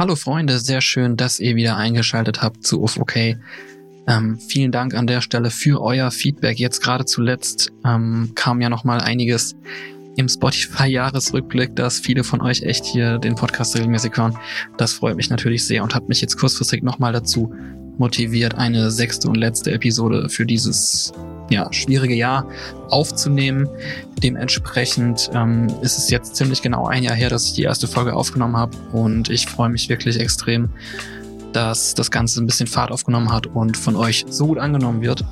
Hallo Freunde, sehr schön, dass ihr wieder eingeschaltet habt zu Uff Okay. Ähm, vielen Dank an der Stelle für euer Feedback. Jetzt gerade zuletzt ähm, kam ja noch mal einiges im Spotify-Jahresrückblick, dass viele von euch echt hier den Podcast regelmäßig hören. Das freut mich natürlich sehr und hat mich jetzt kurzfristig noch mal dazu motiviert, eine sechste und letzte Episode für dieses ja, schwierige Jahr aufzunehmen. Dementsprechend ähm, ist es jetzt ziemlich genau ein Jahr her, dass ich die erste Folge aufgenommen habe und ich freue mich wirklich extrem, dass das Ganze ein bisschen Fahrt aufgenommen hat und von euch so gut angenommen wird.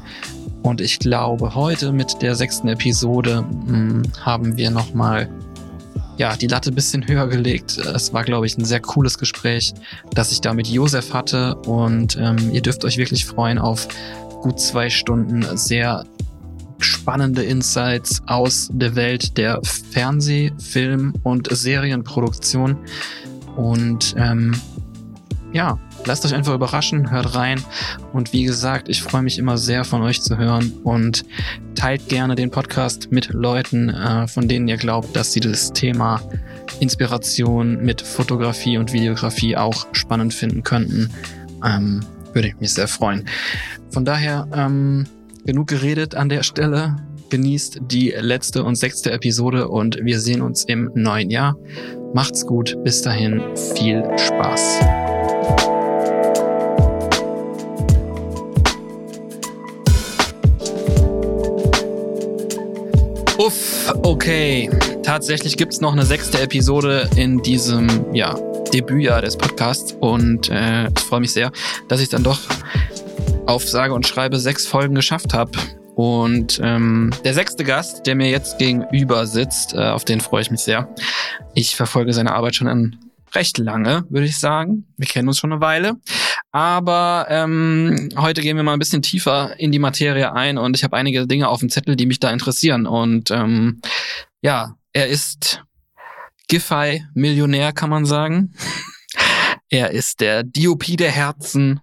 Und ich glaube, heute mit der sechsten Episode mh, hm, haben wir nochmal ja, die Latte ein bisschen höher gelegt. Es war, glaube ich, ein sehr cooles Gespräch, das ich da mit Josef hatte. Und ähm, ihr dürft euch wirklich freuen auf gut zwei Stunden sehr spannende Insights aus der Welt der Fernseh-, Film- und Serienproduktion. Und ähm, ja, lasst euch einfach überraschen, hört rein. Und wie gesagt, ich freue mich immer sehr von euch zu hören und teilt gerne den Podcast mit Leuten, äh, von denen ihr glaubt, dass sie das Thema Inspiration mit Fotografie und Videografie auch spannend finden könnten. Ähm, würde ich mich sehr freuen. Von daher, ähm, genug geredet an der Stelle. Genießt die letzte und sechste Episode und wir sehen uns im neuen Jahr. Macht's gut. Bis dahin. Viel Spaß. Uff, okay. Tatsächlich gibt's noch eine sechste Episode in diesem ja, Debütjahr des Podcasts und äh, ich freue mich sehr, dass ich dann doch auf sage und schreibe sechs Folgen geschafft habe. Und ähm, der sechste Gast, der mir jetzt gegenüber sitzt, äh, auf den freue ich mich sehr. Ich verfolge seine Arbeit schon recht lange, würde ich sagen. Wir kennen uns schon eine Weile. Aber ähm, heute gehen wir mal ein bisschen tiefer in die Materie ein und ich habe einige Dinge auf dem Zettel, die mich da interessieren. Und ähm, ja, er ist Giffey-Millionär, kann man sagen. er ist der DOP der Herzen,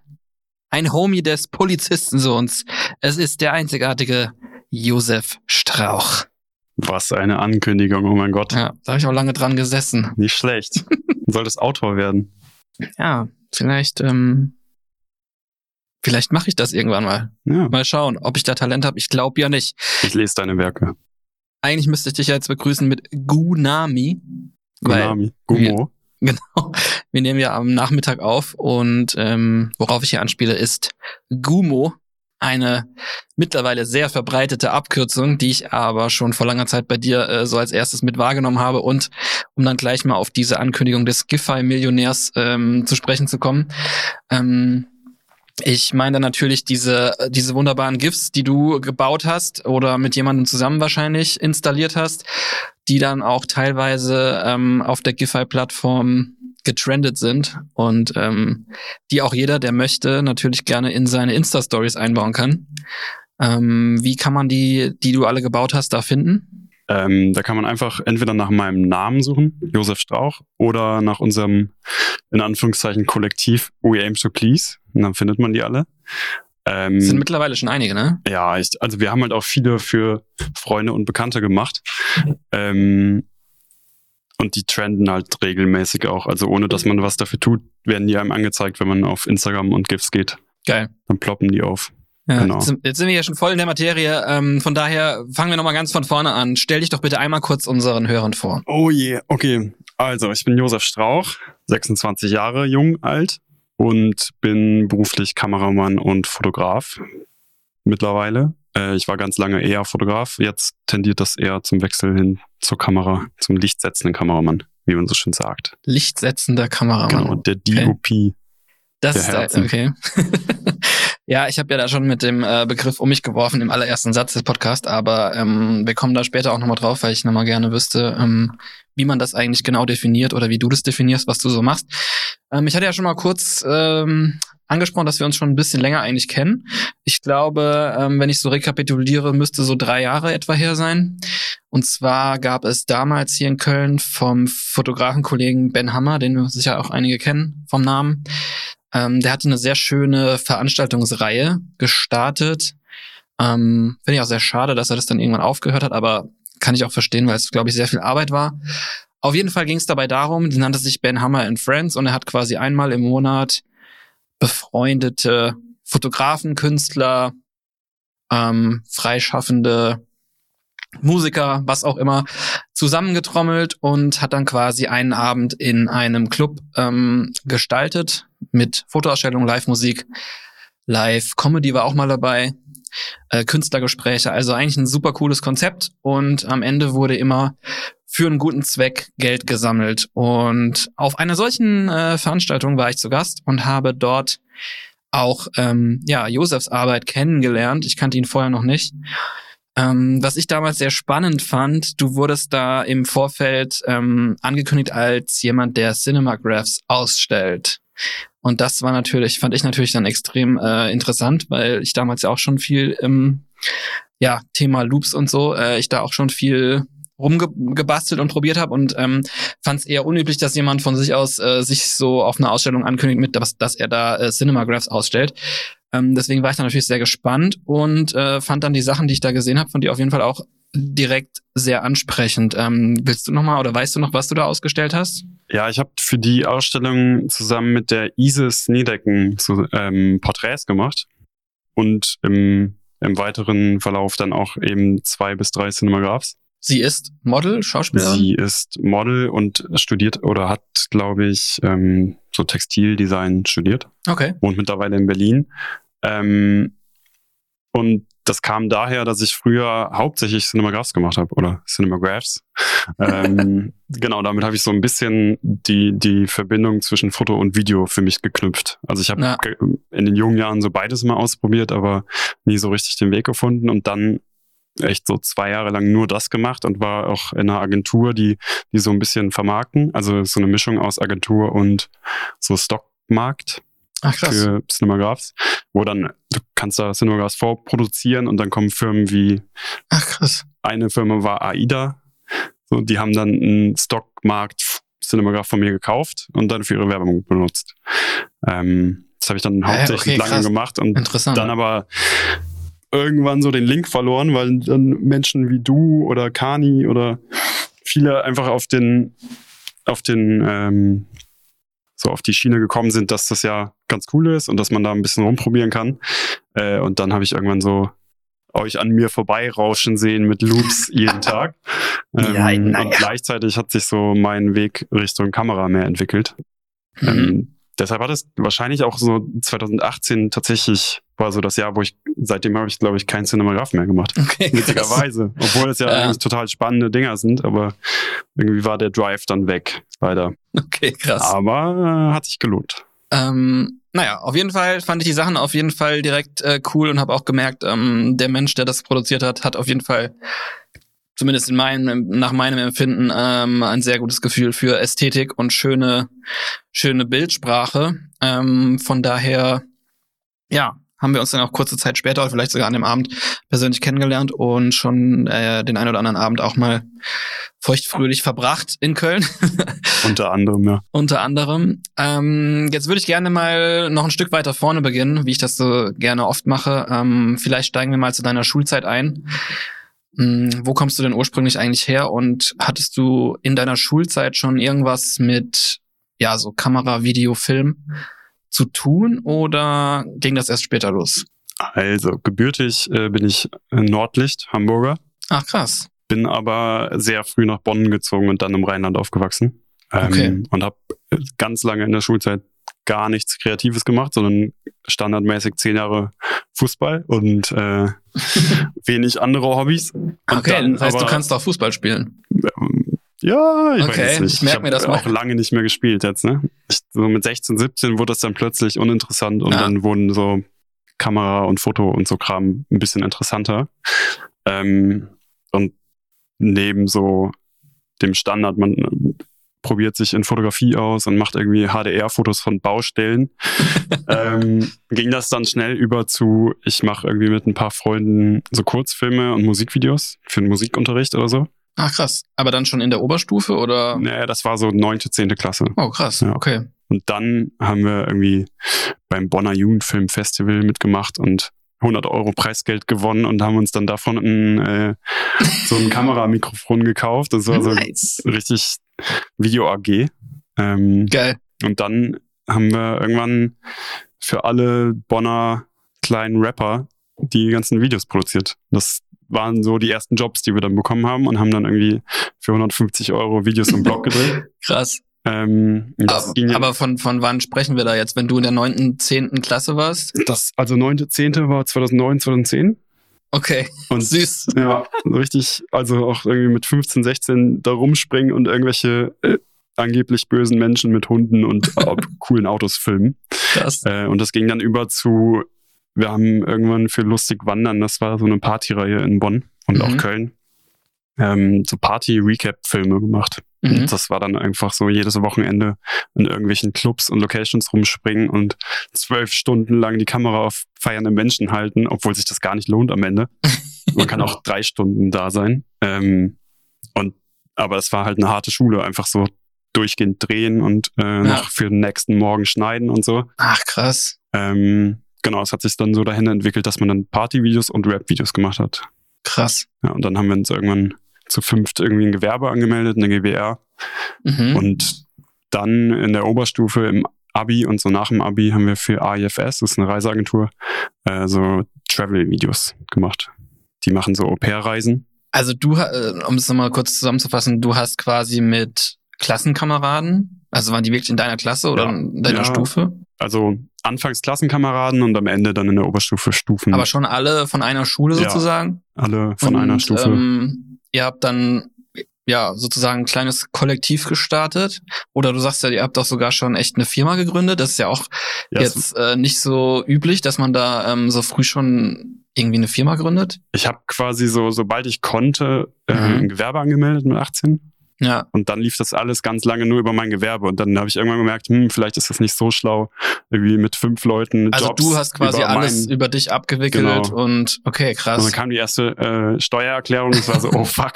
ein Homie des Polizistensohns. Es ist der einzigartige Josef Strauch. Was eine Ankündigung, oh mein Gott. Ja, da habe ich auch lange dran gesessen. Nicht schlecht. Du solltest Autor werden. Ja, vielleicht, ähm, vielleicht mache ich das irgendwann mal. Ja. Mal schauen, ob ich da Talent habe. Ich glaube ja nicht. Ich lese deine Werke. Eigentlich müsste ich dich jetzt begrüßen mit Gunami. Gunami. Gumo. Genau. Wir nehmen ja am Nachmittag auf und ähm, worauf ich hier anspiele, ist Gumo, eine mittlerweile sehr verbreitete Abkürzung, die ich aber schon vor langer Zeit bei dir äh, so als erstes mit wahrgenommen habe. Und um dann gleich mal auf diese Ankündigung des Giffey-Millionärs ähm, zu sprechen zu kommen. Ähm, ich meine dann natürlich diese, diese wunderbaren GIFs, die du gebaut hast oder mit jemandem zusammen wahrscheinlich installiert hast, die dann auch teilweise ähm, auf der Giffey-Plattform getrendet sind und ähm, die auch jeder, der möchte, natürlich gerne in seine Insta-Stories einbauen kann. Ähm, wie kann man die, die du alle gebaut hast, da finden? Ähm, da kann man einfach entweder nach meinem Namen suchen, Josef Strauch, oder nach unserem, in Anführungszeichen, Kollektiv We Aim to Please. Und dann findet man die alle. Ähm, sind mittlerweile schon einige, ne? Ja, ich, also wir haben halt auch viele für Freunde und Bekannte gemacht. Ähm, und die trenden halt regelmäßig auch. Also ohne dass man was dafür tut, werden die einem angezeigt, wenn man auf Instagram und GIFs geht. Geil. Dann ploppen die auf. Ja, genau. jetzt, jetzt sind wir ja schon voll in der Materie. Ähm, von daher fangen wir nochmal ganz von vorne an. Stell dich doch bitte einmal kurz unseren Hörern vor. Oh je, okay. Also, ich bin Josef Strauch, 26 Jahre jung, alt und bin beruflich Kameramann und Fotograf mittlerweile. Äh, ich war ganz lange eher Fotograf, jetzt tendiert das eher zum Wechsel hin zur Kamera, zum lichtsetzenden Kameramann, wie man so schön sagt. Lichtsetzender Kameramann. Genau, der DOP. Okay. Das ist okay. ja, ich habe ja da schon mit dem äh, Begriff um mich geworfen im allerersten Satz des Podcasts, aber ähm, wir kommen da später auch nochmal drauf, weil ich nochmal gerne wüsste, ähm, wie man das eigentlich genau definiert oder wie du das definierst, was du so machst. Ähm, ich hatte ja schon mal kurz ähm, angesprochen, dass wir uns schon ein bisschen länger eigentlich kennen. Ich glaube, ähm, wenn ich so rekapituliere, müsste so drei Jahre etwa her sein. Und zwar gab es damals hier in Köln vom Fotografenkollegen Ben Hammer, den wir sicher auch einige kennen vom Namen, ähm, der hatte eine sehr schöne Veranstaltungsreihe gestartet. Ähm, Finde ich auch sehr schade, dass er das dann irgendwann aufgehört hat, aber kann ich auch verstehen, weil es, glaube ich, sehr viel Arbeit war. Auf jeden Fall ging es dabei darum, die nannte sich Ben Hammer and Friends und er hat quasi einmal im Monat befreundete Fotografen, Künstler, ähm, freischaffende Musiker, was auch immer, zusammengetrommelt und hat dann quasi einen Abend in einem Club ähm, gestaltet mit Fotoausstellung, Live-Musik, Live-Comedy war auch mal dabei, äh, Künstlergespräche, also eigentlich ein super cooles Konzept und am Ende wurde immer für einen guten Zweck Geld gesammelt und auf einer solchen äh, Veranstaltung war ich zu Gast und habe dort auch ähm, ja Josefs Arbeit kennengelernt. Ich kannte ihn vorher noch nicht. Ähm, was ich damals sehr spannend fand, du wurdest da im Vorfeld ähm, angekündigt als jemand, der Cinemagraphs ausstellt. Und das war natürlich, fand ich natürlich dann extrem äh, interessant, weil ich damals ja auch schon viel im ja, Thema Loops und so, äh, ich da auch schon viel rumgebastelt und probiert habe und ähm, fand es eher unüblich, dass jemand von sich aus äh, sich so auf eine Ausstellung ankündigt, mit dass, dass er da äh, Cinemagraphs ausstellt. Ähm, deswegen war ich da natürlich sehr gespannt und äh, fand dann die Sachen, die ich da gesehen habe, von dir auf jeden Fall auch direkt sehr ansprechend. Ähm, willst du noch mal oder weißt du noch, was du da ausgestellt hast? Ja, ich habe für die Ausstellung zusammen mit der Isis Niedecken so, ähm, Porträts gemacht und im, im weiteren Verlauf dann auch eben zwei bis drei Cinemagraphs. Sie ist Model, Schauspielerin? Sie ist Model und studiert oder hat, glaube ich, ähm, so Textildesign studiert. Okay. Wohnt mittlerweile in Berlin. Ähm, und das kam daher, dass ich früher hauptsächlich Cinemagraphs gemacht habe oder Cinemagraphs. ähm, genau, damit habe ich so ein bisschen die, die Verbindung zwischen Foto und Video für mich geknüpft. Also ich habe ja. in den jungen Jahren so beides mal ausprobiert, aber nie so richtig den Weg gefunden. Und dann echt so zwei Jahre lang nur das gemacht und war auch in einer Agentur, die, die so ein bisschen vermarkten. Also so eine Mischung aus Agentur und so Stockmarkt. Ach, krass. für Cinemagraphs, wo dann du kannst da Cinemagraphs vorproduzieren und dann kommen Firmen wie Ach krass. Eine Firma war AIDA, so die haben dann einen Stockmarkt Cinematograph von mir gekauft und dann für ihre Werbung benutzt. Ähm, das habe ich dann hauptsächlich okay, lange gemacht und dann aber irgendwann so den Link verloren, weil dann Menschen wie du oder Kani oder viele einfach auf den auf den ähm, so auf die Schiene gekommen sind, dass das ja ganz cool ist und dass man da ein bisschen rumprobieren kann. Äh, und dann habe ich irgendwann so euch an mir vorbeirauschen sehen mit Loops jeden Tag. Ähm, ja, naja. Und gleichzeitig hat sich so mein Weg Richtung Kamera mehr entwickelt. Mhm. Ähm, deshalb hat es wahrscheinlich auch so 2018 tatsächlich war so das Jahr, wo ich, seitdem habe ich, glaube ich, kein Cinematograph mehr gemacht. Okay, Witzigerweise. Obwohl es ja, ja, eigentlich total spannende Dinger sind, aber irgendwie war der Drive dann weg, leider. Okay, krass. Aber äh, hat sich gelohnt. Ähm, naja, auf jeden Fall fand ich die Sachen auf jeden Fall direkt äh, cool und habe auch gemerkt, ähm, der Mensch, der das produziert hat, hat auf jeden Fall zumindest in meinem, nach meinem Empfinden, ähm, ein sehr gutes Gefühl für Ästhetik und schöne, schöne Bildsprache. Ähm, von daher, ja, haben wir uns dann auch kurze Zeit später oder vielleicht sogar an dem Abend persönlich kennengelernt und schon äh, den ein oder anderen Abend auch mal feuchtfröhlich verbracht in Köln. Unter anderem, ja. Unter anderem. Ähm, jetzt würde ich gerne mal noch ein Stück weiter vorne beginnen, wie ich das so gerne oft mache. Ähm, vielleicht steigen wir mal zu deiner Schulzeit ein. Hm, wo kommst du denn ursprünglich eigentlich her und hattest du in deiner Schulzeit schon irgendwas mit, ja, so Kamera, Video, Film zu tun oder ging das erst später los? Also, gebürtig äh, bin ich Nordlicht, Hamburger. Ach, krass. Bin aber sehr früh nach Bonn gezogen und dann im Rheinland aufgewachsen. Ähm, okay. Und habe ganz lange in der Schulzeit gar nichts Kreatives gemacht, sondern standardmäßig zehn Jahre Fußball und äh, wenig andere Hobbys. Und okay, dann, das heißt, aber, du kannst auch Fußball spielen. Ähm, ja, ich okay, weiß nicht. Ich merke mir das mal. auch lange nicht mehr gespielt jetzt. Ne? Ich, so mit 16, 17 wurde das dann plötzlich uninteressant und ja. dann wurden so Kamera und Foto und so Kram ein bisschen interessanter. Ähm, und neben so dem Standard, man probiert sich in Fotografie aus und macht irgendwie HDR-Fotos von Baustellen. ähm, ging das dann schnell über zu, ich mache irgendwie mit ein paar Freunden so Kurzfilme und Musikvideos für den Musikunterricht oder so. Ach krass. Aber dann schon in der Oberstufe oder? Naja, das war so neunte, zehnte Klasse. Oh krass, ja. okay. Und dann haben wir irgendwie beim Bonner Jugendfilmfestival mitgemacht und 100 Euro Preisgeld gewonnen und haben uns dann davon ein, äh, so ein Kameramikrofon gekauft. Das war nice. so richtig Video AG. Ähm, Geil. und dann haben wir irgendwann für alle Bonner kleinen Rapper die ganzen Videos produziert. Das waren so die ersten Jobs, die wir dann bekommen haben und haben dann irgendwie für 150 Euro Videos im Blog gedreht. Krass. Ähm, aber ja- aber von, von wann sprechen wir da jetzt? Wenn du in der neunten, zehnten Klasse warst? das, also 9.10. war 2009, 2010. Okay. Und Süß. Ja, richtig, also auch irgendwie mit 15, 16 da rumspringen und irgendwelche äh, angeblich bösen Menschen mit Hunden und äh, coolen Autos filmen. Krass. Äh, und das ging dann über zu, wir haben irgendwann für Lustig Wandern, das war so eine Partyreihe in Bonn und auch Mhm. Köln, ähm, so Party-Recap-Filme gemacht. Mhm. Das war dann einfach so jedes Wochenende in irgendwelchen Clubs und Locations rumspringen und zwölf Stunden lang die Kamera auf feiernde Menschen halten, obwohl sich das gar nicht lohnt am Ende. Man kann auch drei Stunden da sein. Ähm, und aber es war halt eine harte Schule, einfach so durchgehend drehen und äh, noch für den nächsten Morgen schneiden und so. Ach, krass. Ähm, genau, es hat sich dann so dahin entwickelt, dass man dann Partyvideos und Rap-Videos gemacht hat. Krass. Ja, und dann haben wir uns irgendwann zu fünft irgendwie ein Gewerbe angemeldet, eine GBR. Mhm. Und dann in der Oberstufe im Abi und so nach dem Abi haben wir für AIFS, das ist eine Reiseagentur, äh, so Travel-Videos gemacht. Die machen so Au-pair-Reisen. Also du, äh, um es nochmal kurz zusammenzufassen, du hast quasi mit Klassenkameraden, also waren die wirklich in deiner Klasse oder Ja. in deiner Ja. Stufe? Also anfangs Klassenkameraden und am Ende dann in der Oberstufe Stufen. Aber schon alle von einer Schule Ja, sozusagen? alle von Und, einer Stufe. Ähm, ihr habt dann ja sozusagen ein kleines Kollektiv gestartet. Oder du sagst ja, ihr habt doch sogar schon echt eine Firma gegründet. Das ist ja auch Ja, jetzt äh, nicht so üblich, dass man da ähm, so früh schon irgendwie eine Firma gründet. ich habe quasi so, sobald ich konnte, äh, Mhm. ein Gewerbe angemeldet mit 18. Ja, Und dann lief das alles ganz lange nur über mein Gewerbe. Und dann habe ich irgendwann gemerkt, hm, vielleicht ist das nicht so schlau, irgendwie mit fünf Leuten also Jobs du hast quasi über alles mein- über dich abgewickelt Genau. und okay, Und krass. dann kam die erste äh, Steuererklärung und es war so, oh fuck,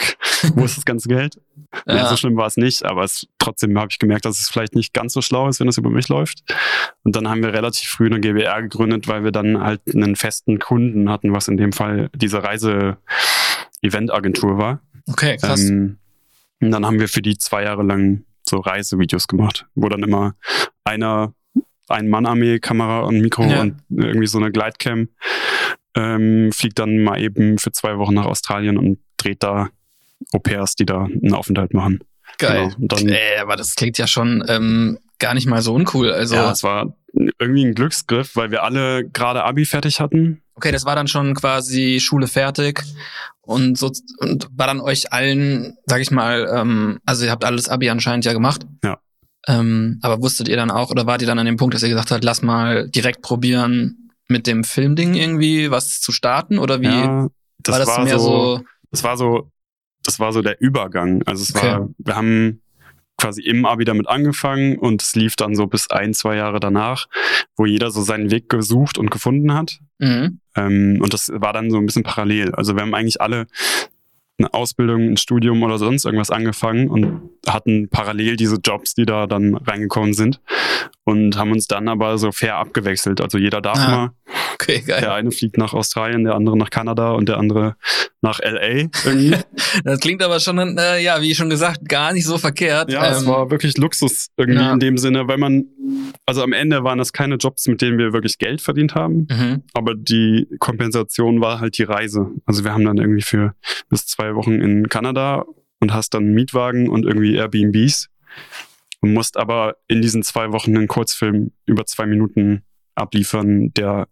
wo ist das ganze Geld? Ja. Ja. so schlimm war es nicht, aber es, trotzdem habe ich gemerkt, dass es vielleicht nicht ganz so schlau ist, wenn es über mich läuft. Und dann haben wir relativ früh eine GBR gegründet, weil wir dann halt einen festen Kunden hatten, was in dem Fall diese Reise-Event-Agentur war. Okay, krass. Ähm, und dann haben wir für die zwei Jahre lang so Reisevideos gemacht, wo dann immer einer, ein Mann-Armee, Kamera und Mikro Ja. und irgendwie so eine Glidecam ähm, fliegt dann mal eben für zwei Wochen nach Australien und dreht da Au-pairs, die da einen Aufenthalt machen. Geil. Genau. Dann, Äh, aber das klingt ja schon ähm, gar nicht mal so uncool. Also, ja, es war irgendwie ein Glücksgriff, weil wir alle gerade Abi fertig hatten. okay, das war dann schon quasi Schule fertig und so und war dann euch allen, sag ich mal, ähm, also ihr habt alles Abi anscheinend ja gemacht. Ja. Ähm, aber wusstet ihr dann auch oder wart ihr dann an dem Punkt, dass ihr gesagt habt, lass mal direkt probieren, mit dem Filmding irgendwie was zu starten oder wie ja, das war das war mehr so, so, das war so, das war so der Übergang. Also es Okay. war, wir haben quasi im Abi damit angefangen und es lief dann so bis ein, zwei Jahre danach, wo jeder so seinen Weg gesucht und gefunden hat. mhm. Ähm, und das war dann so ein bisschen parallel. Also wir haben eigentlich alle eine Ausbildung, ein Studium oder sonst irgendwas angefangen und hatten parallel diese Jobs, die da dann reingekommen sind und haben uns dann aber so fair abgewechselt. Also jeder darf Ah, mal. okay, geil. Der eine fliegt nach Australien, der andere nach Kanada und der andere nach LA irgendwie. Das klingt aber schon, äh, ja, wie schon gesagt, gar nicht so verkehrt. Ja, es Ähm, war wirklich Luxus irgendwie ja. in dem Sinne, weil man, also am Ende waren das keine Jobs, mit denen wir wirklich Geld verdient haben, Mhm. aber die Kompensation war halt die Reise. Also wir haben dann irgendwie für bis zwei Wochen in Kanada und hast dann Mietwagen und irgendwie Airbnbs und musst aber in diesen zwei Wochen einen Kurzfilm über zwei Minuten abliefern, der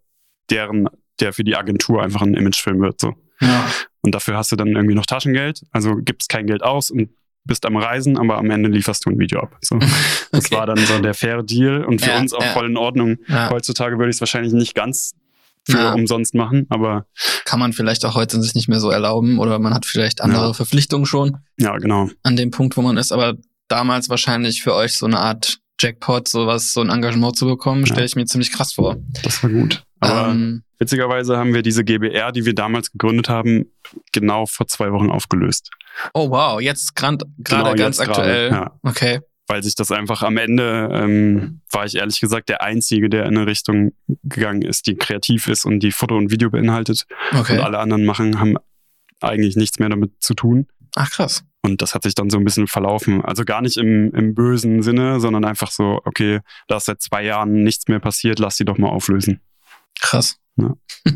deren, der für die Agentur einfach ein Imagefilm wird, so. Ja. Und dafür hast du dann irgendwie noch Taschengeld, also gibst kein Geld aus und bist am Reisen, aber am Ende lieferst du ein Video ab. So. Das Okay. war dann so der faire Deal und für Ja, uns auch ja. voll in Ordnung. Ja. Heutzutage würde ich es wahrscheinlich nicht ganz für Ja. umsonst machen, aber Kann man vielleicht auch heute sich nicht mehr so erlauben oder man hat vielleicht andere Ja. Verpflichtungen schon ja, genau. an dem Punkt, wo man ist. Aber damals wahrscheinlich für euch so eine Art Jackpot, sowas, so ein Engagement zu bekommen, Ja. stelle ich mir ziemlich krass vor. Das war gut. Aber ähm, witzigerweise haben wir diese GBR, die wir damals gegründet haben, genau vor zwei Wochen aufgelöst. oh wow, jetzt gerade Genau, ganz jetzt aktuell. gerade, ja. Okay. Weil sich das einfach am Ende, ähm, war ich ehrlich gesagt der Einzige, der in eine Richtung gegangen ist, die kreativ ist und die Foto und Video beinhaltet. Okay. Und alle anderen machen, haben eigentlich nichts mehr damit zu tun. Ach krass. Und das hat sich dann so ein bisschen verlaufen. Also gar nicht im, im bösen Sinne, sondern einfach so, okay, da ist seit zwei Jahren nichts mehr passiert, lass die doch mal auflösen. Krass. Ja.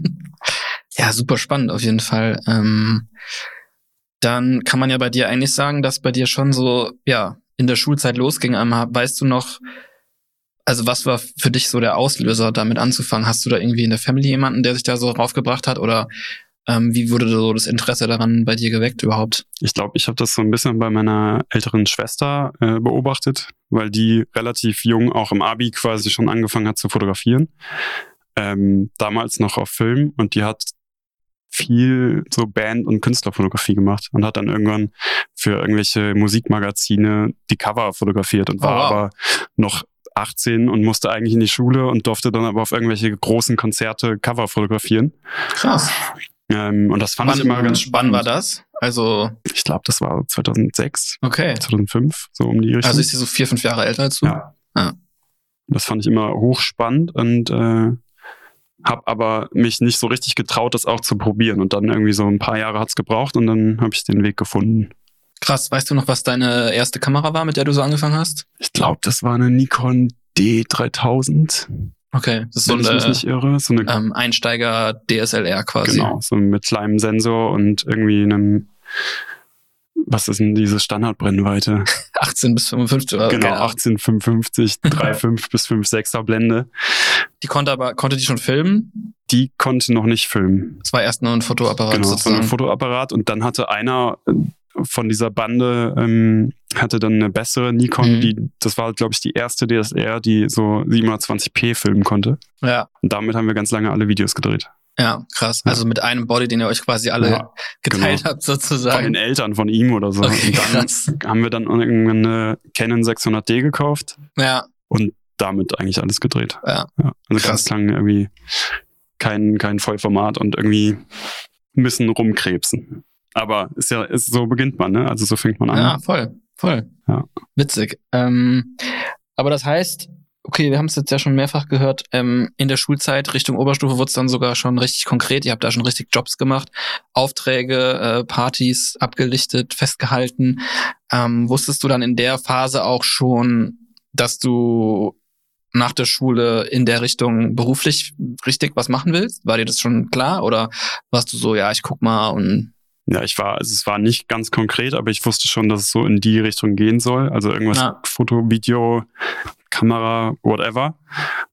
ja, super spannend auf jeden Fall. Ähm, dann kann man ja bei dir eigentlich sagen, dass bei dir schon so, ja, in der Schulzeit losging. Ähm, weißt du noch, also was war für dich so der Auslöser, damit anzufangen? Hast du da irgendwie in der Family jemanden, der sich da so raufgebracht hat? Oder ähm, wie wurde so das Interesse daran bei dir geweckt überhaupt? Ich glaube, ich habe das so ein bisschen bei meiner älteren Schwester äh, beobachtet, weil die relativ jung auch im Abi quasi schon angefangen hat zu fotografieren. Ähm, damals noch auf Film und die hat viel so Band- und Künstlerfotografie gemacht und hat dann irgendwann für irgendwelche Musikmagazine die Cover fotografiert und war oh, wow. aber noch 18 und musste eigentlich in die Schule und durfte dann aber auf irgendwelche großen Konzerte Cover fotografieren. Krass. Ähm, und das fand wann, ich immer ganz spannend. Wann war das? Also ich glaube, das war 2006. Okay. 2005, so um die Richtung. Also ist sie so vier, fünf Jahre älter als du? Ja. Ah. Das fand ich immer hochspannend und äh, habe aber mich nicht so richtig getraut, das auch zu probieren. Und dann irgendwie so ein paar Jahre hat's gebraucht und dann habe ich den Weg gefunden. Krass, weißt du noch, was deine erste Kamera war, mit der du so angefangen hast? Ich glaube, das war eine Nikon D3000. Okay, das ist so eine, nicht irre, so eine ähm, Einsteiger DSLR quasi. Genau, so mit kleinem Sensor und irgendwie einem was ist denn diese Standardbrennweite? 18 bis 55 oder Genau, 1855, 3,5 bis 5,6er Blende. Die konnte aber, konnte die schon filmen? Die konnte noch nicht filmen. Das war erst nur ein Fotoapparat. Genau, das war ein Fotoapparat und dann hatte einer äh, von dieser Bande ähm, hatte dann eine bessere Nikon, mhm. die, das war, glaube ich, die erste DSR, die so 720p filmen konnte. Ja. Und damit haben wir ganz lange alle Videos gedreht. Ja, krass. Ja. Also mit einem Body, den ihr euch quasi alle ja, geteilt genau. habt, sozusagen. Von den Eltern von ihm oder so. Okay, und dann krass. haben wir dann irgendwann eine Canon 600D gekauft. Ja. Und damit eigentlich alles gedreht. Ja. ja. Also krass. ganz lange irgendwie kein, kein Vollformat und irgendwie ein bisschen rumkrebsen. Aber ist ja, ist, so beginnt man, ne? Also so fängt man an. Ja, voll, voll. Ja. Witzig. Ähm, aber das heißt, okay, wir haben es jetzt ja schon mehrfach gehört, ähm, in der Schulzeit Richtung Oberstufe wurde es dann sogar schon richtig konkret. Ihr habt da schon richtig Jobs gemacht, Aufträge, äh, Partys abgelichtet, festgehalten. Ähm, wusstest du dann in der Phase auch schon, dass du nach der Schule in der Richtung beruflich richtig was machen willst? War dir das schon klar oder warst du so, ja, ich guck mal und ja, ich war, also es war nicht ganz konkret, aber ich wusste schon, dass es so in die Richtung gehen soll. Also irgendwas ja. Foto, Video, Kamera, whatever.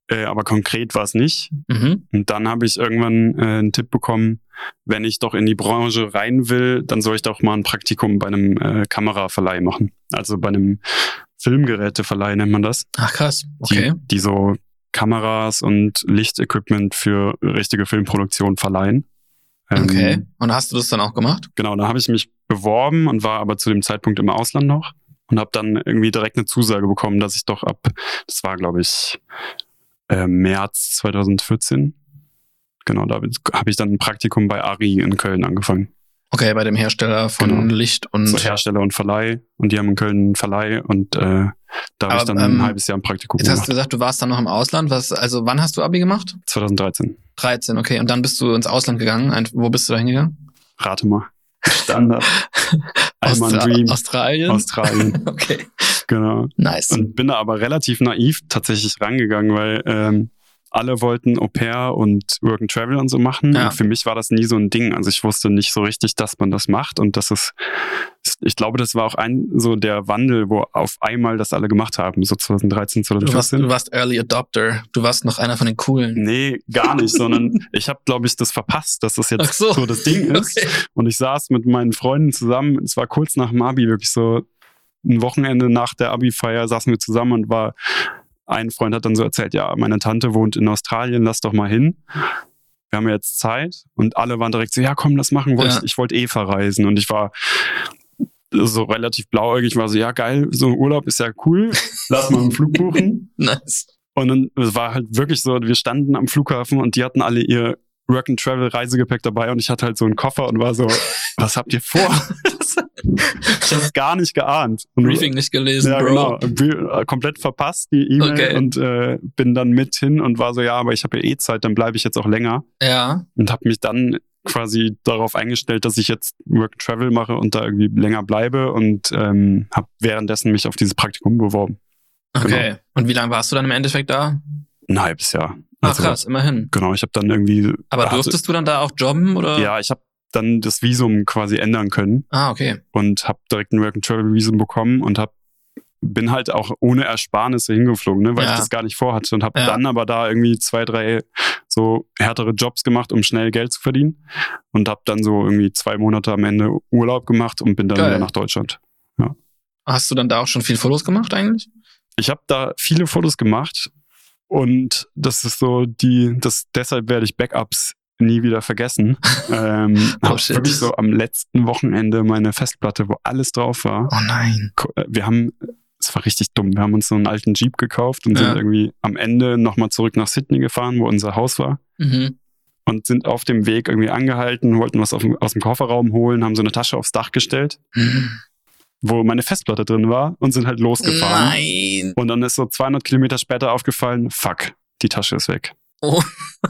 Äh, aber konkret war es nicht. Mhm. Und dann habe ich irgendwann äh, einen Tipp bekommen, wenn ich doch in die Branche rein will, dann soll ich doch mal ein Praktikum bei einem äh, Kameraverleih machen. Also bei einem Filmgeräteverleih nennt man das. Ach krass, okay. Die, die so Kameras und Lichtequipment für richtige Filmproduktion verleihen. Ähm, okay. Und hast du das dann auch gemacht? Genau, da habe ich mich beworben und war aber zu dem Zeitpunkt im Ausland noch und habe dann irgendwie direkt eine Zusage bekommen, dass ich doch ab, das war glaube ich äh, März 2014, genau, da habe ich dann ein Praktikum bei Ari in Köln angefangen. Okay, bei dem Hersteller von genau. Licht und. So Hersteller und Verleih. Und die haben in Köln einen Verleih und äh, da habe ich dann ähm, ein halbes Jahr ein Praktikum jetzt gemacht. Jetzt hast du gesagt, du warst dann noch im Ausland. Was, also wann hast du Abi gemacht? 2013. 13, okay. Und dann bist du ins Ausland gegangen. Wo bist du da hingegangen? Rate mal. Standard. Austra Dream. Australien? Australien. okay. Genau. Nice. Und bin da aber relativ naiv tatsächlich rangegangen, weil ähm, alle wollten Au pair und Work and Travel und so machen. Ja. Und für mich war das nie so ein Ding. Also ich wusste nicht so richtig, dass man das macht. Und das ist, ich glaube, das war auch ein so der Wandel, wo auf einmal das alle gemacht haben, so 2013, 2014. Du warst, du warst Early Adopter. Du warst noch einer von den coolen. Nee, gar nicht, sondern ich habe, glaube ich, das verpasst, dass das jetzt so. so. das Ding ist. Okay. Und ich saß mit meinen Freunden zusammen. Es war kurz nach dem Abi, wirklich so ein Wochenende nach der Abi-Feier saßen wir zusammen und war ein Freund hat dann so erzählt, ja, meine Tante wohnt in Australien, lass doch mal hin. Wir haben jetzt Zeit und alle waren direkt so, ja, komm, das machen. Wollt ja. Ich, ich wollte eh verreisen und ich war so relativ blauäugig, war so, ja, geil, so ein Urlaub ist ja cool, lass mal einen Flug buchen. nice. Und dann es war halt wirklich so, wir standen am Flughafen und die hatten alle ihr Work and Travel Reisegepäck dabei und ich hatte halt so einen Koffer und war so, was habt ihr vor? ich habe gar nicht geahnt. Und Briefing nicht gelesen, ja, Bro. Genau, komplett verpasst die E-Mail okay. und äh, bin dann mit hin und war so, ja, aber ich habe ja eh Zeit, dann bleibe ich jetzt auch länger. Ja. Und habe mich dann quasi darauf eingestellt, dass ich jetzt Work and Travel mache und da irgendwie länger bleibe und ähm, habe währenddessen mich auf dieses Praktikum beworben. Okay. Und wie lange warst du dann im Endeffekt da? Ein halbes Jahr. Ach Also, krass, immerhin. Genau, ich habe dann irgendwie. Aber hatte- durftest du dann da auch jobben oder? Ja, ich habe dann das Visum quasi ändern können Ah, okay. und habe direkt ein Work and Travel Visum bekommen und hab, bin halt auch ohne Ersparnisse hingeflogen, ne, weil Ja. ich das gar nicht vorhatte und habe Ja. dann aber da irgendwie zwei, drei so härtere Jobs gemacht, um schnell Geld zu verdienen und habe dann so irgendwie zwei Monate am Ende Urlaub gemacht und bin dann Geil. wieder nach Deutschland. Hast du dann da auch schon viel Fotos gemacht eigentlich? Ich habe da viele Fotos gemacht und das ist so die, das deshalb werde ich Backups nie wieder vergessen. ähm, Oh, hab wirklich so am letzten Wochenende meine Festplatte, wo alles drauf war. Oh nein. äh, wir haben, es war richtig dumm, wir haben uns so einen alten Jeep gekauft und Ja. sind irgendwie am Ende nochmal zurück nach Sydney gefahren, wo unser Haus war. Mhm. Und sind auf dem Weg irgendwie angehalten, wollten was auf, aus dem Kofferraum holen, haben so eine Tasche aufs Dach gestellt, Mhm. Wo meine Festplatte drin war und sind halt losgefahren. Nein. Und dann ist so 200 Kilometer später aufgefallen, fuck, die Tasche ist weg. Oh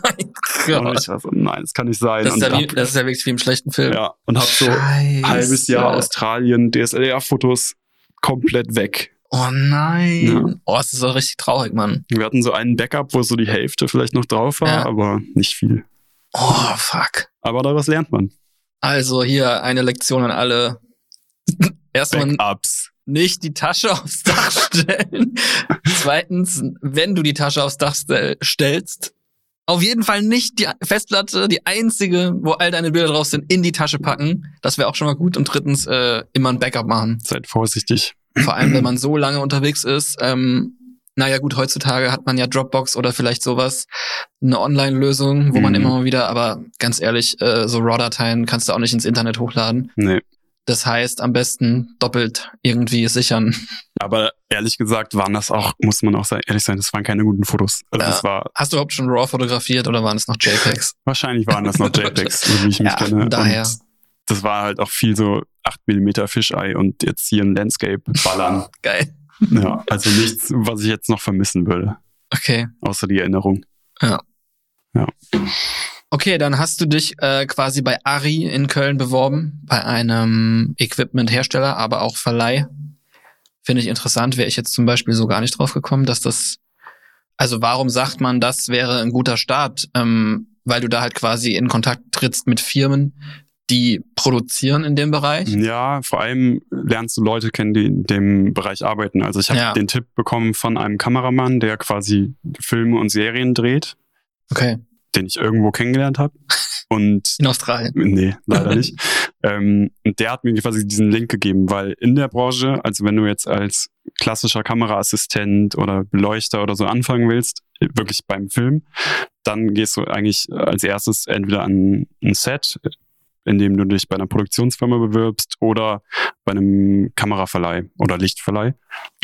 mein Und Gott. ich war so, nein, das kann nicht sein. Das ist, und ja wie, hab, das ist ja wirklich wie im schlechten Film. ja, und hab so Scheiße. halbes Jahr Australien, DSLR-Fotos komplett weg. Oh nein. Ja. Oh, das ist doch richtig traurig, Mann. Wir hatten so einen Backup, wo so die Hälfte vielleicht noch drauf war, Ja. aber nicht viel. Oh, fuck. Aber daraus lernt man. Also hier eine Lektion an alle. Erstmal Backups. nicht die Tasche aufs Dach stellen. Zweitens, wenn du die Tasche aufs Dach stell- stellst, auf jeden Fall nicht die Festplatte, die einzige, wo all deine Bilder drauf sind, in die Tasche packen. Das wäre auch schon mal gut. Und drittens, äh, immer ein Backup machen. Seid vorsichtig. Vor allem, wenn man so lange unterwegs ist. Ähm, naja, gut, heutzutage hat man ja Dropbox oder vielleicht sowas, eine Online-Lösung, wo man Mhm. immer mal wieder, aber ganz ehrlich, äh, so RAW-Dateien kannst du auch nicht ins Internet hochladen. Nee. Das heißt, am besten doppelt irgendwie sichern. Aber ehrlich gesagt waren das auch, muss man auch sein, ehrlich sein, das waren keine guten Fotos. Also Ja. das war, Hast du überhaupt schon RAW fotografiert oder waren es noch JPEGs? wahrscheinlich waren das noch JPEGs, so wie ich mich Ja, kenne. daher. Und das war halt auch viel so 8 mm Fisheye und jetzt hier ein Landscape ballern. Geil. ja, also nichts, was ich jetzt noch vermissen würde, Okay. außer die Erinnerung. Okay, dann hast du dich äh, quasi bei Ari in Köln beworben, bei einem Equipment-Hersteller, aber auch Verleih. Finde ich interessant, wäre ich jetzt zum Beispiel so gar nicht drauf gekommen, dass das, also warum sagt man, das wäre ein guter Start? Ähm, weil du da halt quasi in Kontakt trittst mit Firmen, die produzieren in dem Bereich. Ja, vor allem lernst du Leute kennen, die in dem Bereich arbeiten. Also ich habe Ja. den Tipp bekommen von einem Kameramann, der quasi Filme und Serien dreht, Okay. Den ich irgendwo kennengelernt habe. Und In Australien. nee, leider nicht. ähm, und der hat mir quasi diesen Link gegeben, weil in der Branche, also wenn du jetzt als klassischer Kameraassistent oder Beleuchter oder so anfangen willst, wirklich beim Film, dann gehst du eigentlich als erstes entweder an ein Set, in dem du dich bei einer Produktionsfirma bewirbst oder bei einem Kameraverleih oder Lichtverleih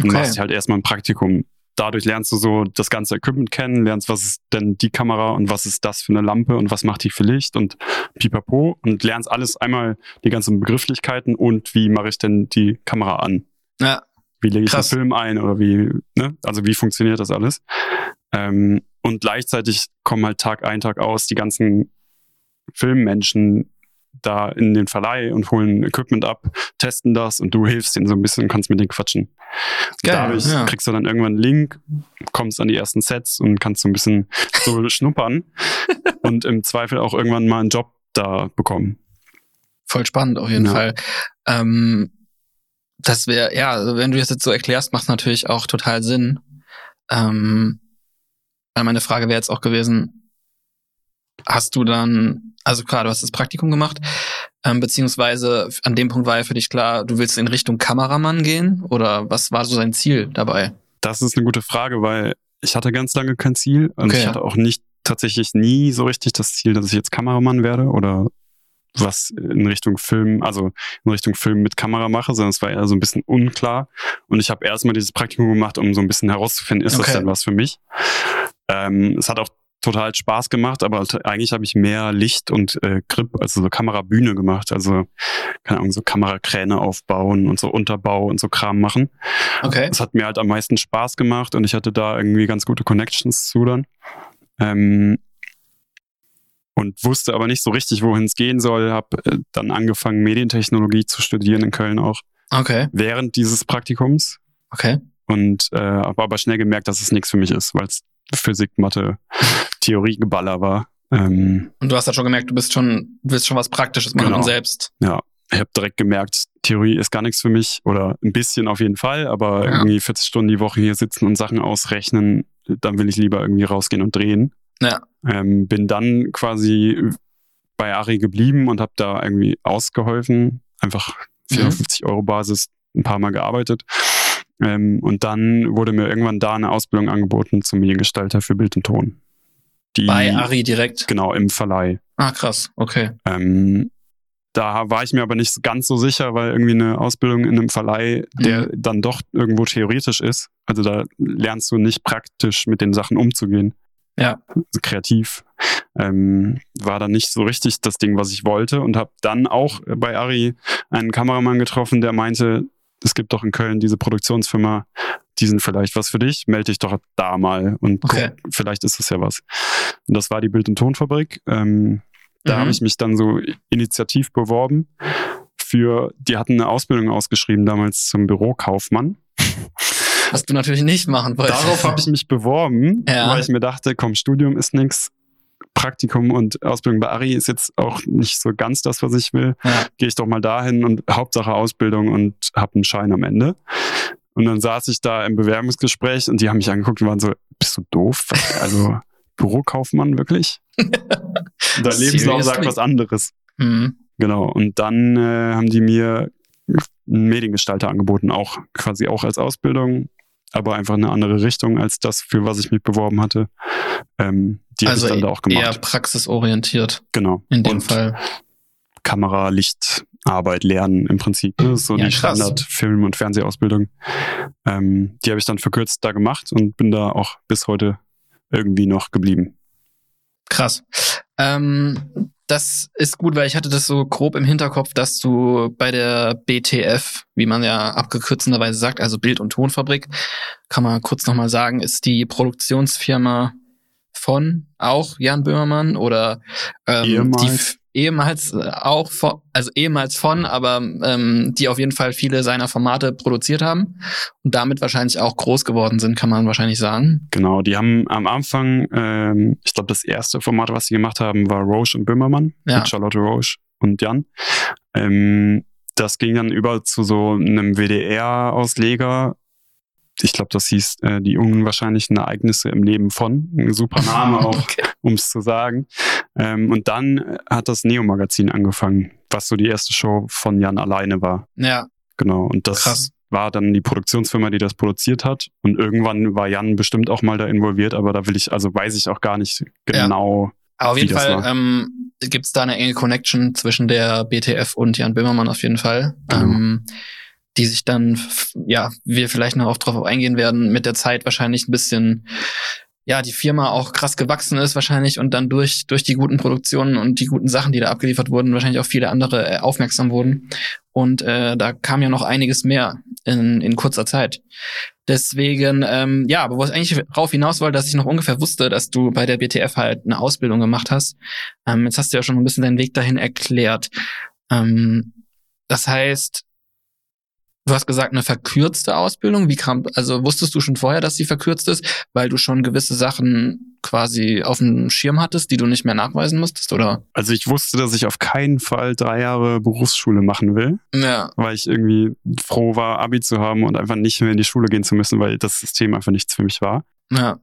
und Okay. machst halt erstmal ein Praktikum. Dadurch lernst du so das ganze Equipment kennen, lernst, was ist denn die Kamera und was ist das für eine Lampe und was macht die für Licht und pipapo und lernst alles einmal die ganzen Begrifflichkeiten und wie mache ich denn die Kamera an? Ja, Wie lege ich Krass. den Film ein oder wie, ne? Also wie funktioniert das alles? Ähm, und gleichzeitig kommen halt Tag ein, Tag aus die ganzen Filmmenschen da in den Verleih und holen Equipment ab, testen das und du hilfst denen so ein bisschen und kannst mit denen quatschen. Geil, dadurch ja. kriegst du dann irgendwann einen Link, kommst an die ersten Sets und kannst so ein bisschen so schnuppern und im Zweifel auch irgendwann mal einen Job da bekommen. voll spannend auf jeden Ja. Fall. Ähm, das wäre, ja, also wenn du das jetzt so erklärst, macht natürlich auch total Sinn. Ähm, meine Frage wäre jetzt auch gewesen, hast du dann, also klar, du hast das Praktikum gemacht, ähm, beziehungsweise an dem Punkt war ja für dich klar, du willst in Richtung Kameramann gehen oder was war so dein Ziel dabei? Das ist eine gute Frage, weil ich hatte ganz lange kein Ziel und Okay. ich hatte auch nicht tatsächlich nie so richtig das Ziel, dass ich jetzt Kameramann werde oder was in Richtung Film, also in Richtung Film mit Kamera mache, sondern es war eher so ein bisschen unklar. Und ich habe erstmal dieses Praktikum gemacht, um so ein bisschen herauszufinden, ist Okay. das denn was für mich? Ähm, es hat auch total Spaß gemacht, aber eigentlich habe ich mehr Licht und äh, Grip, also so Kamerabühne gemacht, also keine Ahnung, so Kamerakräne aufbauen und so Unterbau und so Kram machen. Okay. Es hat mir halt am meisten Spaß gemacht und ich hatte da irgendwie ganz gute Connections zu dann. Ähm, und wusste aber nicht so richtig, wohin es gehen soll. Habe äh, dann angefangen, Medientechnologie zu studieren in Köln auch. Okay. Während dieses Praktikums. Okay. Und äh, habe aber schnell gemerkt, dass es nichts für mich ist, weil es Physik, Mathe, Theoriegeballer war. Ähm, und du hast ja schon gemerkt, du bist schon, willst schon was Praktisches machen genau. und selbst. Ja, ich habe direkt gemerkt, Theorie ist gar nichts für mich oder ein bisschen auf jeden Fall, aber ja. irgendwie 40 Stunden die Woche hier sitzen und Sachen ausrechnen, dann will ich lieber irgendwie rausgehen und drehen. Ja. Ähm, bin dann quasi bei Ari geblieben und habe da irgendwie ausgeholfen, einfach 450 mhm. Euro Basis ein paar Mal gearbeitet. Ähm, und dann wurde mir irgendwann da eine Ausbildung angeboten zum Mediengestalter für Bild und Ton. Die, bei Ari direkt? Genau, im Verleih. Ah, krass, okay. Ähm, da war ich mir aber nicht ganz so sicher, weil irgendwie eine Ausbildung in einem Verleih, der mhm. dann doch irgendwo theoretisch ist. Also da lernst du nicht praktisch mit den Sachen umzugehen. Ja. Also kreativ. Ähm, war dann nicht so richtig das Ding, was ich wollte und habe dann auch bei Ari einen Kameramann getroffen, der meinte, es gibt doch in Köln diese Produktionsfirma, die sind vielleicht was für dich, melde dich doch da mal und okay. guck, vielleicht ist es ja was. Und das war die Bild- und Tonfabrik. Ähm, da mhm. habe ich mich dann so initiativ beworben für, die hatten eine Ausbildung ausgeschrieben damals zum Bürokaufmann. Was du natürlich nicht machen wolltest. Darauf habe ich mich beworben, ja. weil ich mir dachte, komm, Studium ist nichts. Praktikum und Ausbildung bei Ari ist jetzt auch nicht so ganz das, was ich will. Ja. Gehe ich doch mal dahin und Hauptsache Ausbildung und habe einen Schein am Ende. Und dann saß ich da im Bewerbungsgespräch und die haben mich angeguckt und waren so, bist du doof? Also Bürokaufmann wirklich? Dein Lebenslauf sagt was anderes. Mhm. Genau. Und dann äh, haben die mir einen Mediengestalter angeboten, auch quasi auch als Ausbildung, aber einfach eine andere Richtung als das, für was ich mich beworben hatte. Ähm, die also habe ich dann da auch gemacht. Eher praxisorientiert. Genau. In dem Und Fall. Kamera, Licht, Arbeit, Lernen im Prinzip. Ne? So ja, die Standard-Film- und Fernsehausbildung. Ähm, die habe ich dann verkürzt da gemacht und bin da auch bis heute irgendwie noch geblieben. Krass. Ähm, das ist gut, weil ich hatte das so grob im Hinterkopf, dass du bei der BTF, wie man ja abgekürzenderweise sagt, also Bild- und Tonfabrik, kann man kurz nochmal sagen, ist die Produktionsfirma von auch Jan Böhmermann oder ähm, die ehemals äh, auch von, also ehemals von, aber ähm, die auf jeden Fall viele seiner Formate produziert haben und damit wahrscheinlich auch groß geworden sind, kann man wahrscheinlich sagen. Genau, die haben am Anfang, ähm, ich glaube, das erste Format, was sie gemacht haben, war Roche und Böhmermann ja. mit Charlotte Roche und Jan. Ähm, das ging dann über zu so einem WDR-Ausleger, ich glaube, das hieß äh, die unwahrscheinlichen Ereignisse im Leben von. Ein super Name auch, okay. um es zu sagen. Ähm, und dann hat das Neo-Magazin angefangen, was so die erste Show von Jan alleine war. Ja. Genau. Und das Krass. war dann die Produktionsfirma, die das produziert hat. Und irgendwann war Jan bestimmt auch mal da involviert, aber da will ich, also weiß ich auch gar nicht genau. Ja. Aber auf jeden Fall ähm, gibt es da eine enge Connection zwischen der BTF und Jan Böhmermann auf jeden Fall. Genau. Ähm, die sich dann, ja, wir vielleicht noch drauf eingehen werden, mit der Zeit wahrscheinlich ein bisschen, ja, die Firma auch krass gewachsen ist wahrscheinlich und dann durch, durch die guten Produktionen und die guten Sachen, die da abgeliefert wurden, wahrscheinlich auch viele andere äh, aufmerksam wurden. Und äh, da kam ja noch einiges mehr in, in kurzer Zeit. Deswegen, ähm, ja, aber wo ich eigentlich rauf hinaus wollte, dass ich noch ungefähr wusste, dass du bei der BTF halt eine Ausbildung gemacht hast. Ähm, jetzt hast du ja schon ein bisschen deinen Weg dahin erklärt. Ähm, das heißt, Du hast gesagt, eine verkürzte Ausbildung. Wie kam, also wusstest du schon vorher, dass sie verkürzt ist, weil du schon gewisse Sachen quasi auf dem Schirm hattest, die du nicht mehr nachweisen musstest, oder? Also ich wusste, dass ich auf keinen Fall drei Jahre Berufsschule machen will. Ja. Weil ich irgendwie froh war, Abi zu haben und einfach nicht mehr in die Schule gehen zu müssen, weil das System einfach nichts für mich war. Ja.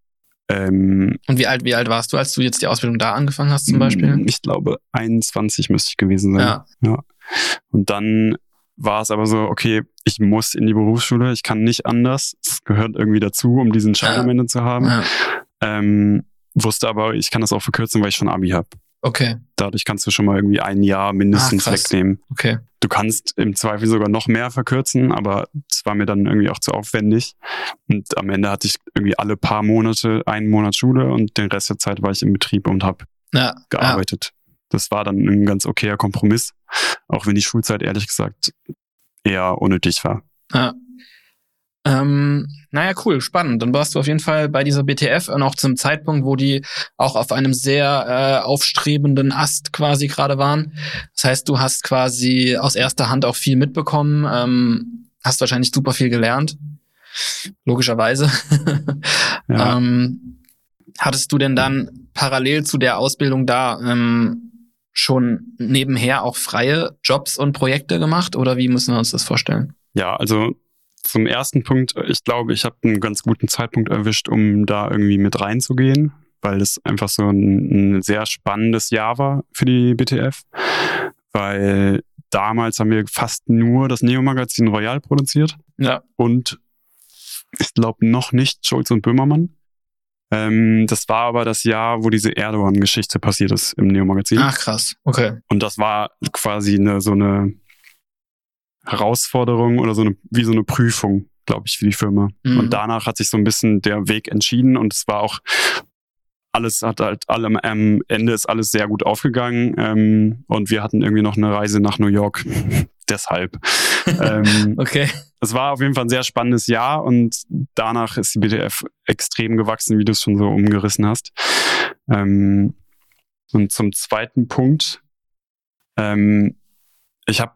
Ähm, und wie alt, wie alt warst du, als du jetzt die Ausbildung da angefangen hast, zum Beispiel? Ich glaube, 21 müsste ich gewesen sein. Ja. ja. Und dann war es aber so, okay, ich muss in die Berufsschule, ich kann nicht anders. Es gehört irgendwie dazu, um diesen Schein am Ende zu haben. Ja. Ähm, wusste aber, ich kann das auch verkürzen, weil ich schon Abi habe. Okay. Dadurch kannst du schon mal irgendwie ein Jahr mindestens ah, wegnehmen. Okay. Du kannst im Zweifel sogar noch mehr verkürzen, aber es war mir dann irgendwie auch zu aufwendig. Und am Ende hatte ich irgendwie alle paar Monate einen Monat Schule und den Rest der Zeit war ich im Betrieb und habe ja, gearbeitet. Ja. Das war dann ein ganz okayer Kompromiss, auch wenn die Schulzeit ehrlich gesagt eher unnötig war. Ja. Ähm, naja, cool, spannend. Dann warst du auf jeden Fall bei dieser BTF und auch zum Zeitpunkt, wo die auch auf einem sehr äh, aufstrebenden Ast quasi gerade waren. Das heißt, du hast quasi aus erster Hand auch viel mitbekommen, ähm, hast wahrscheinlich super viel gelernt. Logischerweise. ja. ähm, hattest du denn dann parallel zu der Ausbildung da ähm, schon nebenher auch freie Jobs und Projekte gemacht oder wie müssen wir uns das vorstellen? Ja, also zum ersten Punkt, ich glaube, ich habe einen ganz guten Zeitpunkt erwischt, um da irgendwie mit reinzugehen, weil es einfach so ein, ein sehr spannendes Jahr war für die BTF, weil damals haben wir fast nur das Neo-Magazin Royal produziert. Ja. Und ich glaube noch nicht Schulz und Böhmermann. Ähm, das war aber das Jahr, wo diese Erdogan-Geschichte passiert ist im Neo-Magazin. Ach krass, okay. Und das war quasi eine, so eine Herausforderung oder so eine, wie so eine Prüfung, glaube ich, für die Firma. Mhm. Und danach hat sich so ein bisschen der Weg entschieden und es war auch alles hat halt allem am Ende ist alles sehr gut aufgegangen ähm, und wir hatten irgendwie noch eine Reise nach New York. Deshalb. ähm, okay. Es war auf jeden Fall ein sehr spannendes Jahr und danach ist die BTF extrem gewachsen, wie du es schon so umgerissen hast. Ähm, und zum zweiten Punkt, ähm, ich habe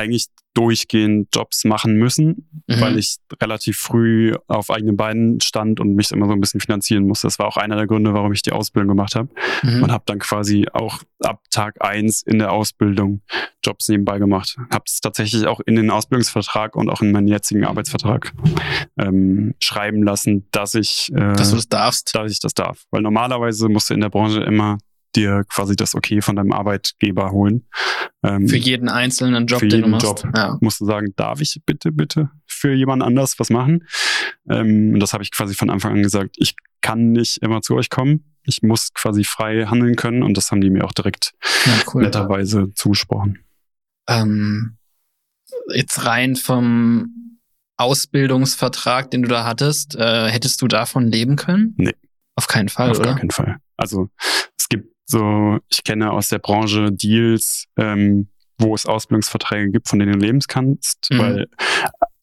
eigentlich durchgehend Jobs machen müssen, mhm. weil ich relativ früh auf eigenen Beinen stand und mich immer so ein bisschen finanzieren musste. Das war auch einer der Gründe, warum ich die Ausbildung gemacht habe. Mhm. Und habe dann quasi auch ab Tag eins in der Ausbildung Jobs nebenbei gemacht. Habe es tatsächlich auch in den Ausbildungsvertrag und auch in meinen jetzigen Arbeitsvertrag ähm, schreiben lassen, dass ich, äh, dass du das darfst, dass ich das darf. Weil normalerweise musst du in der Branche immer dir quasi das Okay von deinem Arbeitgeber holen. Ähm, für jeden einzelnen Job, für jeden den du machst. Job ja. musst du sagen, darf ich bitte, bitte für jemand anders was machen? Ähm, und das habe ich quasi von Anfang an gesagt. Ich kann nicht immer zu euch kommen. Ich muss quasi frei handeln können und das haben die mir auch direkt ja, cool. netterweise zugesprochen. Ähm, jetzt rein vom Ausbildungsvertrag, den du da hattest, äh, hättest du davon leben können? Nee. Auf keinen Fall, Auf oder? Auf keinen Fall. Also so, ich kenne aus der Branche Deals, ähm, wo es Ausbildungsverträge gibt, von denen du leben kannst, mhm. weil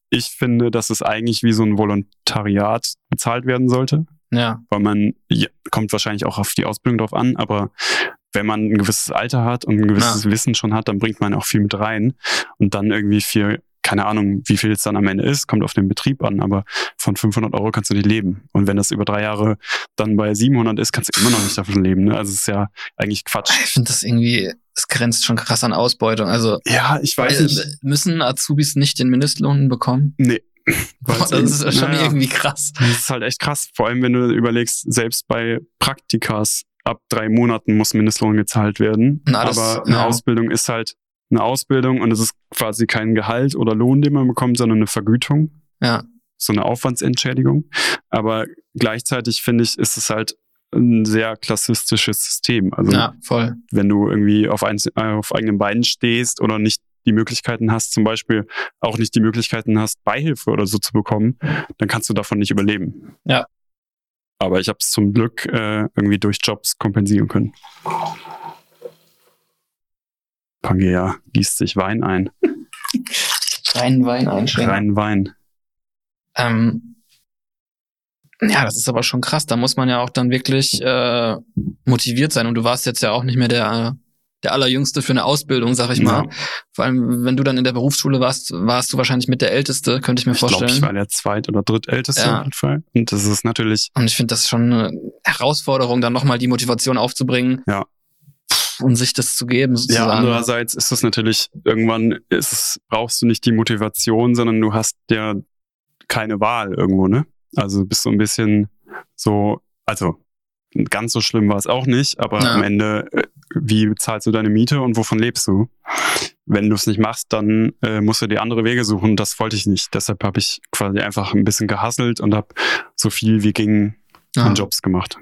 ich finde, dass es eigentlich wie so ein Volontariat bezahlt werden sollte. Ja. Weil man, ja, kommt wahrscheinlich auch auf die Ausbildung drauf an, aber wenn man ein gewisses Alter hat und ein gewisses ja. Wissen schon hat, dann bringt man auch viel mit rein. Und dann irgendwie für keine Ahnung, wie viel es dann am Ende ist, kommt auf den Betrieb an, aber von 500 Euro kannst du nicht leben. Und wenn das über drei Jahre dann bei 700 ist, kannst du immer noch nicht davon leben. Ne? Also es ist ja eigentlich Quatsch. Ich finde das irgendwie, es grenzt schon krass an Ausbeutung. Also ja, ich weiß nicht. Müssen Azubis nicht den Mindestlohn bekommen? Nee. Boah, das ist schon naja, irgendwie krass. Das ist halt echt krass. Vor allem, wenn du überlegst, selbst bei Praktikas ab drei Monaten muss Mindestlohn gezahlt werden. Na, das, aber eine ja. Ausbildung ist halt eine Ausbildung und es ist quasi kein Gehalt oder Lohn, den man bekommt, sondern eine Vergütung. Ja. So eine Aufwandsentschädigung. Aber gleichzeitig finde ich, ist es halt ein sehr klassistisches System. Also ja, voll. wenn du irgendwie auf, ein, auf eigenen Beinen stehst oder nicht die Möglichkeiten hast, zum Beispiel auch nicht die Möglichkeiten hast, Beihilfe oder so zu bekommen, dann kannst du davon nicht überleben. Ja. Aber ich habe es zum Glück äh, irgendwie durch Jobs kompensieren können. Pangea gießt sich Wein ein. Reinen Wein einschenken. Reinen Wein. Ähm, ja, das ist aber schon krass. Da muss man ja auch dann wirklich äh, motiviert sein. Und du warst jetzt ja auch nicht mehr der, der Allerjüngste für eine Ausbildung, sag ich mal. Ja. Vor allem, wenn du dann in der Berufsschule warst, warst du wahrscheinlich mit der Älteste, könnte ich mir ich vorstellen. Glaub, ich war der zweit- oder drittälteste ja. auf jeden Fall. Und das ist natürlich. Und ich finde das schon eine Herausforderung, dann nochmal die Motivation aufzubringen. Ja und sich das zu geben. Sozusagen. Ja, andererseits ist es natürlich, irgendwann ist es, brauchst du nicht die Motivation, sondern du hast ja keine Wahl irgendwo, ne? Also bist so ein bisschen so, also ganz so schlimm war es auch nicht, aber ja. am Ende, äh, wie bezahlst du deine Miete und wovon lebst du? Wenn du es nicht machst, dann äh, musst du dir andere Wege suchen. Das wollte ich nicht. Deshalb habe ich quasi einfach ein bisschen gehasselt und habe so viel wie ging ja. an Jobs gemacht.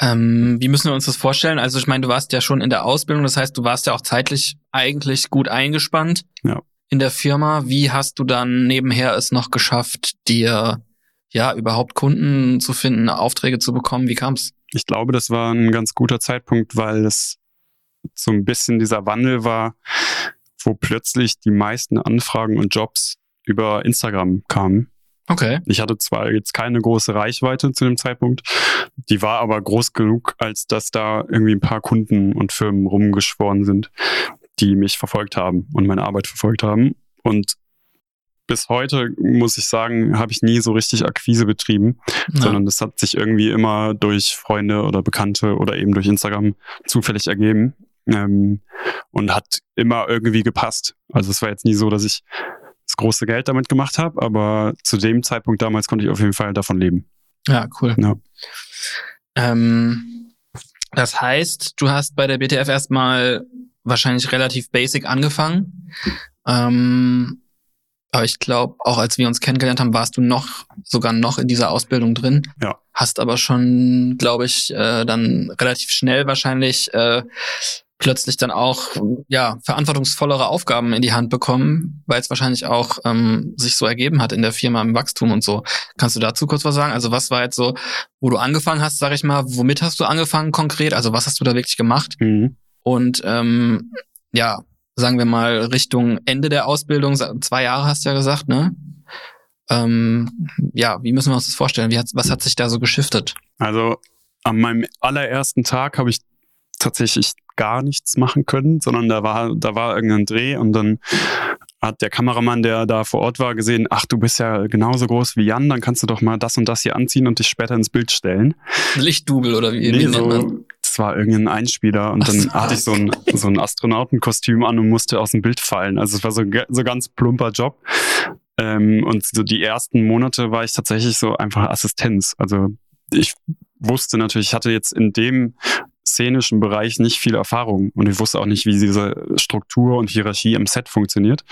Ähm, wie müssen wir uns das vorstellen? Also ich meine, du warst ja schon in der Ausbildung, das heißt, du warst ja auch zeitlich eigentlich gut eingespannt ja. in der Firma. Wie hast du dann nebenher es noch geschafft, dir ja überhaupt Kunden zu finden, Aufträge zu bekommen? Wie kam's? Ich glaube, das war ein ganz guter Zeitpunkt, weil es so ein bisschen dieser Wandel war, wo plötzlich die meisten Anfragen und Jobs über Instagram kamen. Okay. Ich hatte zwar jetzt keine große Reichweite zu dem Zeitpunkt, die war aber groß genug, als dass da irgendwie ein paar Kunden und Firmen rumgeschworen sind, die mich verfolgt haben und meine Arbeit verfolgt haben. Und bis heute, muss ich sagen, habe ich nie so richtig Akquise betrieben, Ja. sondern das hat sich irgendwie immer durch Freunde oder Bekannte oder eben durch Instagram zufällig ergeben ähm, und hat immer irgendwie gepasst. Also es war jetzt nie so, dass ich das große Geld damit gemacht habe, aber zu dem Zeitpunkt damals konnte ich auf jeden Fall davon leben. Ja, cool. Ja. Ähm, das heißt, du hast bei der BTF erstmal wahrscheinlich relativ basic angefangen. Ähm, aber ich glaube, auch als wir uns kennengelernt haben, warst du noch, sogar noch in dieser Ausbildung drin. Ja. Hast aber schon, glaube ich, äh, dann relativ schnell wahrscheinlich äh, plötzlich dann auch ja verantwortungsvollere Aufgaben in die Hand bekommen, weil es wahrscheinlich auch ähm, sich so ergeben hat in der Firma im Wachstum und so. Kannst du dazu kurz was sagen? Also was war jetzt so, wo du angefangen hast, sag ich mal, womit hast du angefangen konkret? Also was hast du da wirklich gemacht? Mhm. Und ähm, ja, sagen wir mal Richtung Ende der Ausbildung, zwei Jahre hast du ja gesagt, ne? Ähm, ja, wie müssen wir uns das vorstellen? Hat, was hat sich da so geschiftet? Also an meinem allerersten Tag habe ich tatsächlich gar nichts machen können, sondern da war, da war irgendein Dreh und dann hat der Kameramann, der da vor Ort war, gesehen, ach, du bist ja genauso groß wie Jan, dann kannst du doch mal das und das hier anziehen und dich später ins Bild stellen. Lichtdubel oder wie, wie Nee, nennt man? so, das war irgendein Einspieler und Ach dann so. hatte ich so ein, so ein Astronautenkostüm an und musste aus dem Bild fallen. Also es war so, so ganz plumper Job. Ähm, und so die ersten Monate war ich tatsächlich so einfach Assistenz. Also ich wusste natürlich, ich hatte jetzt in dem szenischen Bereich nicht viel Erfahrung und ich wusste auch nicht, wie diese Struktur und Hierarchie im Set funktioniert.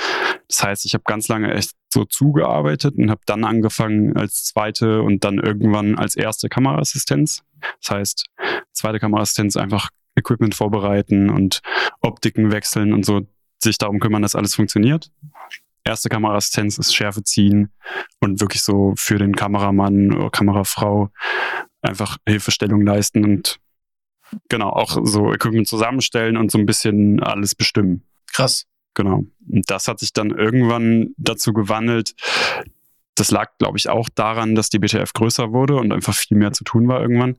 Das heißt, ich habe ganz lange echt so zugearbeitet und habe dann angefangen als zweite und dann irgendwann als erste Kameraassistenz. Das heißt, zweite Kameraassistenz einfach Equipment vorbereiten und Optiken wechseln und so sich darum kümmern, dass alles funktioniert. Erste Kameraassistenz ist Schärfe ziehen und wirklich so für den Kameramann oder Kamerafrau einfach Hilfestellung leisten und genau auch so Equipment zusammenstellen und so ein bisschen alles bestimmen. Krass. Genau. Und das hat sich dann irgendwann dazu gewandelt. Das lag, glaube ich, auch daran, dass die BTF größer wurde und einfach viel mehr zu tun war irgendwann,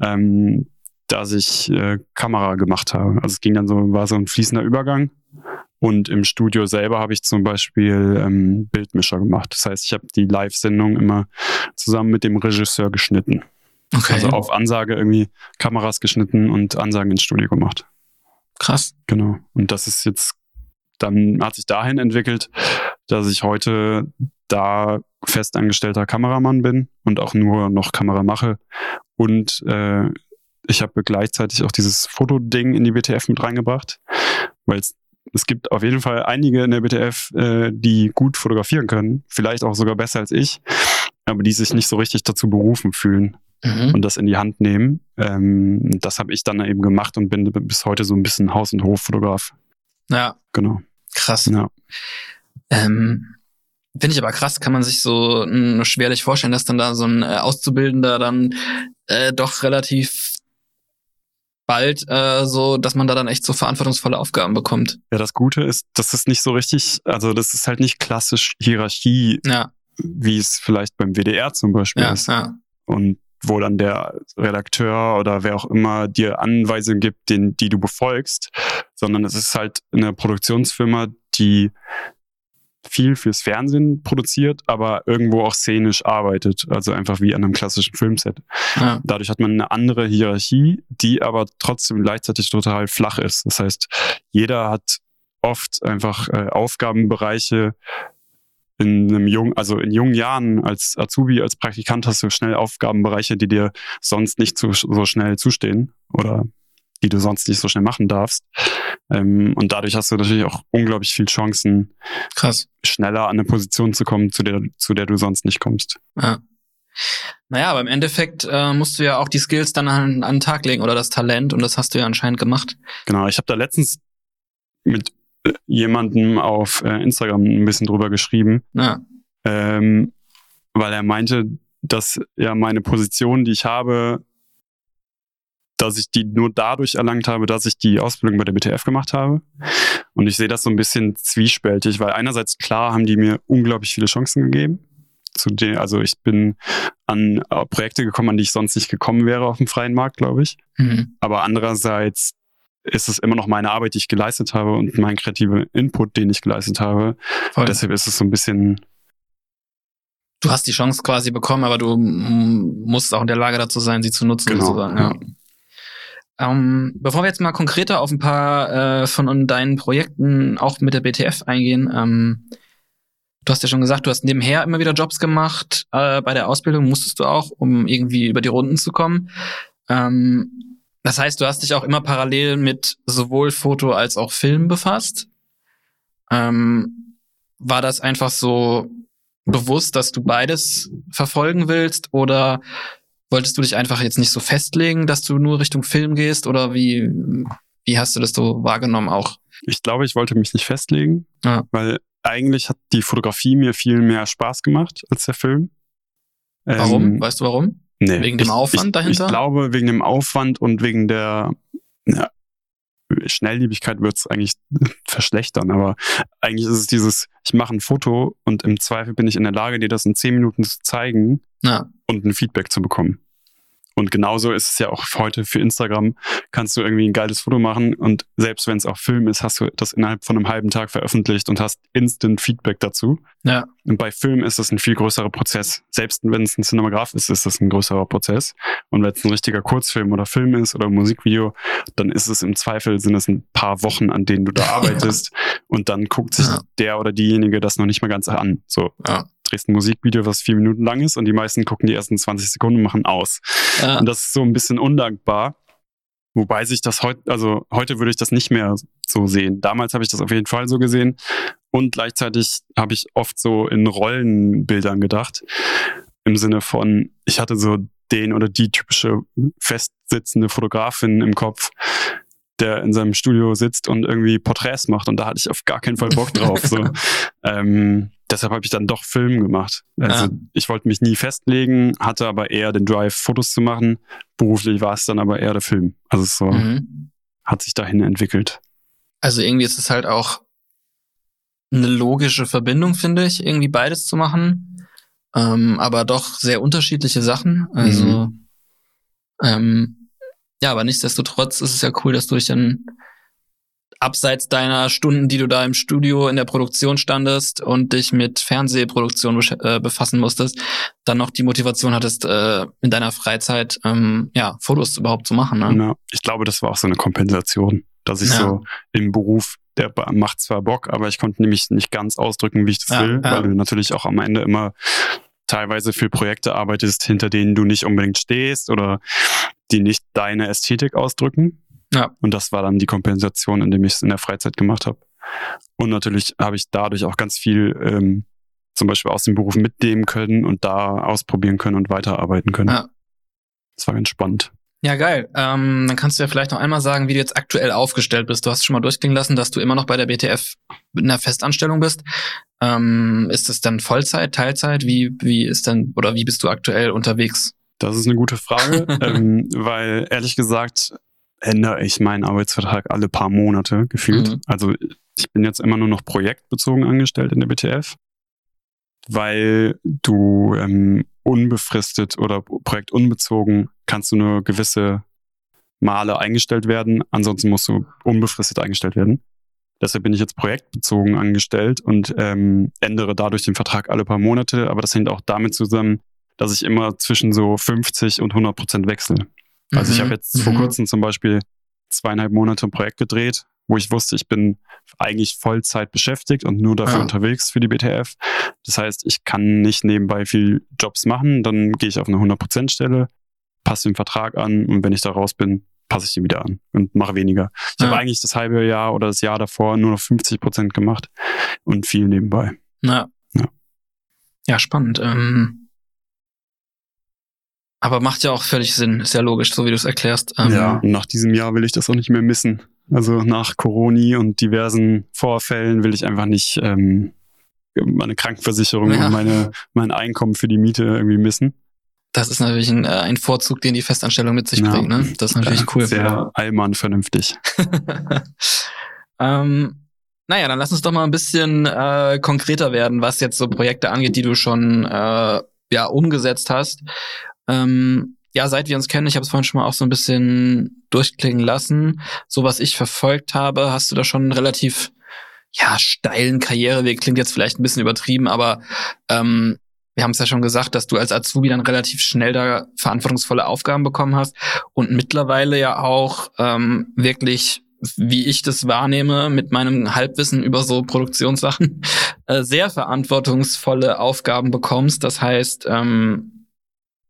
ähm, dass ich äh, Kamera gemacht habe. Also es ging dann so, war so ein fließender Übergang. Und im Studio selber habe ich zum Beispiel ähm, Bildmischer gemacht. Das heißt, ich habe die Live-Sendung immer zusammen mit dem Regisseur geschnitten. Okay. Also auf Ansage irgendwie Kameras geschnitten und Ansagen ins Studio gemacht. Krass. Genau. Und das ist jetzt, dann hat sich dahin entwickelt, dass ich heute da festangestellter Kameramann bin und auch nur noch Kamera mache. Und äh, ich habe gleichzeitig auch dieses Fotoding in die BTF mit reingebracht, weil es es gibt auf jeden Fall einige in der BTF, äh, die gut fotografieren können, vielleicht auch sogar besser als ich, aber die sich nicht so richtig dazu berufen fühlen Mhm. und das in die Hand nehmen. Ähm, das habe ich dann eben gemacht und bin bis heute so ein bisschen Haus- und Hoffotograf. Ja, Genau. krass. Ja. Ähm, Finde ich aber krass, kann man sich so mh, schwerlich vorstellen, dass dann da so ein äh, Auszubildender dann äh, doch relativ bald äh, so, dass man da dann echt so verantwortungsvolle Aufgaben bekommt. ja, das Gute ist, das ist nicht so richtig, also das ist halt nicht klassisch Hierarchie, Ja, wie es vielleicht beim WDR zum Beispiel ja, ist. ja. Und wo dann der Redakteur oder wer auch immer dir Anweisungen gibt, den, die du befolgst, sondern es ist halt eine Produktionsfirma, die viel fürs Fernsehen produziert, aber irgendwo auch szenisch arbeitet, also einfach wie an einem klassischen Filmset. ja. Dadurch hat man eine andere Hierarchie, die aber trotzdem gleichzeitig total flach ist. Das heißt, jeder hat oft einfach äh, Aufgabenbereiche in einem jungen, also in jungen Jahren als Azubi, als Praktikant hast du schnell Aufgabenbereiche, die dir sonst nicht zu, so schnell zustehen oder die du sonst nicht so schnell machen darfst. Ähm, und dadurch hast du natürlich auch unglaublich viel Chancen, Krass. schneller an eine Position zu kommen, zu der, zu der du sonst nicht kommst. Ja. Naja, aber im Endeffekt äh, musst du ja auch die Skills dann an, an den Tag legen oder das Talent und das hast du ja anscheinend gemacht. Genau, ich habe da letztens mit jemandem auf äh, Instagram ein bisschen drüber geschrieben, Ja, ähm, weil er meinte, dass ja meine Position, die ich habe, dass ich die nur dadurch erlangt habe, dass ich die Ausbildung bei der BTF gemacht habe. Und ich sehe das so ein bisschen zwiespältig, weil einerseits klar haben die mir unglaublich viele Chancen gegeben. zu den, also ich bin an äh, Projekte gekommen, an die ich sonst nicht gekommen wäre auf dem freien Markt, glaube ich. Mhm. Aber andererseits ist es immer noch meine Arbeit, die ich geleistet habe und mein kreativer Input, den ich geleistet habe. Voll. Deshalb ist es so ein bisschen, Du hast die Chance quasi bekommen, aber du musst auch in der Lage dazu sein, sie zu nutzen, Genau, sozusagen. Ja. Ähm, bevor wir jetzt mal konkreter auf ein paar äh, von deinen Projekten auch mit der BTF eingehen, ähm, du hast ja schon gesagt, du hast nebenher immer wieder Jobs gemacht. Äh, bei der Ausbildung musstest du auch, um irgendwie über die Runden zu kommen. Ähm, das heißt, du hast dich auch immer parallel mit sowohl Foto als auch Film befasst. Ähm, war das einfach so bewusst, dass du beides verfolgen willst oder wolltest du dich einfach jetzt nicht so festlegen, dass du nur Richtung Film gehst oder wie, wie hast du das so wahrgenommen auch? ich glaube, ich wollte mich nicht festlegen, Ja. weil eigentlich hat die Fotografie mir viel mehr Spaß gemacht als der Film. Warum? Ähm, weißt du warum? Nee, Wegen dem ich, Aufwand ich, dahinter? Ich glaube, wegen dem Aufwand und wegen der ja, Schnellliebigkeit wird es eigentlich verschlechtern. Aber eigentlich ist es dieses, ich mache ein Foto und im Zweifel bin ich in der Lage, dir das in zehn Minuten zu zeigen Ja, und ein Feedback zu bekommen. Und genauso ist es ja auch heute für Instagram. Kannst du irgendwie ein geiles Foto machen und selbst wenn es auch Film ist, hast du das innerhalb von einem halben Tag veröffentlicht und hast instant Feedback dazu. ja, Und bei Film ist das ein viel größerer Prozess. Selbst wenn es ein Cinematograph ist, ist das ein größerer Prozess. Und wenn es ein richtiger Kurzfilm oder Film ist oder ein Musikvideo, dann ist es im Zweifel, sind es ein paar Wochen, an denen du da arbeitest. und dann guckt sich Ja. der oder diejenige das noch nicht mal ganz an. So, ja. Drehst ein Musikvideo, was vier Minuten lang ist und die meisten gucken die ersten 20 Sekunden und machen aus. ja. Und das ist so ein bisschen undankbar. Wobei sich das heute, also heute würde ich das nicht mehr so sehen. Damals habe ich das auf jeden Fall so gesehen. Und gleichzeitig habe ich oft so in Rollenbildern gedacht. Im Sinne von, ich hatte so den oder die typische festsitzende Fotografin im Kopf, der in seinem Studio sitzt und irgendwie Porträts macht. Und da hatte ich auf gar keinen Fall Bock drauf. so. ähm, deshalb habe ich dann doch Film gemacht. Also Ah. ich wollte mich nie festlegen, hatte aber eher den Drive, Fotos zu machen. Beruflich war es dann aber eher der Film. Also es so Mhm. hat sich dahin entwickelt. Also irgendwie ist es halt auch eine logische Verbindung, finde ich, irgendwie beides zu machen. Ähm, aber doch sehr unterschiedliche Sachen. Also, ähm, ja, aber nichtsdestotrotz ist es ja cool, dass du dich dann abseits deiner Stunden, die du da im Studio in der Produktion standest und dich mit Fernsehproduktion äh, befassen musstest, dann noch die Motivation hattest, äh, in deiner Freizeit ähm, ja Fotos überhaupt zu machen. Ne? Ja, ich glaube, das war auch so eine Kompensation, dass ich Ja. so im Beruf, der macht zwar Bock, aber ich konnte nämlich nicht ganz ausdrücken, wie ich das Ja, will, weil du natürlich auch am Ende immer teilweise für Projekte arbeitest, hinter denen du nicht unbedingt stehst oder die nicht deine Ästhetik ausdrücken. Ja. Und das war dann die Kompensation, indem ich es in der Freizeit gemacht habe. Und natürlich habe ich dadurch auch ganz viel ähm, zum Beispiel aus dem Beruf mitnehmen können und da ausprobieren können und weiterarbeiten können. Ja. Das war ganz spannend. Ja, geil. Ähm, dann kannst du ja vielleicht noch einmal sagen, wie du jetzt aktuell aufgestellt bist. Du hast schon mal durchklingen lassen, dass du immer noch bei der BTF mit einer Festanstellung bist. Ähm, ist es dann Vollzeit, Teilzeit? Wie, wie ist denn, oder wie bist du aktuell unterwegs? Das ist eine gute Frage, ähm, weil ehrlich gesagt ändere ich meinen Arbeitsvertrag alle paar Monate gefühlt. Mhm. Also ich bin jetzt immer nur noch projektbezogen angestellt in der BTF, weil du ähm, unbefristet oder projektunbezogen kannst du nur gewisse Male eingestellt werden, ansonsten musst du unbefristet eingestellt werden. Deshalb bin ich jetzt projektbezogen angestellt und ähm, ändere dadurch den Vertrag alle paar Monate, aber das hängt auch damit zusammen, dass ich immer zwischen so 50 und 100 Prozent wechsle. Also ich Mhm. habe jetzt vor Mhm. kurzem zum Beispiel zweieinhalb Monate ein Projekt gedreht, wo ich wusste, ich bin eigentlich Vollzeit beschäftigt und nur dafür Ja. unterwegs für die BTF. Das heißt, ich kann nicht nebenbei viel Jobs machen, dann gehe ich auf eine 100% Stelle, passe den Vertrag an und wenn ich da raus bin, passe ich den wieder an und mache weniger. Ich Ja. habe eigentlich das halbe Jahr oder das Jahr davor nur noch 50% gemacht und viel nebenbei. Ja. Ja. Ja, spannend. Ähm, aber macht ja auch völlig Sinn. Ist ja logisch, so wie du es erklärst. Ähm, Und nach diesem Jahr will ich das auch nicht mehr missen. Also nach Corona und diversen Vorfällen will ich einfach nicht ähm, meine Krankenversicherung Ja. und meine, mein Einkommen für die Miete irgendwie missen. Das ist natürlich ein, äh, ein Vorzug, den die Festanstellung mit sich Ja. bringt. Ne? Das ist natürlich cool. Sehr allmann vernünftig. ähm, naja, dann lass uns doch mal ein bisschen äh, konkreter werden, was jetzt so Projekte angeht, die du schon äh, ja umgesetzt hast. Ähm, ja, seit wir uns kennen, ich habe es vorhin schon mal auch so ein bisschen durchklingen lassen. So was ich verfolgt habe, hast du da schon einen relativ ja steilen Karriereweg. Klingt jetzt vielleicht ein bisschen übertrieben, aber ähm, wir haben es ja schon gesagt, dass du als Azubi dann relativ schnell da verantwortungsvolle Aufgaben bekommen hast und mittlerweile ja auch ähm, wirklich wie ich das wahrnehme, mit meinem Halbwissen über so Produktionssachen, äh, sehr verantwortungsvolle Aufgaben bekommst. Das heißt, ähm,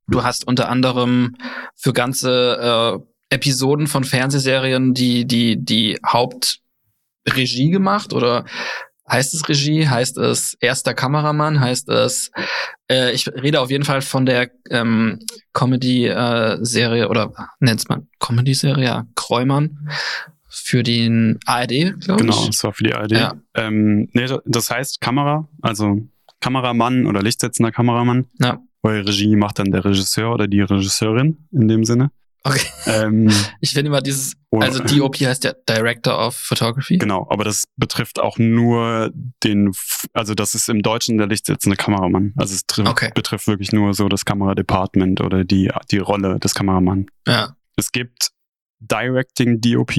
du hast unter anderem für ganze äh, Episoden von Fernsehserien die, die, die Hauptregie gemacht oder heißt es Regie, heißt es erster Kameramann, heißt es, äh, ich rede auf jeden Fall von der ähm, Comedy-Serie äh, oder nennt's man Comedy-Serie, ja, Kräumann für den ARD, glaube ich. Genau, das war für die ARD. Ja. Ähm, nee, das heißt Kamera, also Kameramann oder lichtsetzender Kameramann. Ja. Weil Regie macht dann der Regisseur oder die Regisseurin in dem Sinne. Okay. Ähm, ich finde immer dieses, also DOP heißt ja Director of Photography. Genau, aber das betrifft auch nur den, also das ist im Deutschen der lichtsetzende Kameramann. Also es okay. betrifft wirklich nur so das Kameradepartment oder die, die Rolle des Kameramanns. Ja. Es gibt Directing DOP,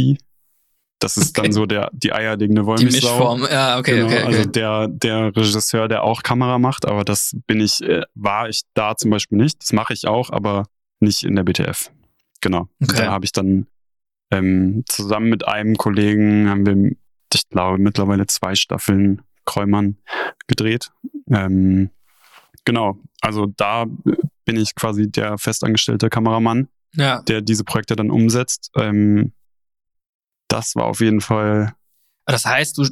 das ist okay. dann so der die eierlegende Wollmilchsau. Die Mischform, ja, okay, genau, okay, okay. Also der der Regisseur, der auch Kamera macht, aber das bin ich, äh, war ich da zum Beispiel nicht. Das mache ich auch, aber nicht in der BTF. Genau. Okay. Da habe ich dann ähm, zusammen mit einem Kollegen haben wir, ich glaube, mittlerweile zwei Staffeln Kräumann gedreht. Ähm, genau. Also da bin ich quasi der festangestellte Kameramann, ja. der diese Projekte dann umsetzt. Ähm, das war auf jeden Fall. Das heißt, du,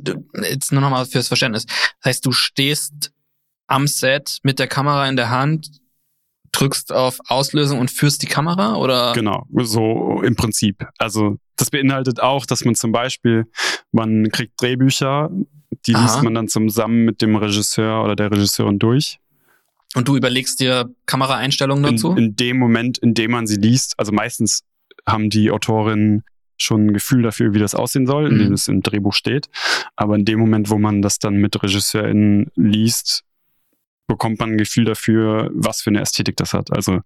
jetzt nur nochmal fürs Verständnis. Das heißt, du stehst am Set mit der Kamera in der Hand, drückst auf Auslösung und führst die Kamera oder? Genau, so im Prinzip. Also das beinhaltet auch, dass man zum Beispiel, man kriegt Drehbücher, die Aha. liest man dann zusammen mit dem Regisseur oder der Regisseurin durch. Und du überlegst dir Kameraeinstellungen dazu? In, in dem Moment, in dem man sie liest, also meistens haben die Autorinnen schon ein Gefühl dafür, wie das aussehen soll, in dem mhm. es im Drehbuch steht. Aber in dem Moment, wo man das dann mit RegisseurInnen liest, bekommt man ein Gefühl dafür, was für eine Ästhetik das hat. Also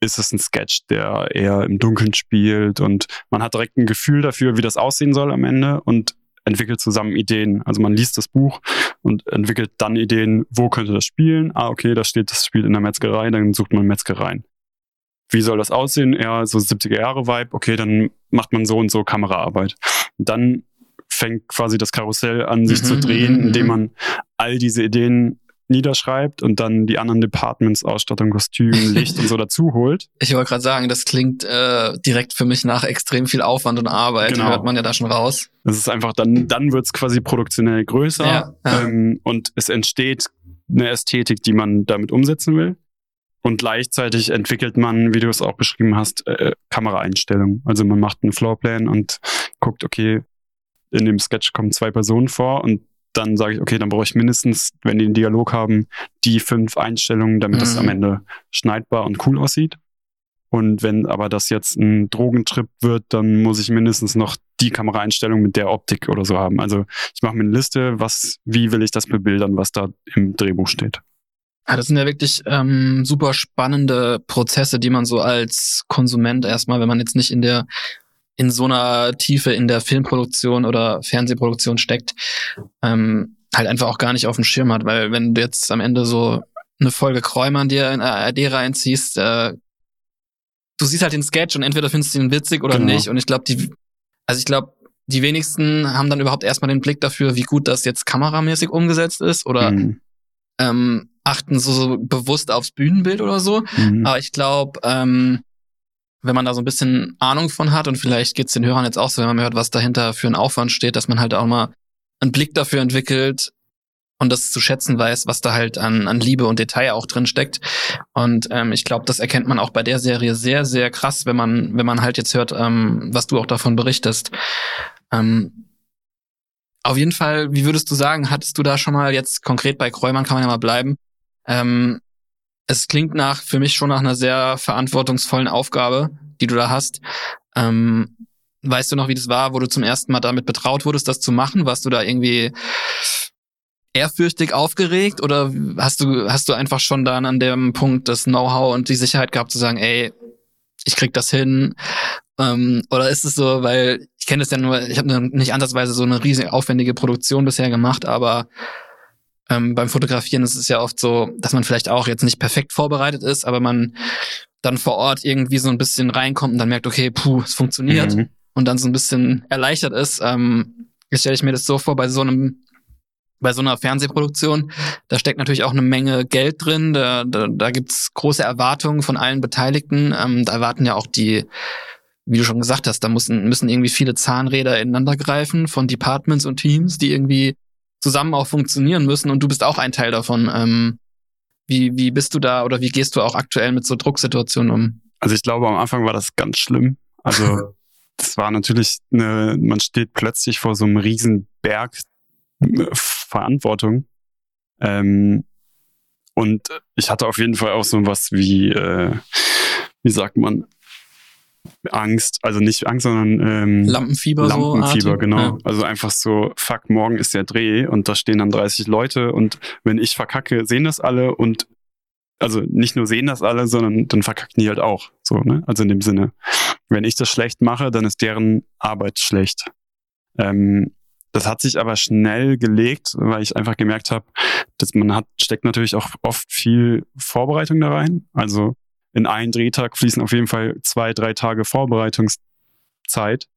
ist es ein Sketch, der eher im Dunkeln spielt und man hat direkt ein Gefühl dafür, wie das aussehen soll am Ende und entwickelt zusammen Ideen. Also man liest das Buch und entwickelt dann Ideen, wo könnte das spielen? Ah, okay, da steht, das spielt in der Metzgerei, dann sucht man Metzgereien wie soll das aussehen? Ja, so 70er Jahre Vibe, okay, dann macht man so und so Kameraarbeit. Dann fängt quasi das Karussell an, sich mhm, zu drehen, mhm, indem mhm. man all diese Ideen niederschreibt und dann die anderen Departments, Ausstattung, Kostüm, Licht und so dazu holt. Ich wollte gerade sagen, das klingt äh, direkt für mich nach extrem viel Aufwand und Arbeit. Genau. Hört man ja da schon raus. Das ist einfach, dann, dann wird es quasi produktionell größer ja, ja. Ähm, und es entsteht eine Ästhetik, die man damit umsetzen will. Und gleichzeitig entwickelt man, wie du es auch beschrieben hast, äh, Kameraeinstellungen. Also man macht einen Floorplan und guckt, okay, in dem Sketch kommen zwei Personen vor und dann sage ich, okay, dann brauche ich mindestens, wenn die einen Dialog haben, die fünf Einstellungen, damit es mhm. am Ende schneidbar und cool aussieht. Und wenn aber das jetzt ein Drogentrip wird, dann muss ich mindestens noch die Kameraeinstellung mit der Optik oder so haben. Also ich mache mir eine Liste, was, wie will ich das bebildern, was da im Drehbuch steht. Ja, das sind ja wirklich ähm, super spannende Prozesse, die man so als Konsument erstmal, wenn man jetzt nicht in der in so einer Tiefe in der Filmproduktion oder Fernsehproduktion steckt, ähm, halt einfach auch gar nicht auf dem Schirm hat, weil wenn du jetzt am Ende so eine Folge Kräumern dir in ARD reinziehst, äh, du siehst halt den Sketch und entweder findest du ihn witzig oder genau. nicht und ich glaube, die, also ich glaube, die wenigsten haben dann überhaupt erstmal den Blick dafür, wie gut das jetzt kameramäßig umgesetzt ist oder mhm. ähm, achten so, so bewusst aufs Bühnenbild oder so. Mhm. Aber ich glaube, ähm, wenn man da so ein bisschen Ahnung von hat und vielleicht geht's den Hörern jetzt auch so, wenn man hört, was dahinter für ein Aufwand steht, dass man halt auch mal einen Blick dafür entwickelt und das zu schätzen weiß, was da halt an, an Liebe und Detail auch drin steckt. Und ähm, ich glaube, das erkennt man auch bei der Serie sehr, sehr krass, wenn man, wenn man halt jetzt hört, ähm, was du auch davon berichtest. Ähm, auf jeden Fall, wie würdest du sagen, hattest du da schon mal jetzt konkret bei Kräumann kann man ja mal bleiben, ähm, es klingt nach für mich schon nach einer sehr verantwortungsvollen Aufgabe, die du da hast. Ähm, weißt du noch, wie das war, wo du zum ersten Mal damit betraut wurdest, das zu machen? Warst du da irgendwie ehrfürchtig aufgeregt oder hast du, hast du einfach schon dann an dem Punkt das Know-how und die Sicherheit gehabt zu sagen, ey, ich krieg das hin? Ähm, oder ist es so, weil ich kenne das ja nur, ich habe nicht ansatzweise so eine riesige aufwendige Produktion bisher gemacht, aber ähm, beim Fotografieren ist es ja oft so, dass man vielleicht auch jetzt nicht perfekt vorbereitet ist, aber man dann vor Ort irgendwie so ein bisschen reinkommt und dann merkt, okay, puh, es funktioniert mhm. und dann so ein bisschen erleichtert ist. Ähm, jetzt stelle ich mir das so vor, bei so einem bei so einer Fernsehproduktion, da steckt natürlich auch eine Menge Geld drin, da, da, da gibt's große Erwartungen von allen Beteiligten. Ähm, da erwarten ja auch die, wie du schon gesagt hast, da müssen, müssen irgendwie viele Zahnräder ineinander greifen von Departments und Teams, die irgendwie zusammen auch funktionieren müssen und du bist auch ein Teil davon. Ähm, wie, wie bist du da oder wie gehst du auch aktuell mit so Drucksituationen um? Also ich glaube, am Anfang war das ganz schlimm. Also das war natürlich eine, man steht plötzlich vor so einem riesen Berg äh, Verantwortung. Ähm, und ich hatte auf jeden Fall auch so was wie, äh, wie sagt man, Angst, also nicht Angst, sondern ähm, Lampenfieber. Lampenfieber, so genau. Ja. Also einfach so, fuck, morgen ist der Dreh und da stehen dann 30 Leute und wenn ich verkacke, sehen das alle und also nicht nur sehen das alle, sondern dann verkacken die halt auch. So, ne? Also in dem Sinne, wenn ich das schlecht mache, dann ist deren Arbeit schlecht. Ähm, das hat sich aber schnell gelegt, weil ich einfach gemerkt habe, dass man hat, steckt natürlich auch oft viel Vorbereitung da rein. Also in einen Drehtag fließen auf jeden Fall zwei, drei Tage Vorbereitungszeit,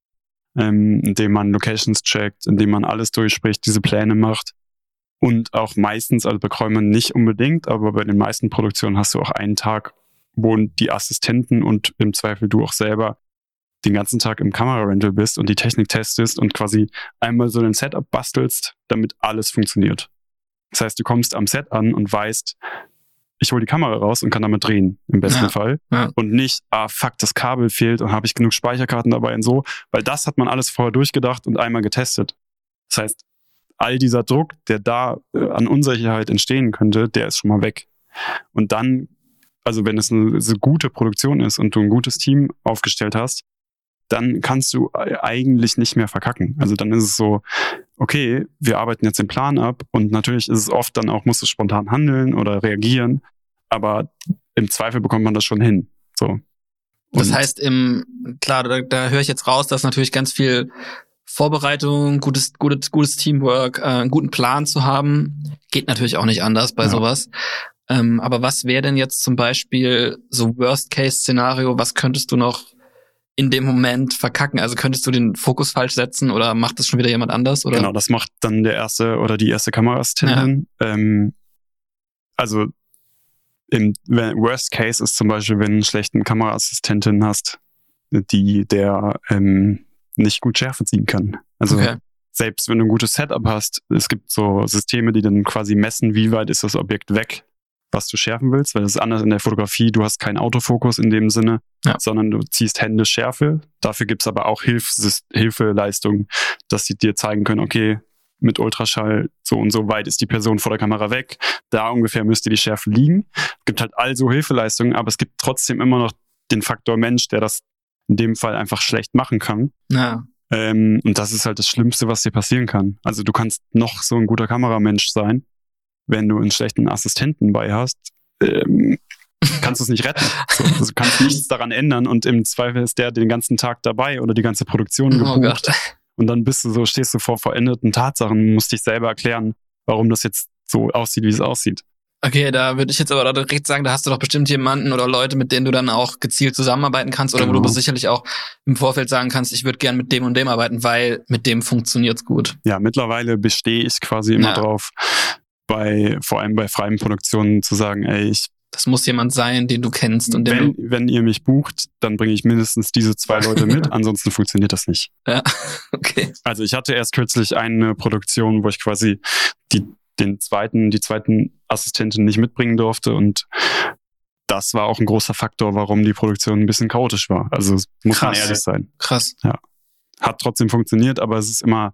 ähm, indem man Locations checkt, indem man alles durchspricht, diese Pläne macht. Und auch meistens, also bei Kräumern nicht unbedingt, aber bei den meisten Produktionen hast du auch einen Tag, wo die Assistenten und im Zweifel du auch selber den ganzen Tag im Kamerarental bist und die Technik testest und quasi einmal so ein Setup bastelst, damit alles funktioniert. Das heißt, du kommst am Set an und weißt, ich hole die Kamera raus und kann damit drehen, im besten ja, Fall. Ja. Und nicht, ah fuck, das Kabel fehlt und habe ich genug Speicherkarten dabei und so, weil das hat man alles vorher durchgedacht und einmal getestet. Das heißt, all dieser Druck, der da äh, an Unsicherheit entstehen könnte, der ist schon mal weg. Und dann, also wenn es eine so gute Produktion ist und du ein gutes Team aufgestellt hast, dann kannst du eigentlich nicht mehr verkacken. Also dann ist es so, okay, wir arbeiten jetzt den Plan ab und natürlich ist es oft dann auch, musst du spontan handeln oder reagieren, aber im Zweifel bekommt man das schon hin. So. Und das heißt, im, klar, da, da höre ich jetzt raus, dass natürlich ganz viel Vorbereitung, gutes, gutes, gutes Teamwork, äh, einen guten Plan zu haben, geht natürlich auch nicht anders bei ja. sowas. Ähm, aber was wäre denn jetzt zum Beispiel so Worst-Case-Szenario? Was könntest du noch in dem Moment verkacken? Also könntest du den Fokus falsch setzen oder macht das schon wieder jemand anders? Oder? Genau, das macht dann der erste oder die erste Kameraassistentin. Ja. Ähm, also im Worst Case ist zum Beispiel, wenn du einen schlechten Kameraassistentin hast, die der ähm, nicht gut Schärfe ziehen kann. Also okay. selbst wenn du ein gutes Setup hast, es gibt so Systeme, die dann quasi messen, wie weit ist das Objekt weg was du schärfen willst, weil das ist anders in der Fotografie. Du hast keinen Autofokus in dem Sinne, ja. sondern du ziehst Hände Schärfe. Dafür gibt's aber auch Hilfs Hilfeleistungen, dass sie dir zeigen können, okay, mit Ultraschall so und so weit ist die Person vor der Kamera weg. Da ungefähr müsste die Schärfe liegen. Es gibt halt also Hilfeleistungen, aber es gibt trotzdem immer noch den Faktor Mensch, der das in dem Fall einfach schlecht machen kann. Ja. Ähm, und das ist halt das Schlimmste, was dir passieren kann. Also du kannst noch so ein guter Kameramensch sein wenn du einen schlechten Assistenten bei hast, ähm, kannst du es nicht retten. So, also du kannst nichts daran ändern und im Zweifel ist der den ganzen Tag dabei oder die ganze Produktion oh gebucht. Oh. Und dann bist du so, stehst du vor veränderten Tatsachen, musst dich selber erklären, warum das jetzt so aussieht, wie es aussieht. Okay, da würde ich jetzt aber direkt sagen, da hast du doch bestimmt jemanden oder Leute, mit denen du dann auch gezielt zusammenarbeiten kannst oder genau. wo du genau. sicherlich auch im Vorfeld sagen kannst, ich würde gern mit dem und dem arbeiten, weil mit dem funktioniert's gut. Ja, mittlerweile bestehe ich quasi immer ja. drauf, bei, vor allem bei freien Produktionen zu sagen, ey, ich das muss jemand sein, den du kennst. Und wenn, wenn ihr mich bucht, dann bringe ich mindestens diese zwei Leute mit, ansonsten funktioniert das nicht. Ja, okay. Also ich hatte erst kürzlich eine Produktion, wo ich quasi die, den zweiten, die zweiten Assistentin nicht mitbringen durfte und das war auch ein großer Faktor, warum die Produktion ein bisschen chaotisch war. Also muss Krass. man ehrlich sein. Krass. Ja. Hat trotzdem funktioniert, aber es ist immer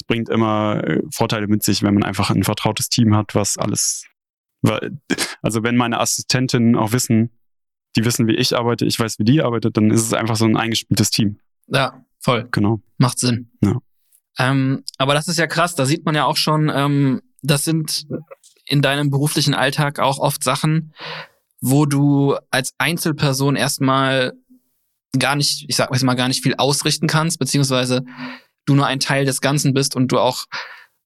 es bringt immer äh, Vorteile mit sich, wenn man einfach ein vertrautes Team hat, was alles. Also wenn meine Assistentinnen auch wissen, die wissen, wie ich arbeite, ich weiß, wie die arbeitet, dann ist es einfach so ein eingespieltes Team. Ja. voll. Genau. Macht Sinn. Ja. Ähm, aber das ist ja krass, da sieht man ja auch schon, ähm, das sind in deinem beruflichen Alltag auch oft Sachen, wo du als Einzelperson erstmal gar nicht, ich sag mal, gar nicht viel ausrichten kannst, beziehungsweise du nur ein Teil des Ganzen bist und du auch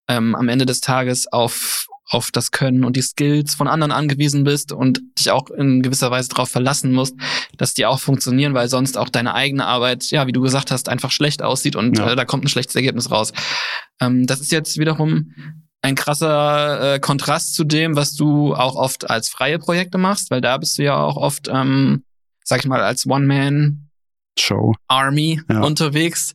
ähm, am Ende des Tages auf, auf das Können und die Skills von anderen angewiesen bist und dich auch in gewisser Weise darauf verlassen musst, dass die auch funktionieren, weil sonst auch deine eigene Arbeit, ja, wie du gesagt hast, einfach schlecht aussieht und Ja. äh, da kommt ein schlechtes Ergebnis raus. Ähm, das ist jetzt wiederum ein krasser äh, Kontrast zu dem, was du auch oft als freie Projekte machst, weil da bist du ja auch oft, ähm, sag ich mal, als One-Man Show. Army Ja. unterwegs,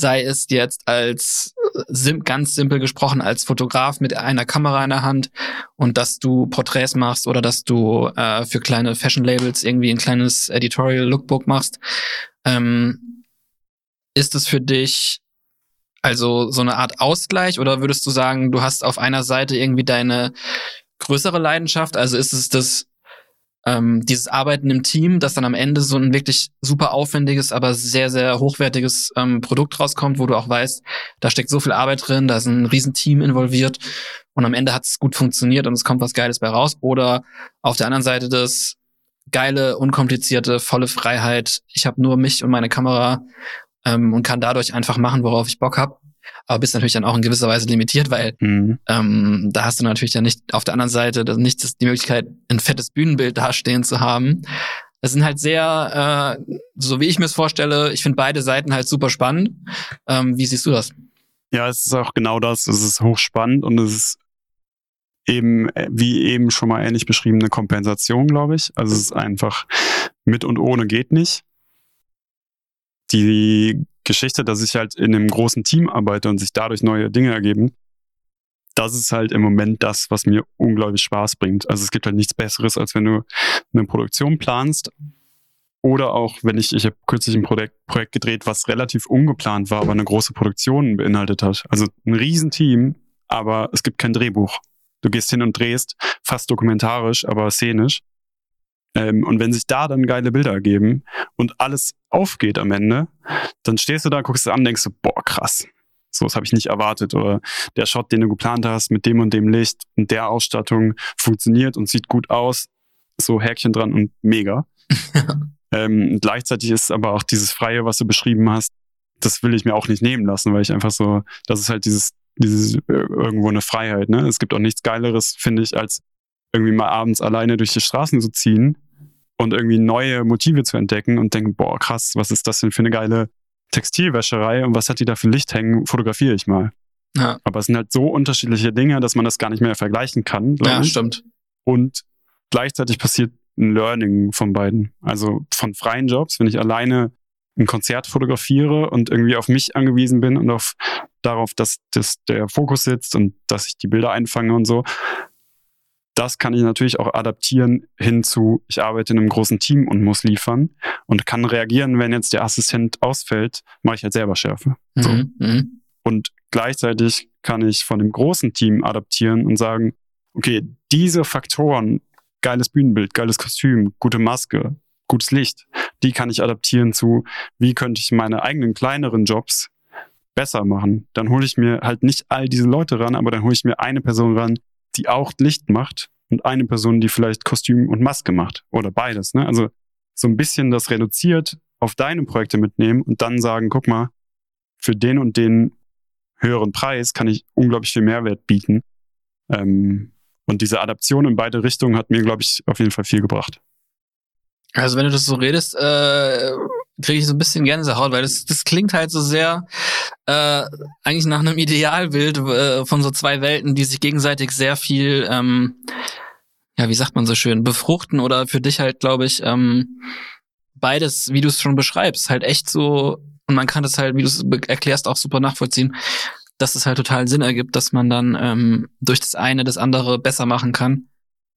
sei es jetzt als äh, sim ganz simpel gesprochen als Fotograf mit einer Kamera in der Hand und dass du Porträts machst oder dass du äh, für kleine Fashion Labels irgendwie ein kleines Editorial Lookbook machst. Ähm, ist es für dich also so eine Art Ausgleich oder würdest du sagen, du hast auf einer Seite irgendwie deine größere Leidenschaft? Also ist es das ähm, dieses Arbeiten im Team, dass dann am Ende so ein wirklich super aufwendiges, aber sehr, sehr hochwertiges ähm, Produkt rauskommt, wo du auch weißt, da steckt so viel Arbeit drin, da ist ein riesen Team involviert und am Ende hat es gut funktioniert und es kommt was Geiles bei raus. Oder auf der anderen Seite das geile, unkomplizierte, volle Freiheit. Ich habe nur mich und meine Kamera ähm, und kann dadurch einfach machen, worauf ich Bock hab. Aber bist natürlich dann auch in gewisser Weise limitiert, weil Mhm. ähm, da hast du natürlich dann nicht auf der anderen Seite das- nicht das, die Möglichkeit, ein fettes Bühnenbild dastehen zu haben. Das sind halt sehr, äh, so wie ich mir es vorstelle, ich finde beide Seiten halt super spannend. Ähm, wie siehst du das? Ja, es ist auch genau das. Es ist hochspannend und es ist eben, äh, wie eben schon mal ähnlich beschrieben, eine Kompensation, glaube ich. Also es ist einfach mit und ohne geht nicht. Die Geschichte, dass ich halt in einem großen Team arbeite und sich dadurch neue Dinge ergeben, das ist halt im Moment das, was mir unglaublich Spaß bringt. Also es gibt halt nichts Besseres, als wenn du eine Produktion planst oder auch, wenn ich, ich habe kürzlich ein Projekt, Projekt gedreht, was relativ ungeplant war, aber eine große Produktion beinhaltet hat. Also ein Riesenteam, aber es gibt kein Drehbuch. Du gehst hin und drehst, fast dokumentarisch, aber szenisch. Ähm, und wenn sich da dann geile Bilder ergeben und alles aufgeht am Ende, dann stehst du da, guckst du an, denkst du, boah, krass. So, das habe ich nicht erwartet. Oder der Shot, den du geplant hast, mit dem und dem Licht und der Ausstattung funktioniert und sieht gut aus. So Häkchen dran und mega. Ähm, gleichzeitig ist aber auch dieses Freie, was du beschrieben hast, das will ich mir auch nicht nehmen lassen, weil ich einfach so, das ist halt dieses, dieses äh, irgendwo eine Freiheit. Ne? Es gibt auch nichts Geileres, finde ich, als irgendwie mal abends alleine durch die Straßen zu ziehen und irgendwie neue Motive zu entdecken und denken, boah, krass, was ist das denn für eine geile Textilwäscherei und was hat die da für Licht hängen, fotografiere ich mal. Ja, Aber es sind halt so unterschiedliche Dinge, dass man das gar nicht mehr vergleichen kann, ja ich stimmt. und gleichzeitig passiert ein Learning von beiden. Also von freien Jobs, wenn ich alleine ein Konzert fotografiere und irgendwie auf mich angewiesen bin und auf darauf, dass, dass der Fokus sitzt und dass ich die Bilder einfange und so. Das kann ich natürlich auch adaptieren hinzu, ich arbeite in einem großen Team und muss liefern und kann reagieren, wenn jetzt der Assistent ausfällt, mache ich halt selber Schärfe. So. Mhm. Mhm. Und gleichzeitig kann ich von dem großen Team adaptieren und sagen, okay, diese Faktoren, geiles Bühnenbild, geiles Kostüm, gute Maske, gutes Licht, die kann ich adaptieren zu, wie könnte ich meine eigenen kleineren Jobs besser machen. Dann hole ich mir halt nicht all diese Leute ran, aber dann hole ich mir eine Person ran, die auch Licht macht und eine Person, die vielleicht Kostüm und Maske macht oder beides. Ne? Also so ein bisschen das reduziert auf deine Projekte mitnehmen und dann sagen, guck mal, für den und den höheren Preis kann ich unglaublich viel Mehrwert bieten. Ähm, und diese Adaption in beide Richtungen hat mir, glaube ich, auf jeden Fall viel gebracht. Also wenn du das so redest, äh, kriege ich so ein bisschen Gänsehaut, weil das, das klingt halt so sehr äh, eigentlich nach einem Idealbild äh, von so zwei Welten, die sich gegenseitig sehr viel, ähm, ja, wie sagt man so schön, befruchten oder für dich halt, glaube ich, ähm, beides, wie du es schon beschreibst, halt echt so, und man kann das halt, wie du es erklärst, auch super nachvollziehen, dass es halt total Sinn ergibt, dass man dann ähm, durch das eine das andere besser machen kann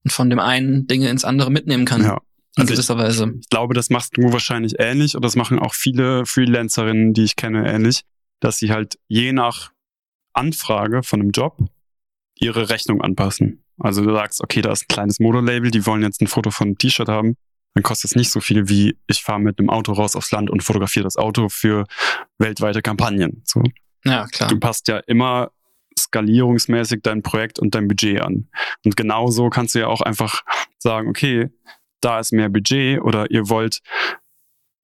und von dem einen Dinge ins andere mitnehmen kann. Ja. In Also ich, gewisser Weise. ich glaube, das machst du wahrscheinlich ähnlich oder das machen auch viele Freelancerinnen, die ich kenne, ähnlich, dass sie halt je nach Anfrage von einem Job ihre Rechnung anpassen. Also du sagst, okay, da ist ein kleines Modelabel, die wollen jetzt ein Foto von einem T-Shirt haben. dann kostet es nicht so viel wie ich fahre mit einem Auto raus aufs Land und fotografiere das Auto für weltweite Kampagnen. So. Ja, klar. Du passt ja immer skalierungsmäßig dein Projekt und dein Budget an. Und genauso kannst du ja auch einfach sagen, okay, da ist mehr Budget oder ihr wollt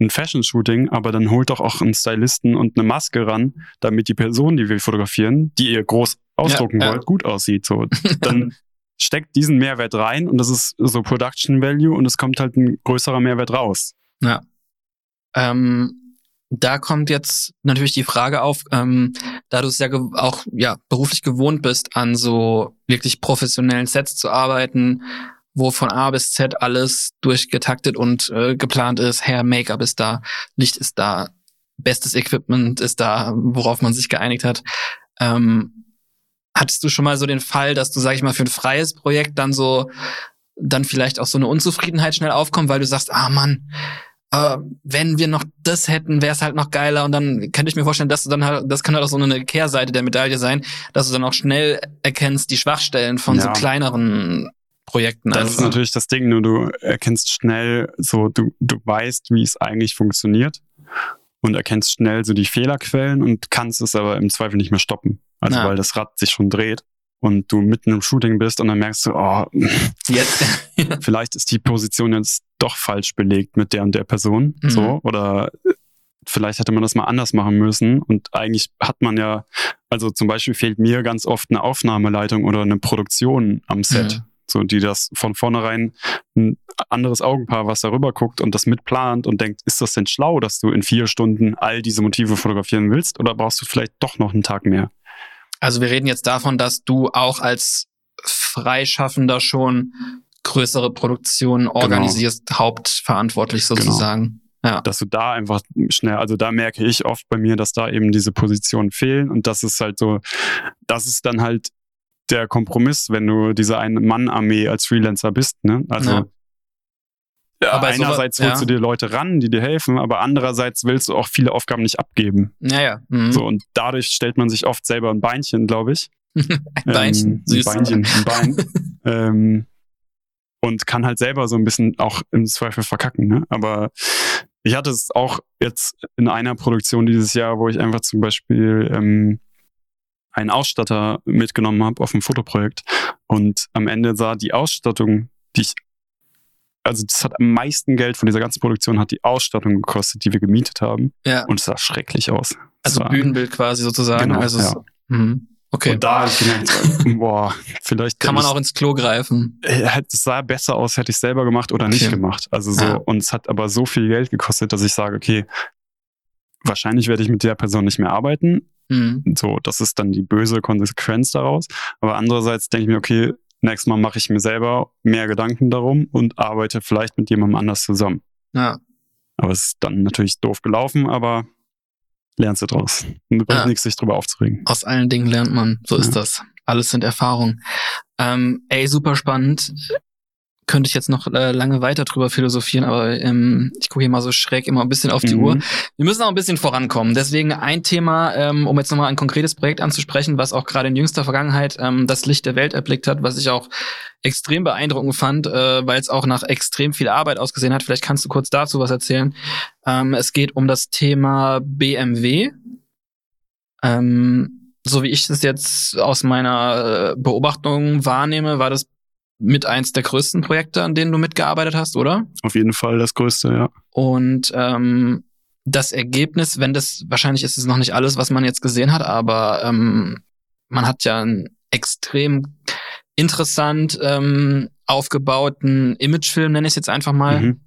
ein Fashion-Shooting, aber dann holt doch auch einen Stylisten und eine Maske ran, damit die Person, die wir fotografieren, die ihr groß ausdrucken Ja, ja. wollt, gut aussieht. So, dann steckt diesen Mehrwert rein und das ist so Production Value und es kommt halt ein größerer Mehrwert raus. Ja. Ähm, da kommt jetzt natürlich die Frage auf, ähm, da du es ja auch ja beruflich gewohnt bist, an so wirklich professionellen Sets zu arbeiten, wo von A bis Z alles durchgetaktet und äh, geplant ist, Hair, Make-up ist da, Licht ist da, bestes Equipment ist da, worauf man sich geeinigt hat. Ähm, hattest du schon mal so den Fall, dass du, sag ich mal, für ein freies Projekt dann so dann vielleicht auch so eine Unzufriedenheit schnell aufkommt, weil du sagst, ah Mann, äh, wenn wir noch das hätten, wäre es halt noch geiler. Und dann könnte ich mir vorstellen, dass du dann halt, das kann halt auch so eine Kehrseite der Medaille sein, dass du dann auch schnell erkennst die Schwachstellen von so Ja. kleineren Projekten. Das ist natürlich das Ding, nur du erkennst schnell so, du, du weißt, wie es eigentlich funktioniert und erkennst schnell so die Fehlerquellen und kannst es aber im Zweifel nicht mehr stoppen. Also Ja. weil das Rad sich schon dreht und du mitten im Shooting bist und dann merkst du, oh, jetzt. vielleicht ist die Position jetzt doch falsch belegt mit der und der Person. Mhm. So, oder vielleicht hätte man das mal anders machen müssen. Und eigentlich hat man ja, also zum Beispiel fehlt mir ganz oft eine Aufnahmeleitung oder eine Produktion am Set. Mhm. So, die das von vornherein ein anderes Augenpaar, was darüber guckt und das mitplant und denkt, ist das denn schlau, dass du in vier Stunden all diese Motive fotografieren willst oder brauchst du vielleicht doch noch einen Tag mehr? Also wir reden jetzt davon, dass du auch als Freischaffender schon größere Produktionen organisierst, hauptverantwortlich Genau. sozusagen. Ja. dass du da einfach schnell, also da merke ich oft bei mir, dass da eben diese Positionen fehlen und das ist halt so, das ist dann halt der Kompromiss, wenn du diese Ein-Mann-Armee als Freelancer bist, ne? Also Ja. ja, Aber so- einerseits holst ja. du dir Leute ran, die dir helfen, aber andererseits willst du auch viele Aufgaben nicht abgeben. Ja, ja. Mhm. So, und dadurch stellt man sich oft selber ein Beinchen, glaube ich. Ein Beinchen, Ähm, süß. Ein Beinchen, ein Bein. ähm, und kann halt selber so ein bisschen auch im Zweifel verkacken. Ne? Aber ich hatte es auch jetzt in einer Produktion dieses Jahr, wo ich einfach zum Beispiel ähm, einen Ausstatter mitgenommen habe auf ein Fotoprojekt. Und am Ende sah die Ausstattung, die ich, also das hat am meisten Geld von dieser ganzen Produktion, hat die Ausstattung gekostet, die wir gemietet haben. Ja. Und es sah schrecklich aus. Also war- Bühnenbild quasi sozusagen. Genau, also ja. mhm. Okay. Und da habe ich gemerkt, boah, vielleicht Kann man ich- auch ins Klo greifen. äh, es sah besser aus, hätte ich selber gemacht oder nicht Okay. gemacht. Also so, Ja. und es hat aber so viel Geld gekostet, dass ich sage, okay, wahrscheinlich werde ich mit der Person nicht mehr arbeiten. Mhm. So, das ist dann die böse Konsequenz daraus. Aber andererseits denke ich mir, okay, nächstes Mal mache ich mir selber mehr Gedanken darum und arbeite vielleicht mit jemandem anders zusammen. Ja. Aber es ist dann natürlich doof gelaufen, aber lernst du draus. Und bringt Ja. nichts, sich drüber aufzuregen. Aus allen Dingen lernt man. So ist Ja. das. Alles sind Erfahrungen. Ähm, ey, super spannend. Könnte ich jetzt noch äh, lange weiter drüber philosophieren, aber ähm, ich gucke hier mal so schräg immer ein bisschen auf die Mhm. Uhr. Wir müssen auch ein bisschen vorankommen. Deswegen ein Thema, ähm, um jetzt nochmal ein konkretes Projekt anzusprechen, was auch gerade in jüngster Vergangenheit ähm, das Licht der Welt erblickt hat, was ich auch extrem beeindruckend fand, äh, weil es auch nach extrem viel Arbeit ausgesehen hat. Vielleicht kannst du kurz dazu was erzählen. Ähm, es geht um das Thema BMW. Ähm, so wie ich das jetzt aus meiner äh, Beobachtung wahrnehme, war das mit eins der größten Projekte, an denen du mitgearbeitet hast, oder? Auf jeden Fall das Größte, ja. Und ähm, das Ergebnis, wenn das, wahrscheinlich ist es noch nicht alles, was man jetzt gesehen hat, aber ähm, man hat ja einen extrem interessant ähm, aufgebauten Imagefilm, nenne ich es jetzt einfach mal. Mhm.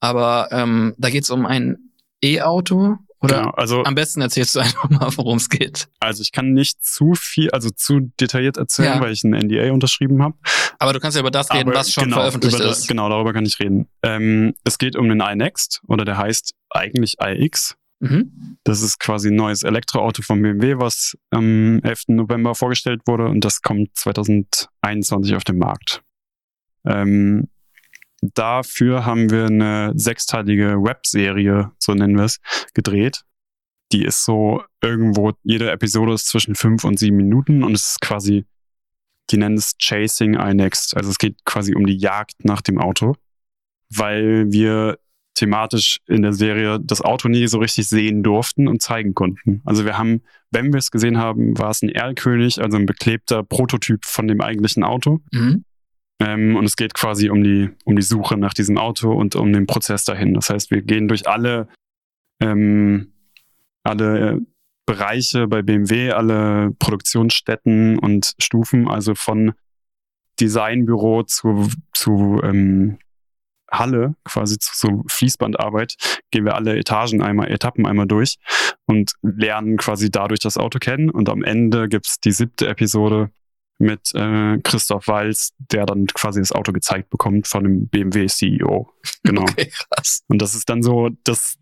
Aber ähm, da geht es um ein E-Auto. Oder Genau, also am besten erzählst du einfach mal, worum es geht. Also ich kann nicht zu viel, also zu detailliert erzählen, Ja. weil ich ein NDA unterschrieben habe. Aber du kannst ja über das reden, Aber was schon genau, veröffentlicht über, ist. Genau, darüber kann ich reden. Ähm, es geht um den iNext oder der heißt eigentlich iX. Mhm. Das ist quasi ein neues Elektroauto von BMW, was am 11. November vorgestellt wurde und das kommt 2021 auf den Markt. Ähm, dafür haben wir eine sechsteilige Webserie, so nennen wir es, gedreht. Die ist so irgendwo, jede Episode ist zwischen fünf und sieben Minuten und es ist quasi, die nennen es Chasing iNext. Also es geht quasi um die Jagd nach dem Auto. weil wir thematisch in der Serie das Auto nie so richtig sehen durften und zeigen konnten. Also wir haben, wenn wir es gesehen haben, war es ein Erlkönig, also ein beklebter Prototyp von dem eigentlichen Auto. Mhm. Ähm, und es geht quasi um die, um die Suche nach diesem Auto und um den Prozess dahin. Das heißt, wir gehen durch alle, ähm, alle Bereiche bei BMW, alle Produktionsstätten und Stufen, also von Designbüro zu, zu ähm, Halle, quasi zu so Fließbandarbeit, gehen wir alle Etagen einmal, Etappen einmal durch und lernen quasi dadurch das Auto kennen. Und am Ende gibt's die siebte Episode mit äh, Christoph Walz, der dann quasi das Auto gezeigt bekommt von dem BMW CEO. Genau. Okay, krass. Und das ist dann so das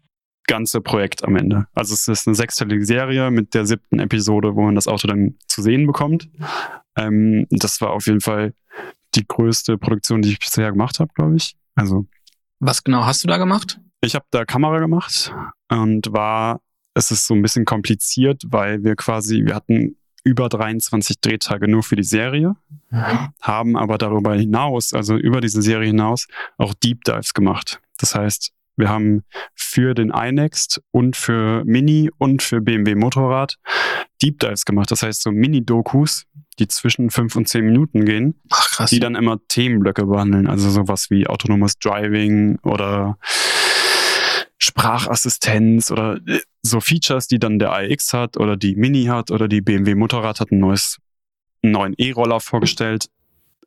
ganze Projekt am Ende. Also es ist eine sechsteilige Serie mit der siebten Episode, wo man das Auto dann zu sehen bekommt. Ähm, das war auf jeden Fall die größte Produktion, die ich bisher gemacht habe, glaube ich. Also Was genau hast du da gemacht? ich habe da Kamera gemacht und war, es ist so ein bisschen kompliziert, weil wir quasi, wir hatten über 23 Drehtage nur für die Serie, haben aber darüber hinaus, also über diese Serie hinaus, auch Deep Dives gemacht. Das heißt, wir haben für den iNext und für Mini und für BMW Motorrad Deep Dives gemacht. Das heißt, so Mini-Dokus, die zwischen fünf und zehn Minuten gehen, Ach, krass. die dann immer Themenblöcke behandeln. Also sowas wie autonomes Driving oder Sprachassistenz oder äh, so Features, die dann der iX hat oder die Mini hat oder die BMW Motorrad hat ein neues, einen neuen E-Roller vorgestellt.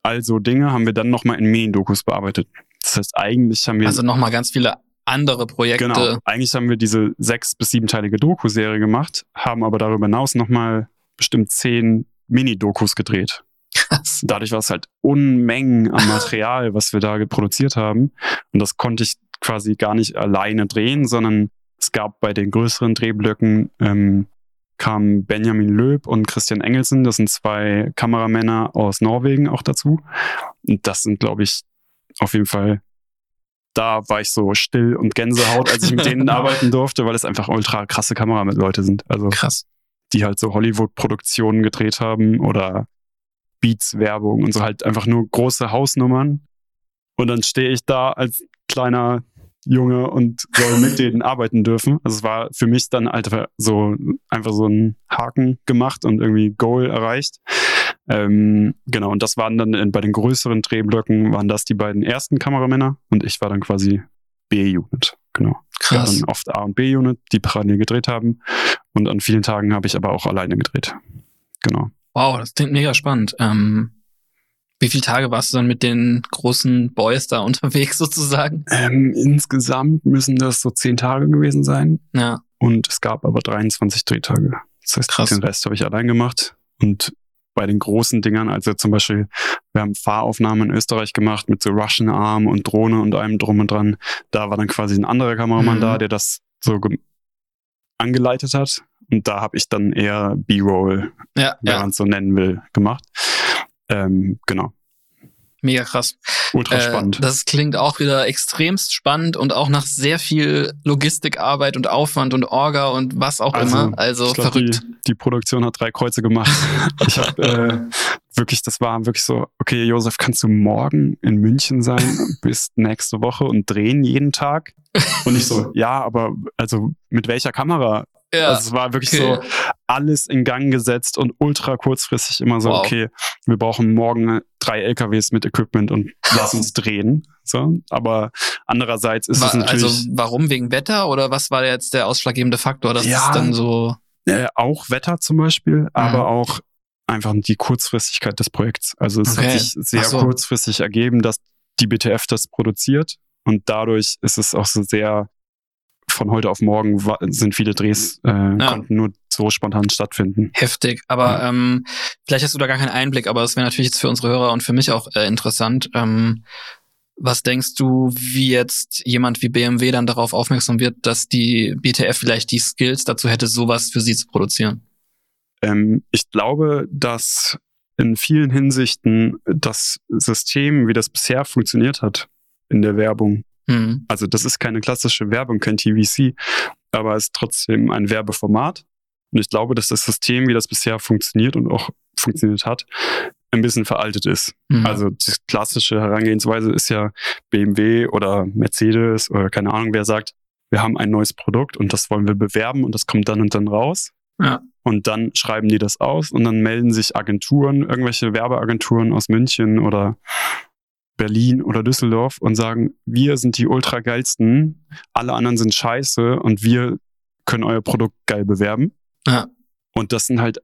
Also Dinge haben wir dann nochmal in Mini-Dokus bearbeitet. Das heißt, eigentlich haben wir also nochmal ganz viele andere Projekte. Genau. Eigentlich haben wir diese sechs- bis siebenteilige Doku-Serie gemacht, haben aber darüber hinaus nochmal bestimmt zehn Mini-Dokus gedreht. Krass. Dadurch war es halt Unmengen an Material, was wir da produziert haben. Und das konnte ich quasi gar nicht alleine drehen, sondern es gab bei den größeren Drehblöcken ähm, kamen Benjamin Löb und Christian Engelsen. Das sind zwei Kameramänner aus Norwegen auch dazu. Und das sind, glaube ich, auf jeden Fall da war ich so still und Gänsehaut, als ich mit denen arbeiten durfte, weil es einfach ultra krasse Kamera mit Leute sind. Also Krass. die halt so Hollywood-Produktionen gedreht haben oder Beats-Werbung und so halt einfach nur große Hausnummern. Und dann stehe ich da als kleiner Junge und soll mit denen arbeiten dürfen. Also es war für mich dann einfach so einfach so ein Haken gemacht und irgendwie Goal erreicht. Ähm, genau, und das waren dann in, bei den größeren Drehblöcken waren das die beiden ersten Kameramänner und ich war dann quasi B-Unit. Genau. Krass. hatten oft A und B-Unit, die parallel gedreht haben. Und an vielen Tagen habe ich aber auch alleine gedreht. Genau. Wow, das klingt mega spannend. Ähm, wie viele Tage warst du dann mit den großen Boys da unterwegs sozusagen? Ähm, insgesamt müssen das so zehn Tage gewesen sein. Ja, Und es gab aber 23 Drehtage. Das heißt, Krass. den Rest habe ich allein gemacht. Und bei den großen Dingern, also zum Beispiel, wir haben Fahraufnahmen in Österreich gemacht mit so Russian Arm und Drohne und allem drum und dran. Da war dann quasi ein anderer Kameramann Mhm. da, der das so ge- angeleitet hat. Und da habe ich dann eher B-Roll, ja, wenn ja, man es so nennen will, gemacht. Ähm, genau. mega krass. Ultra Äh, spannend. das klingt auch wieder extremst spannend und auch nach sehr viel Logistikarbeit und Aufwand und Orga und was auch Also, immer. Also glaub, verrückt. Die, die Produktion hat drei Kreuze gemacht. ich habe äh, wirklich, das war wirklich so, okay, Josef, kannst du morgen in München sein bis nächste Woche und drehen jeden Tag? Und ich so, ja, aber also mit welcher Kamera? Ja, also es war wirklich okay. so alles in Gang gesetzt und ultra kurzfristig immer so, Wow. okay, wir brauchen morgen drei LKWs mit Equipment und lass uns drehen. So, aber andererseits ist es Wa- natürlich also warum? Wegen Wetter oder was war jetzt der ausschlaggebende Faktor? Das Ja. ist dann so. Äh, auch Wetter zum Beispiel, aber auch einfach die Kurzfristigkeit des Projekts. Also es Okay. hat sich sehr so. kurzfristig ergeben, dass die BTF das produziert und dadurch ist es auch so sehr von heute auf morgen sind viele Drehs äh, konnten nur so spontan stattfinden. Heftig, aber ähm, vielleicht hast du da gar keinen Einblick, aber es wäre natürlich jetzt für unsere Hörer und für mich auch äh, interessant. Ähm, was denkst du, wie jetzt jemand wie BMW dann darauf aufmerksam wird, dass die BTF vielleicht die Skills dazu hätte, sowas für sie zu produzieren? Ähm, ich glaube, dass in vielen Hinsichten das System, wie das bisher funktioniert hat in der Werbung, Hm. Also das ist keine klassische Werbung, kein TVC, aber es ist trotzdem ein Werbeformat. Und ich glaube, dass das System, wie das bisher funktioniert und auch funktioniert hat, ein bisschen veraltet ist. Mhm. Also die klassische Herangehensweise ist ja BMW oder Mercedes oder keine Ahnung, wer sagt, wir haben ein neues Produkt und das wollen wir bewerben und das kommt dann und dann raus. Ja. Und dann schreiben die das aus und dann melden sich Agenturen, irgendwelche Werbeagenturen aus München oder Berlin oder Düsseldorf und sagen, wir sind die ultra geilsten, alle anderen sind scheiße und wir können euer Produkt geil bewerben. Ja. Und das sind halt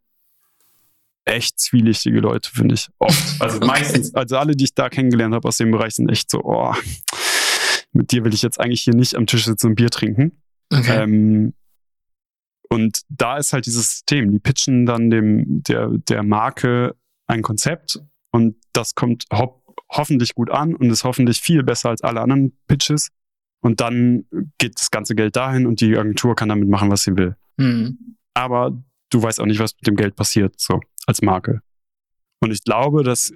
echt zwielichtige Leute, finde ich. Oft. Also Okay. meistens, also alle, die ich da kennengelernt habe aus dem Bereich, sind echt so, oh, mit dir will ich jetzt eigentlich hier nicht am Tisch sitzen und Bier trinken. Okay. Ähm, und da ist halt dieses System. Die pitchen dann dem, der, der Marke ein Konzept und das kommt ho hoffentlich gut an und ist hoffentlich viel besser als alle anderen Pitches. Und dann geht das ganze Geld dahin und die Agentur kann damit machen, was sie will. Mhm. Aber du weißt auch nicht, was mit dem Geld passiert, so als Marke. Und ich glaube, dass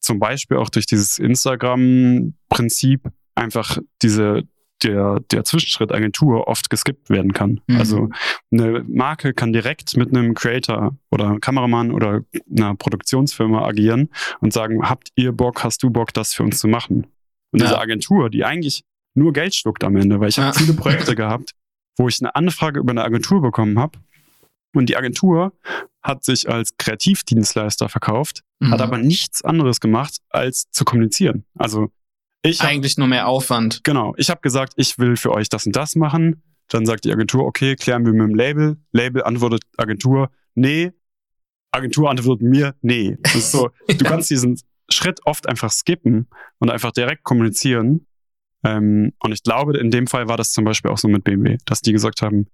zum Beispiel auch durch dieses Instagram-Prinzip einfach diese, der, der Zwischenschritt Agentur oft geskippt werden kann. Mhm. Also eine Marke kann direkt mit einem Creator oder Kameramann oder einer Produktionsfirma agieren und sagen, habt ihr Bock, hast du Bock, das für uns zu machen? Und Ja. diese Agentur, die eigentlich nur Geld schluckt am Ende, weil ich Ja. habe viele Projekte gehabt, wo ich eine Anfrage über eine Agentur bekommen habe und die Agentur hat sich als Kreativdienstleister verkauft, Mhm. hat aber nichts anderes gemacht, als zu kommunizieren. Also ich habe Eigentlich nur mehr Aufwand. Genau. Ich habe gesagt, ich will für euch das und das machen. Dann sagt die Agentur, okay, klären wir mit dem Label. Label antwortet Agentur, nee. Agentur antwortet mir, nee. Das ist so, du kannst diesen Schritt oft einfach skippen und einfach direkt kommunizieren. Ähm, und ich glaube, in dem Fall war das zum Beispiel auch so mit BMW, dass die gesagt haben,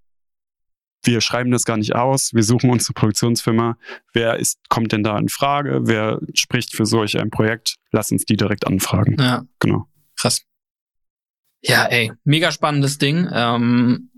wir schreiben das gar nicht aus, wir suchen uns eine Produktionsfirma. Wer ist, kommt denn da in Frage? Wer spricht für solch ein Projekt? Lass uns die direkt anfragen. Ja. Genau. Krass. Ja, ey, mega spannendes Ding. Ähm,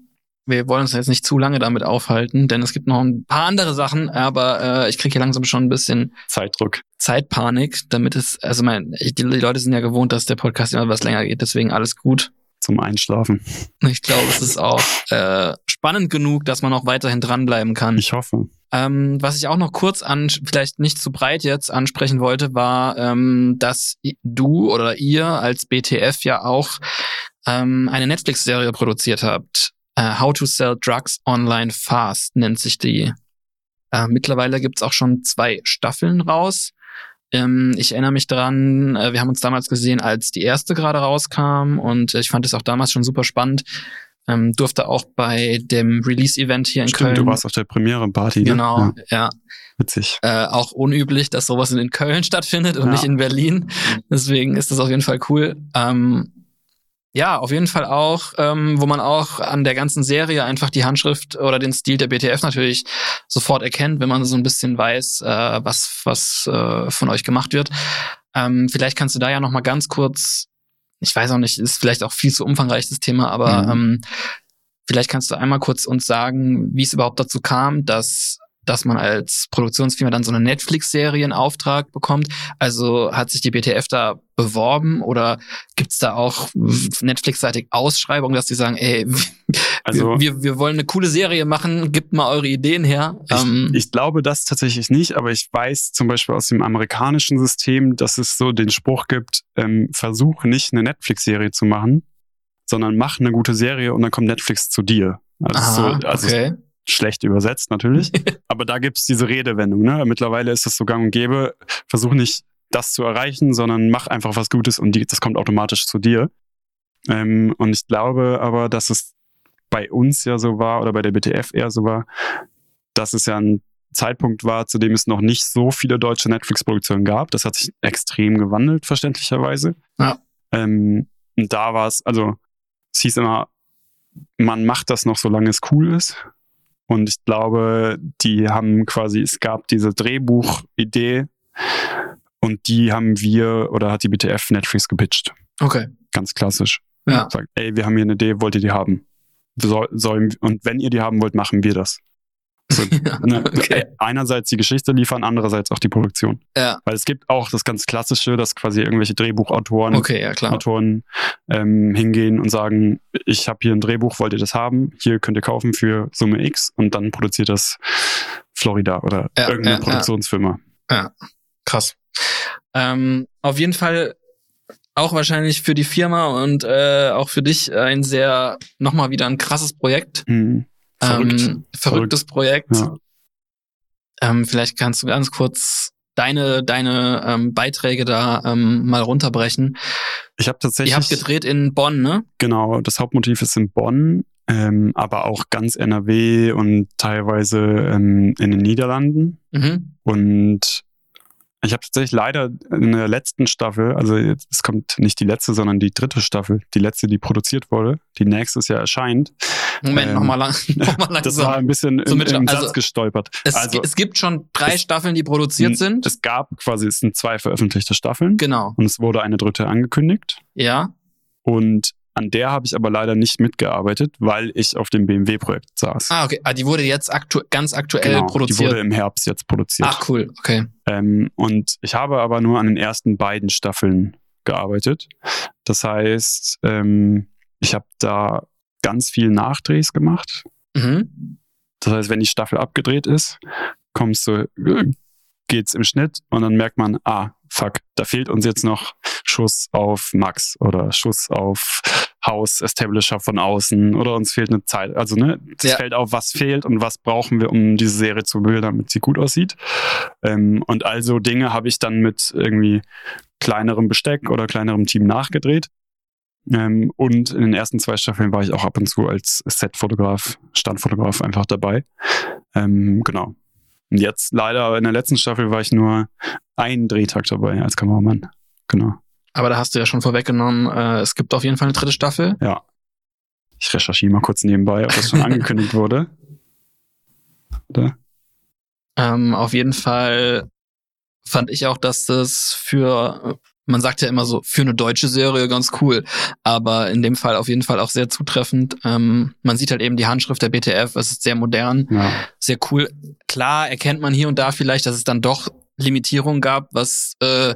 wir wollen uns jetzt nicht zu lange damit aufhalten, denn es gibt noch ein paar andere Sachen, aber äh, ich kriege hier langsam schon ein bisschen Zeitdruck. Zeitpanik, damit es, also mein, ich, die Leute sind ja gewohnt, dass der Podcast immer was länger geht, deswegen alles gut. Zum Einschlafen. Ich glaube, es ist auch äh, spannend genug, dass man auch weiterhin dranbleiben kann. Ich hoffe. Ähm, was ich auch noch kurz an, vielleicht nicht zu breit jetzt ansprechen wollte, war, ähm, dass du oder ihr als BTF ja auch ähm, eine Netflix-Serie produziert habt. Äh, How to Sell Drugs Online Fast nennt sich die. Äh, mittlerweile gibt's auch schon zwei Staffeln raus. Ähm, ich erinnere mich dran, äh, wir haben uns damals gesehen, als die erste gerade rauskam und ich fand es auch damals schon super spannend. Ähm, durfte auch bei dem Release-Event hier in Stimmt, Köln du warst auf der Premiere-Party. Genau, Ne? Ja, ja. witzig. Äh, auch unüblich, dass sowas in Köln stattfindet und Ja. nicht in Berlin. Deswegen ist das auf jeden Fall cool. Ähm, ja, auf jeden Fall auch, ähm, wo man auch an der ganzen Serie einfach die Handschrift oder den Stil der BTF natürlich sofort erkennt, wenn man so ein bisschen weiß, äh, was, was äh, von euch gemacht wird. Ähm, vielleicht kannst du da ja noch mal ganz kurz, ich weiß auch nicht, ist vielleicht auch viel zu umfangreich das Thema, aber Mhm. ähm, vielleicht kannst du einmal kurz uns sagen, wie es überhaupt dazu kam, dass dass man als Produktionsfirma dann so eine Netflix-Serie in Auftrag bekommt. Also hat sich die BTF da beworben oder gibt's da auch Netflix-seitig Ausschreibungen, dass die sagen, ey, Also wir, wir wollen eine coole Serie machen, gebt mal eure Ideen her. ich, Ähm, ich glaube das tatsächlich nicht, aber ich weiß zum Beispiel aus dem amerikanischen System, dass es so den Spruch gibt, ähm, versuch nicht eine Netflix-Serie zu machen, sondern mach eine gute Serie und dann kommt Netflix zu dir. Also, aha, so, also okay. Schlecht übersetzt natürlich. aber da gibt's diese Redewendung. Ne? Mittlerweile ist es so gang und gäbe, versuch nicht das zu erreichen, sondern mach einfach was Gutes und die, das kommt automatisch zu dir. Ähm, und ich glaube aber, dass es bei uns ja so war oder bei der BTF eher so war, dass es ja ein Zeitpunkt war, zu dem es noch nicht so viele deutsche Netflix-Produktionen gab. Das hat sich extrem gewandelt, verständlicherweise. Ja. Ähm, und da war es, also es hieß immer, man macht das noch, solange es cool ist. Und ich glaube, die haben quasi, es gab diese Drehbuchidee und die haben wir oder hat die BTF Netflix gepitcht. Okay. Ganz klassisch. Ja. Sagt, ey, wir haben hier eine Idee, wollt ihr die haben? Soll, sollen, und wenn ihr die haben wollt, machen wir das. So, ne, okay. Einerseits die Geschichte liefern, andererseits auch die Produktion. Ja, Weil es gibt auch das ganz Klassische, dass quasi irgendwelche Drehbuchautoren okay, ja. Autoren ähm, hingehen und sagen, ich habe hier ein Drehbuch, wollt ihr das haben? Hier könnt ihr kaufen für Summe X und dann produziert das Florida oder Ja, irgendeine ja, ja. Produktionsfirma. krass. Ähm, auf jeden Fall auch wahrscheinlich für die Firma und äh, auch für dich ein sehr, nochmal wieder ein krasses Projekt. Mhm. Verrückt. Ähm, verrücktes Projekt. Ja. Ähm, vielleicht kannst du ganz kurz deine, deine ähm, Beiträge da ähm, mal runterbrechen. Ich habe tatsächlich. Ihr habt gedreht in Bonn, ne? Genau, das Hauptmotiv ist in Bonn, ähm, aber auch ganz NRW und teilweise ähm, in den Niederlanden. Mhm. Und ich habe tatsächlich leider in der letzten Staffel, also jetzt, es kommt nicht die letzte, sondern die dritte Staffel, die letzte, die produziert wurde, die nächstes Jahr erscheint. Moment, Ähm, nochmal lang, noch mal langsam. Das war ein bisschen So im, im Satz also, gestolpert. es, also es gibt schon drei es- Staffeln, die produziert sind. Es gab quasi, es sind zwei veröffentlichte Staffeln genau. und es wurde eine dritte angekündigt. Ja. Und an der habe ich aber leider nicht mitgearbeitet, weil ich auf dem BMW-Projekt saß. Ah, okay. Ah, die wurde jetzt aktu ganz aktuell genau, die produziert. wurde im Herbst jetzt produziert. Ach, cool. Okay. Ähm, und ich habe aber nur an den ersten beiden Staffeln gearbeitet. Das heißt, ähm, ich habe da ganz viel Nachdrehs gemacht. Mhm. Das heißt, wenn die Staffel abgedreht ist, kommst du, äh, geht's im Schnitt und dann merkt man, ah, fuck, da fehlt uns jetzt noch Schuss auf Max oder Schuss auf Haus Establisher von außen oder uns fehlt eine Zeit. Also, ne, es Ja. fällt auf, was fehlt und was brauchen wir, um diese Serie zu bilden, damit sie gut aussieht. Ähm, und also Dinge habe ich dann mit irgendwie kleinerem Besteck oder kleinerem Team nachgedreht. Ähm, und in den ersten zwei Staffeln war ich auch ab und zu als Setfotograf, Standfotograf einfach dabei. Ähm, genau. Und jetzt leider in der letzten Staffel war ich nur einen Drehtag dabei als Kameramann. Genau. Aber da hast du ja schon vorweggenommen, äh, es gibt auf jeden Fall eine dritte Staffel. Ja. Ich recherchiere mal kurz nebenbei, ob das schon angekündigt wurde. Oder? Ähm, auf jeden Fall fand ich auch, dass das für, man sagt ja immer so, für eine deutsche Serie ganz cool, aber in dem Fall auf jeden Fall auch sehr zutreffend. Ähm, man sieht halt eben die Handschrift der BTF, es ist sehr modern, Ja. sehr cool. Klar erkennt man hier und da vielleicht, dass es dann doch Limitierungen gab, was äh,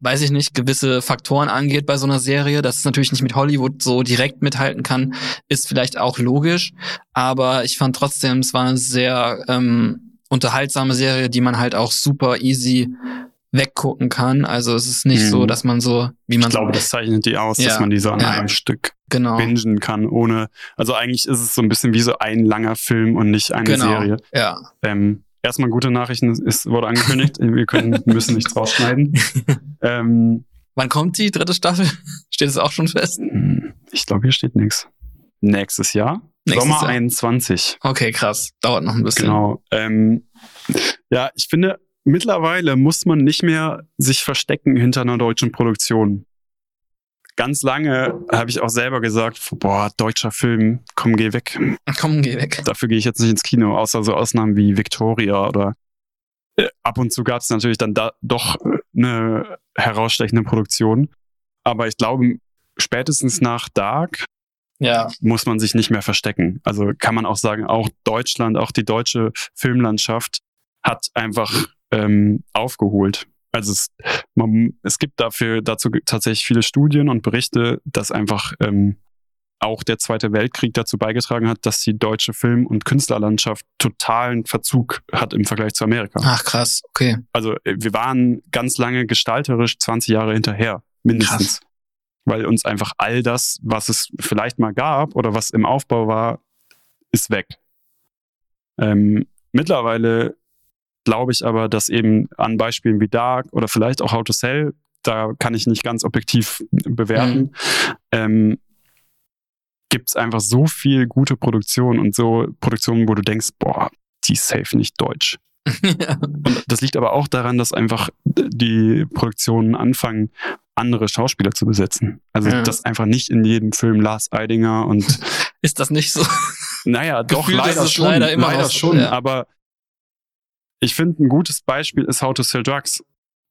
weiß ich nicht, gewisse Faktoren angeht bei so einer Serie, dass es natürlich nicht mit Hollywood so direkt mithalten kann, ist vielleicht auch logisch. Aber ich fand trotzdem, es war eine sehr ähm, unterhaltsame Serie, die man halt auch super easy weggucken kann. Also es ist nicht Mhm. so, dass man so, wie man Ich glaube, so, das zeichnet die aus, dass Ja. man die so an Ja. einem Stück genau, bingen kann, ohne. Also eigentlich ist es so ein bisschen wie so ein langer Film und nicht eine genau, Serie. ja, Ähm, erstmal gute Nachrichten, es wurde angekündigt, wir können, müssen nichts rausschneiden. ähm, Wann kommt die dritte Staffel? Steht es auch schon fest? ich glaube, hier steht nichts. Nächstes Jahr. Nächstes Sommer Jahr. 21. Okay, krass. Dauert noch ein bisschen. Genau. Ähm, ja, ich finde, mittlerweile muss man nicht mehr sich verstecken hinter einer deutschen Produktion. Ganz lange habe ich auch selber gesagt, boah, deutscher Film, komm, geh weg. Komm, geh weg. Dafür gehe ich jetzt nicht ins Kino, außer so Ausnahmen wie Victoria oder äh, ab und zu gab es natürlich dann da doch äh, eine herausstechende Produktion. Aber ich glaube, spätestens nach Dark Ja, muss man sich nicht mehr verstecken. Also kann man auch sagen, auch Deutschland, auch die deutsche Filmlandschaft hat einfach ähm, aufgeholt. Also es, man, es gibt dafür dazu tatsächlich viele Studien und Berichte, dass einfach ähm, auch der Zweite Weltkrieg dazu beigetragen hat, dass die deutsche Film- und Künstlerlandschaft totalen Verzug hat im Vergleich zu Amerika. ach krass, okay. Also äh, wir waren ganz lange gestalterisch 20 Jahre hinterher, mindestens. Weil uns einfach all das, was es vielleicht mal gab oder was im Aufbau war, ist weg. Ähm, mittlerweile glaube ich aber, dass eben an Beispielen wie Dark oder vielleicht auch How to Sell, da kann ich nicht ganz objektiv bewerten, ähm, gibt es einfach so viel gute Produktion und so Produktionen, wo du denkst, boah, die ist safe nicht deutsch. ja. Und das liegt aber auch daran, dass einfach die Produktionen anfangen, andere Schauspieler zu besetzen. Also Ja. dass einfach nicht in jedem Film Lars Eidinger und Ist das nicht so? naja, doch Gefühlt ist leider schon, leider immer leider schon. ja. Aber ich finde, ein gutes Beispiel ist How to Sell Drugs,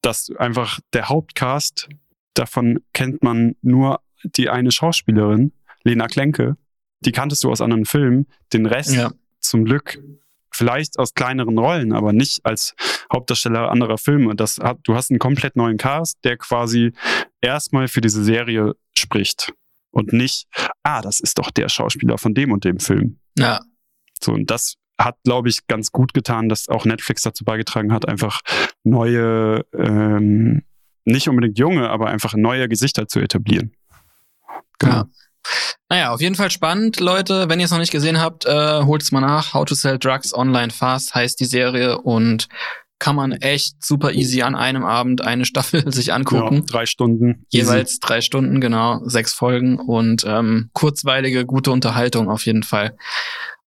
dass einfach der Hauptcast, davon kennt man nur die eine Schauspielerin, Lena Klenke, die kanntest du aus anderen Filmen, den Rest Ja. zum Glück vielleicht aus kleineren Rollen, aber nicht als Hauptdarsteller anderer Filme. Das hat, du hast einen komplett neuen Cast, der quasi erstmal für diese Serie spricht und nicht, ah, das ist doch der Schauspieler von dem und dem Film. Ja. So, und das hat, glaube ich, ganz gut getan, dass auch Netflix dazu beigetragen hat, einfach neue, ähm, nicht unbedingt junge, aber einfach neue Gesichter zu etablieren. Genau. Ja. Naja, auf jeden Fall spannend, Leute. Wenn ihr es noch nicht gesehen habt, äh, holt es mal nach. How to Sell Drugs Online Fast heißt die Serie und kann man echt super easy an einem Abend eine Staffel sich angucken. Ja, drei Stunden. Jeweils easy. drei Stunden, genau, sechs Folgen und ähm, kurzweilige, gute Unterhaltung auf jeden Fall.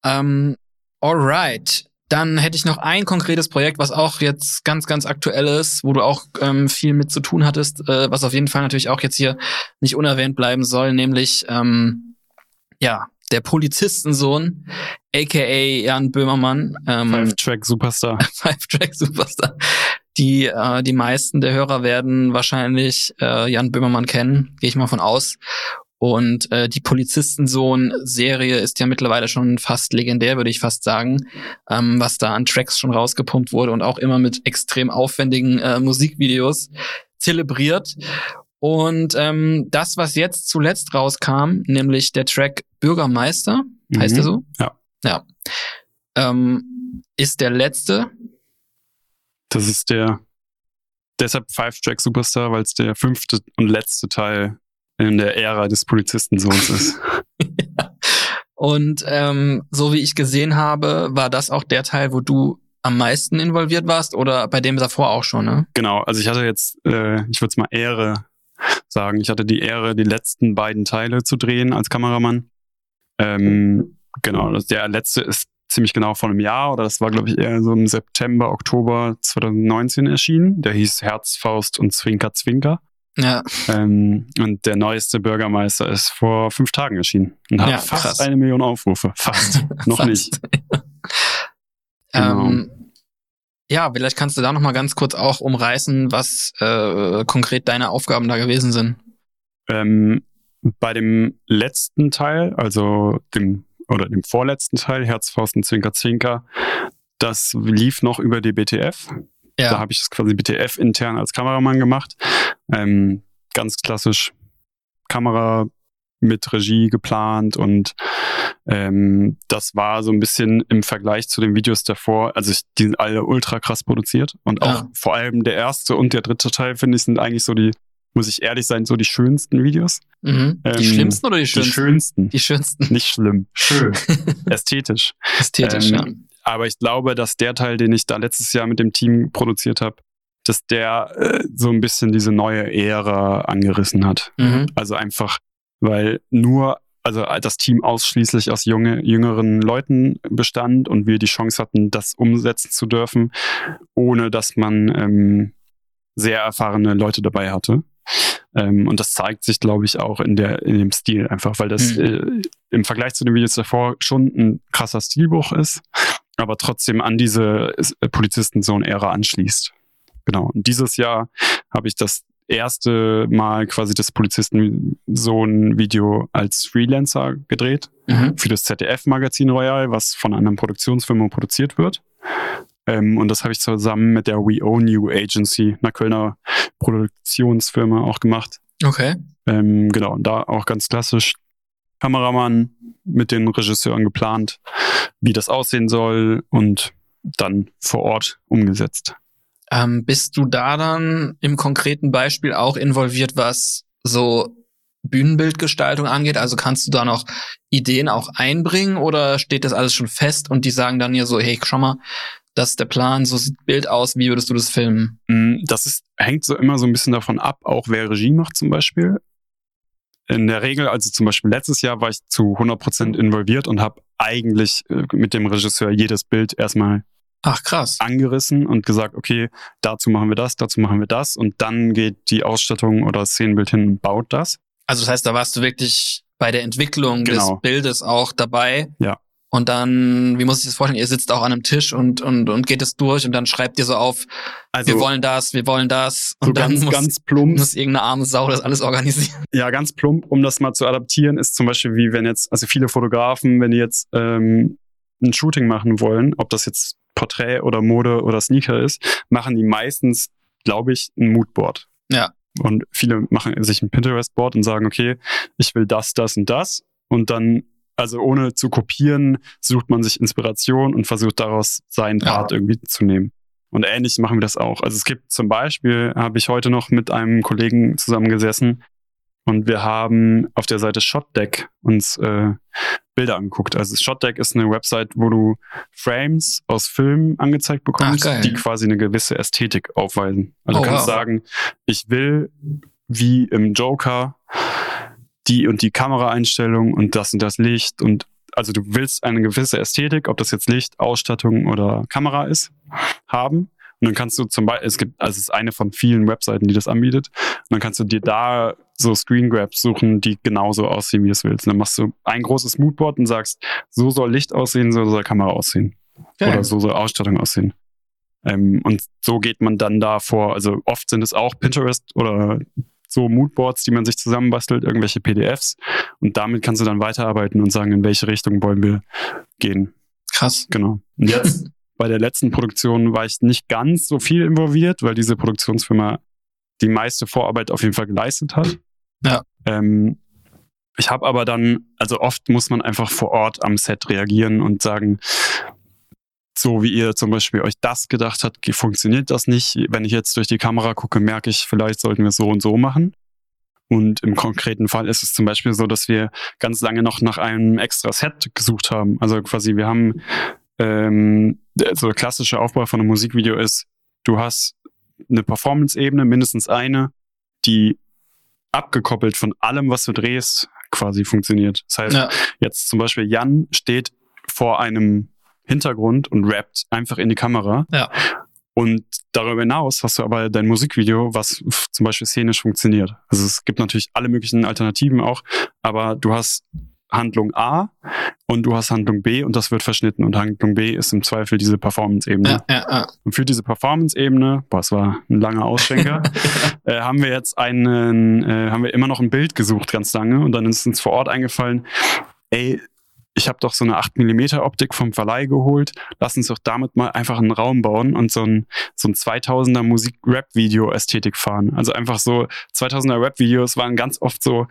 Ähm, alright. Dann hätte ich noch ein konkretes Projekt, was auch jetzt ganz, ganz aktuell ist, wo du auch ähm, viel mit zu tun hattest, äh, was auf jeden Fall natürlich auch jetzt hier nicht unerwähnt bleiben soll, nämlich ähm, ja, der Polizistensohn, aka Jan Böhmermann. Ähm, Five-Track-Superstar. Five-Track-Superstar. Die, äh, die meisten der Hörer werden wahrscheinlich äh, Jan Böhmermann kennen, gehe ich mal von aus. Und äh, die Polizistensohn-Serie ist ja mittlerweile schon fast legendär, würde ich fast sagen, ähm, was da an Tracks schon rausgepumpt wurde und auch immer mit extrem aufwendigen äh, Musikvideos zelebriert. Und ähm, das, was jetzt zuletzt rauskam, nämlich der Track Bürgermeister, mhm. heißt er so? Ja. Ja. Ähm, ist der letzte. Das ist der, deshalb Five-Track Superstar, weil es der fünfte und letzte Teil in der Ära des Polizistensohns ist. Und ähm, so wie ich gesehen habe, war das auch der Teil, wo du am meisten involviert warst oder bei dem davor auch schon, ne? Genau, also ich hatte jetzt, äh, ich würde es mal Ehre sagen, ich hatte die Ehre, die letzten beiden Teile zu drehen als Kameramann. Ähm, genau, der letzte ist ziemlich genau vor einem Jahr oder das war, glaube ich, eher so im September, Oktober 2019 erschienen. Der hieß Herz, Faust und Zwinker, Zwinker. Ja. Ähm, und der neueste Bürgermeister ist vor fünf Tagen erschienen und hat ja, fast krass. eine Million Aufrufe. Fast. Noch fast. nicht. genau. ähm, ja, vielleicht kannst du da noch mal ganz kurz auch umreißen, was äh, konkret deine Aufgaben da gewesen sind. Ähm, bei dem letzten Teil, also dem oder dem vorletzten Teil, Herzfaust und Zwinker Zwinker, das lief noch über die BTF. Ja. Da habe ich das quasi BTF intern als Kameramann gemacht. Ähm, ganz klassisch Kamera mit Regie geplant und ähm, das war so ein bisschen im Vergleich zu den Videos davor, also ich, die sind alle ultra krass produziert und auch ja. vor allem der erste und der dritte Teil, finde ich, sind eigentlich so die, muss ich ehrlich sein, so die schönsten Videos. Mhm. Die ähm, schlimmsten oder die schönsten? Die schönsten. Die schönsten. Nicht schlimm. Schön. Ästhetisch. Ästhetisch, ähm, ja. Aber ich glaube, dass der Teil, den ich da letztes Jahr mit dem Team produziert habe, dass der äh, so ein bisschen diese neue Ära angerissen hat. Mhm. Also einfach, weil nur, also das Team ausschließlich aus junge, jüngeren Leuten bestand und wir die Chance hatten, das umsetzen zu dürfen, ohne dass man ähm, sehr erfahrene Leute dabei hatte. Ähm, und das zeigt sich, glaube ich, auch in, der, in dem Stil einfach, weil das mhm. äh, im Vergleich zu den Videos davor schon ein krasser Stilbruch ist aber trotzdem an diese äh, Polizistensohn-Ära anschließt. Genau. Und dieses Jahr habe ich das erste Mal quasi das Polizistensohn-Video als Freelancer gedreht mhm. für das ZDF-Magazin Royal, was von einer Produktionsfirma produziert wird. Ähm, und das habe ich zusammen mit der We Own You Agency, einer Kölner Produktionsfirma, auch gemacht. Okay. Ähm, genau, und da auch ganz klassisch Kameramann mit den Regisseuren geplant, wie das aussehen soll und dann vor Ort umgesetzt. Ähm, bist du da dann im konkreten Beispiel auch involviert, was so Bühnenbildgestaltung angeht? Also kannst du da noch Ideen auch einbringen oder steht das alles schon fest und die sagen dann hier so, hey, schau mal, das ist der Plan, so sieht Bild aus, wie würdest du das filmen? Mm, das ist, hängt so immer so ein bisschen davon ab, auch wer Regie macht zum Beispiel in der Regel, also zum Beispiel letztes Jahr war ich zu 100% involviert und habe eigentlich äh, mit dem Regisseur jedes Bild erstmal Ach krass. angerissen und gesagt, okay, dazu machen wir das, dazu machen wir das und dann geht die Ausstattung oder das Szenenbild hin und baut das. Also das heißt, da warst du wirklich bei der Entwicklung genau. des Bildes auch dabei. Ja. Und dann, wie muss ich das vorstellen? Ihr sitzt auch an einem Tisch und, und, und geht es durch und dann schreibt ihr so auf, also, wir wollen das, wir wollen das. Und so dann ganz, muss, ganz plump. muss irgendeine arme Sau das alles organisieren. Ja, ganz plump, um das mal zu adaptieren, ist zum Beispiel wie wenn jetzt, also viele Fotografen, wenn die jetzt ähm, ein Shooting machen wollen, ob das jetzt Porträt oder Mode oder Sneaker ist, machen die meistens, glaube ich, ein Moodboard. Ja. Und viele machen sich ein Pinterest-Board und sagen, okay, ich will das, das und das. Und dann Also ohne zu kopieren, sucht man sich Inspiration und versucht daraus seinen Part ja. irgendwie zu nehmen. Und ähnlich machen wir das auch. Also es gibt zum Beispiel, habe ich heute noch mit einem Kollegen zusammengesessen und wir haben auf der Seite ShotDeck uns äh, Bilder angeguckt. Also ShotDeck ist eine Website, wo du Frames aus Filmen angezeigt bekommst, Ach, die quasi eine gewisse Ästhetik aufweisen. Also oh, du kannst wow. sagen, ich will wie im Joker die und die Kameraeinstellung und das und das Licht und also du willst eine gewisse Ästhetik, ob das jetzt Licht, Ausstattung oder Kamera ist, haben. Und dann kannst du zum Beispiel, es gibt, also es ist eine von vielen Webseiten, die das anbietet. Und dann kannst du dir da so Screen Grabs suchen, die genauso aussehen, wie du es willst. Und dann machst du ein großes Moodboard und sagst, so soll Licht aussehen, so soll Kamera aussehen. Okay. Oder so soll Ausstattung aussehen. Ähm, und so geht man dann da vor. Also oft sind es auch Pinterest oder so Moodboards, die man sich zusammenbastelt, irgendwelche PDFs. Und damit kannst du dann weiterarbeiten und sagen, in welche Richtung wollen wir gehen. Krass. Genau. Und jetzt bei der letzten Produktion war ich nicht ganz so viel involviert, weil diese Produktionsfirma die meiste Vorarbeit auf jeden Fall geleistet hat. Ja. Ähm, ich habe aber dann, also oft muss man einfach vor Ort am Set reagieren und sagen, so wie ihr zum Beispiel euch das gedacht habt, funktioniert das nicht. Wenn ich jetzt durch die Kamera gucke, merke ich, vielleicht sollten wir es so und so machen. Und im konkreten Fall ist es zum Beispiel so, dass wir ganz lange noch nach einem extra Set gesucht haben. Also quasi, wir haben ähm, so der klassische Aufbau von einem Musikvideo ist, du hast eine Performance-Ebene, mindestens eine, die abgekoppelt von allem, was du drehst, quasi funktioniert. Das heißt, ja. jetzt zum Beispiel Jan steht vor einem Hintergrund und rappt einfach in die Kamera. Ja. Und darüber hinaus hast du aber dein Musikvideo, was zum Beispiel szenisch funktioniert. Also es gibt natürlich alle möglichen Alternativen auch, aber du hast Handlung A und du hast Handlung B und das wird verschnitten und Handlung B ist im Zweifel diese Performance-Ebene. Ja, ja, ja. Und für diese Performance-Ebene, boah, es war ein langer Ausschenker, äh, haben wir jetzt einen, äh, haben wir immer noch ein Bild gesucht ganz lange und dann ist uns vor Ort eingefallen, ey, ich habe doch so eine 8mm Optik vom Verleih geholt, lass uns doch damit mal einfach einen Raum bauen und so ein, so ein 2000er Musik-Rap-Video-Ästhetik fahren. Also einfach so 2000er Rap-Videos waren ganz oft so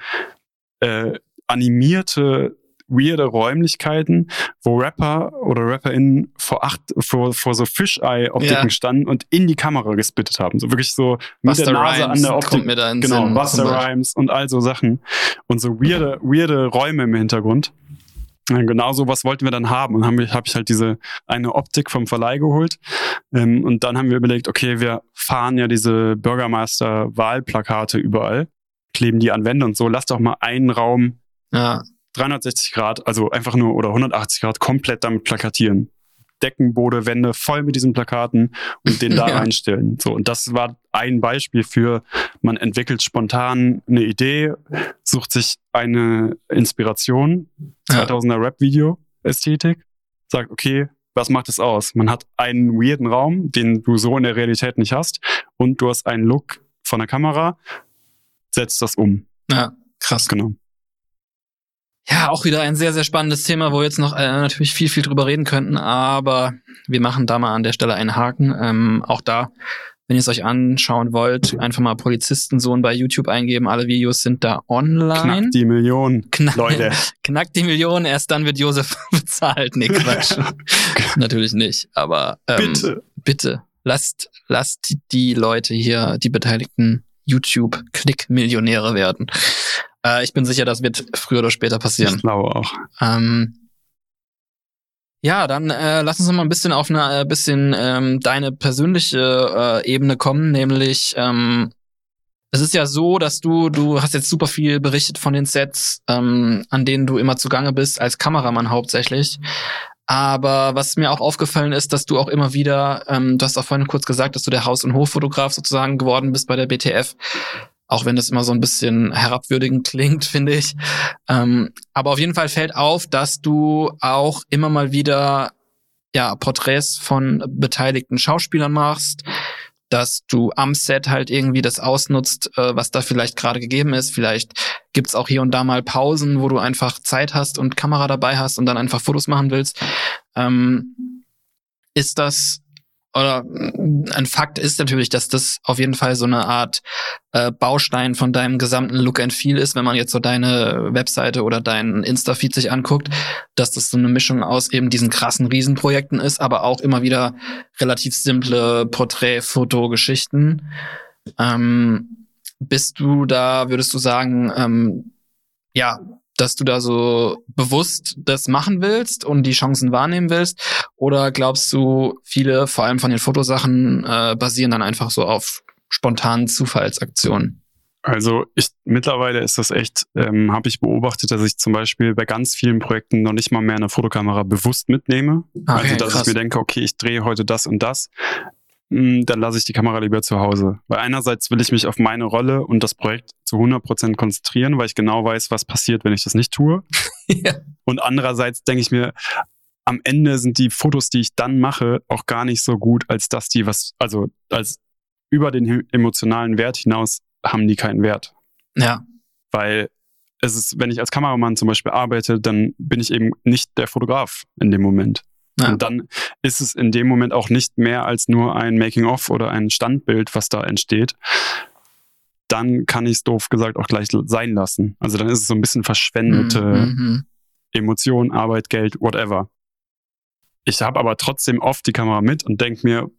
äh, animierte weirde Räumlichkeiten, wo Rapper oder RapperInnen vor acht, vor, vor so Fisheye-Optiken ja. standen und in die Kamera gespittet haben. So wirklich so mit der Nase Rhymes an der Optik. Kommt mir da in genau, Buster Rhymes und all so Sachen. Und so weirde, weirde Räume im Hintergrund. Genau so was wollten wir dann haben und haben wir, habe ich halt diese eine Optik vom Verleih geholt ähm, und dann haben wir überlegt, okay, wir fahren ja diese Bürgermeister-Wahlplakate überall, kleben die an Wände und so, lass doch mal einen Raum ja. 360 Grad, also einfach nur oder 180 Grad komplett damit plakatieren. Deckenbode, Wände voll mit diesen Plakaten und den da ja. reinstellen. So, und das war ein Beispiel für, man entwickelt spontan eine Idee, sucht sich eine Inspiration, 2000er Rap-Video, Ästhetik, sagt, okay, was macht es aus? Man hat einen weirden Raum, den du so in der Realität nicht hast, und du hast einen Look von der Kamera, setzt das um. Ja, krass. Genau. Ja, auch wieder ein sehr, sehr spannendes Thema, wo wir jetzt noch äh, natürlich viel, viel drüber reden könnten, aber wir machen da mal an der Stelle einen Haken. Ähm, auch da, wenn ihr es euch anschauen wollt, einfach mal Polizistensohn bei YouTube eingeben. Alle Videos sind da online. Knackt die Million, Knack, Leute. Knackt die Million, erst dann wird Josef bezahlt. Nee, Quatsch. natürlich nicht, aber ähm, bitte. bitte, lasst, lasst die Leute hier, die Beteiligten YouTube-Klick-Millionäre werden. Äh, ich bin sicher, das wird früher oder später passieren. Ich glaube auch. Ähm, ja, dann äh, lass uns noch mal ein bisschen auf eine äh, bisschen ähm, deine persönliche äh, Ebene kommen, nämlich ähm, es ist ja so, dass du du hast jetzt super viel berichtet von den Sets, ähm, an denen du immer zugange bist als Kameramann hauptsächlich. Aber was mir auch aufgefallen ist, dass du auch immer wieder, ähm, du hast auch vorhin kurz gesagt, dass du der Haus- und Hoffotograf sozusagen geworden bist bei der BTF auch wenn das immer so ein bisschen herabwürdigend klingt, finde ich. Ähm, aber auf jeden Fall fällt auf, dass du auch immer mal wieder ja Porträts von beteiligten Schauspielern machst, dass du am Set halt irgendwie das ausnutzt, äh, was da vielleicht gerade gegeben ist. Vielleicht gibt's auch hier und da mal Pausen, wo du einfach Zeit hast und Kamera dabei hast und dann einfach Fotos machen willst. Ähm, ist das oder ein Fakt ist natürlich, dass das auf jeden Fall so eine Art äh, Baustein von deinem gesamten Look and Feel ist, wenn man jetzt so deine Webseite oder deinen Insta-Feed sich anguckt, dass das so eine Mischung aus eben diesen krassen Riesenprojekten ist, aber auch immer wieder relativ simple Porträt-Foto-Geschichten. Ähm, bist du da, würdest du sagen, ähm, ja, dass du da so bewusst das machen willst und die Chancen wahrnehmen willst? Oder glaubst du, viele, vor allem von den Fotosachen, äh, basieren dann einfach so auf spontanen Zufallsaktionen? Also ich mittlerweile ist das echt, ähm, habe ich beobachtet, dass ich zum Beispiel bei ganz vielen Projekten noch nicht mal mehr eine Fotokamera bewusst mitnehme. Okay, also dass krass. ich mir denke, okay, ich drehe heute das und das. Mm, Dann lasse ich die Kamera lieber zu Hause. Weil einerseits will ich mich auf meine Rolle und das Projekt zu 100% konzentrieren, weil ich genau weiß, was passiert, wenn ich das nicht tue. ja. Und andererseits denke ich mir, am Ende sind die Fotos, die ich dann mache, auch gar nicht so gut, als dass die was, also als über den emotionalen Wert hinaus haben die keinen Wert. Ja. Weil es ist, wenn ich als Kameramann zum Beispiel arbeite, dann bin ich eben nicht der Fotograf in dem Moment. Ja. Und dann ist es in dem Moment auch nicht mehr als nur ein Making-of oder ein Standbild, was da entsteht. Dann kann ich es doof gesagt auch gleich sein lassen. Also dann ist es so ein bisschen verschwendete Mhm. Emotion, Arbeit, Geld, whatever. Ich habe aber trotzdem oft die Kamera mit und denke mir,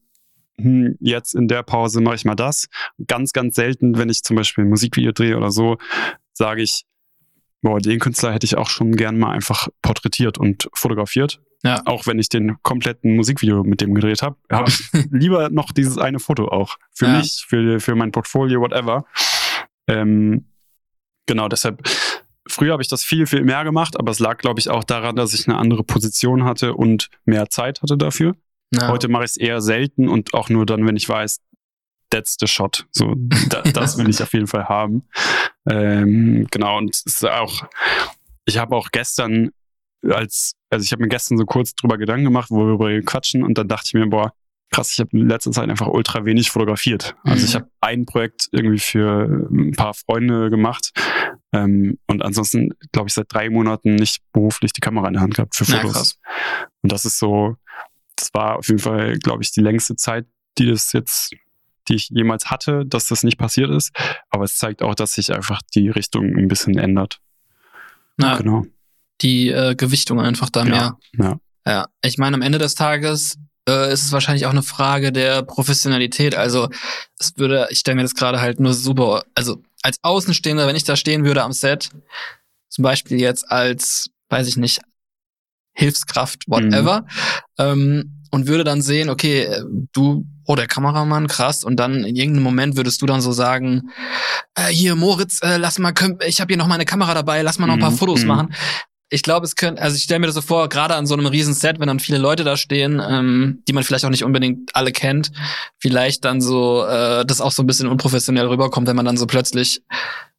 hm, jetzt in der Pause mache ich mal das. Ganz, ganz selten, wenn ich zum Beispiel ein Musikvideo drehe oder so, sage ich, boah, den Künstler hätte ich auch schon gern mal einfach porträtiert und fotografiert. Ja. Auch wenn ich den kompletten Musikvideo mit dem gedreht habe, habe ich lieber noch dieses eine Foto auch. Für Ja. mich, für, für mein Portfolio, whatever. Ähm, genau, deshalb, früher habe ich das viel, viel mehr gemacht, aber es lag, glaube ich, auch daran, dass ich eine andere Position hatte und mehr Zeit hatte dafür. Ja. Heute mache ich es eher selten und auch nur dann, wenn ich weiß, that's the shot. So, da, das will ich auf jeden Fall haben. Ähm, genau, und es ist auch, ich habe auch gestern als, also ich habe mir gestern so kurz drüber Gedanken gemacht, wo wir darüber quatschen und dann dachte ich mir, boah, krass, ich habe in letzter Zeit einfach ultra wenig fotografiert. Also Mhm. ich habe ein Projekt irgendwie für ein paar Freunde gemacht ähm, und ansonsten, glaube ich, seit drei Monaten nicht beruflich die Kamera in der Hand gehabt für Ja, Fotos. krass. Und das ist so, das war auf jeden Fall, glaube ich, die längste Zeit, die das jetzt, die ich jemals hatte, dass das nicht passiert ist. Aber es zeigt auch, dass sich einfach die Richtung ein bisschen ändert. Ja, Genau. die äh, Gewichtung einfach da mehr. Ja. ja. Ja, ich meine, am Ende des Tages äh, ist es wahrscheinlich auch eine Frage der Professionalität. Also es würde, ich stelle mir das gerade halt nur super, also als Außenstehender, wenn ich da stehen würde am Set, zum Beispiel jetzt als, weiß ich nicht, Hilfskraft, whatever, ähm, und würde dann sehen, okay, äh, du, oh, der Kameramann, krass, und dann in irgendeinem Moment würdest du dann so sagen, äh, hier, Moritz, äh, lass mal, ich habe hier noch meine Kamera dabei, lass mal noch ein paar Mhm, Fotos mhm. machen. Ich glaube, es könnte, also ich stelle mir das so vor, gerade an so einem riesen Set, wenn dann viele Leute da stehen, ähm, die man vielleicht auch nicht unbedingt alle kennt, vielleicht dann so, äh, das auch so ein bisschen unprofessionell rüberkommt, wenn man dann so plötzlich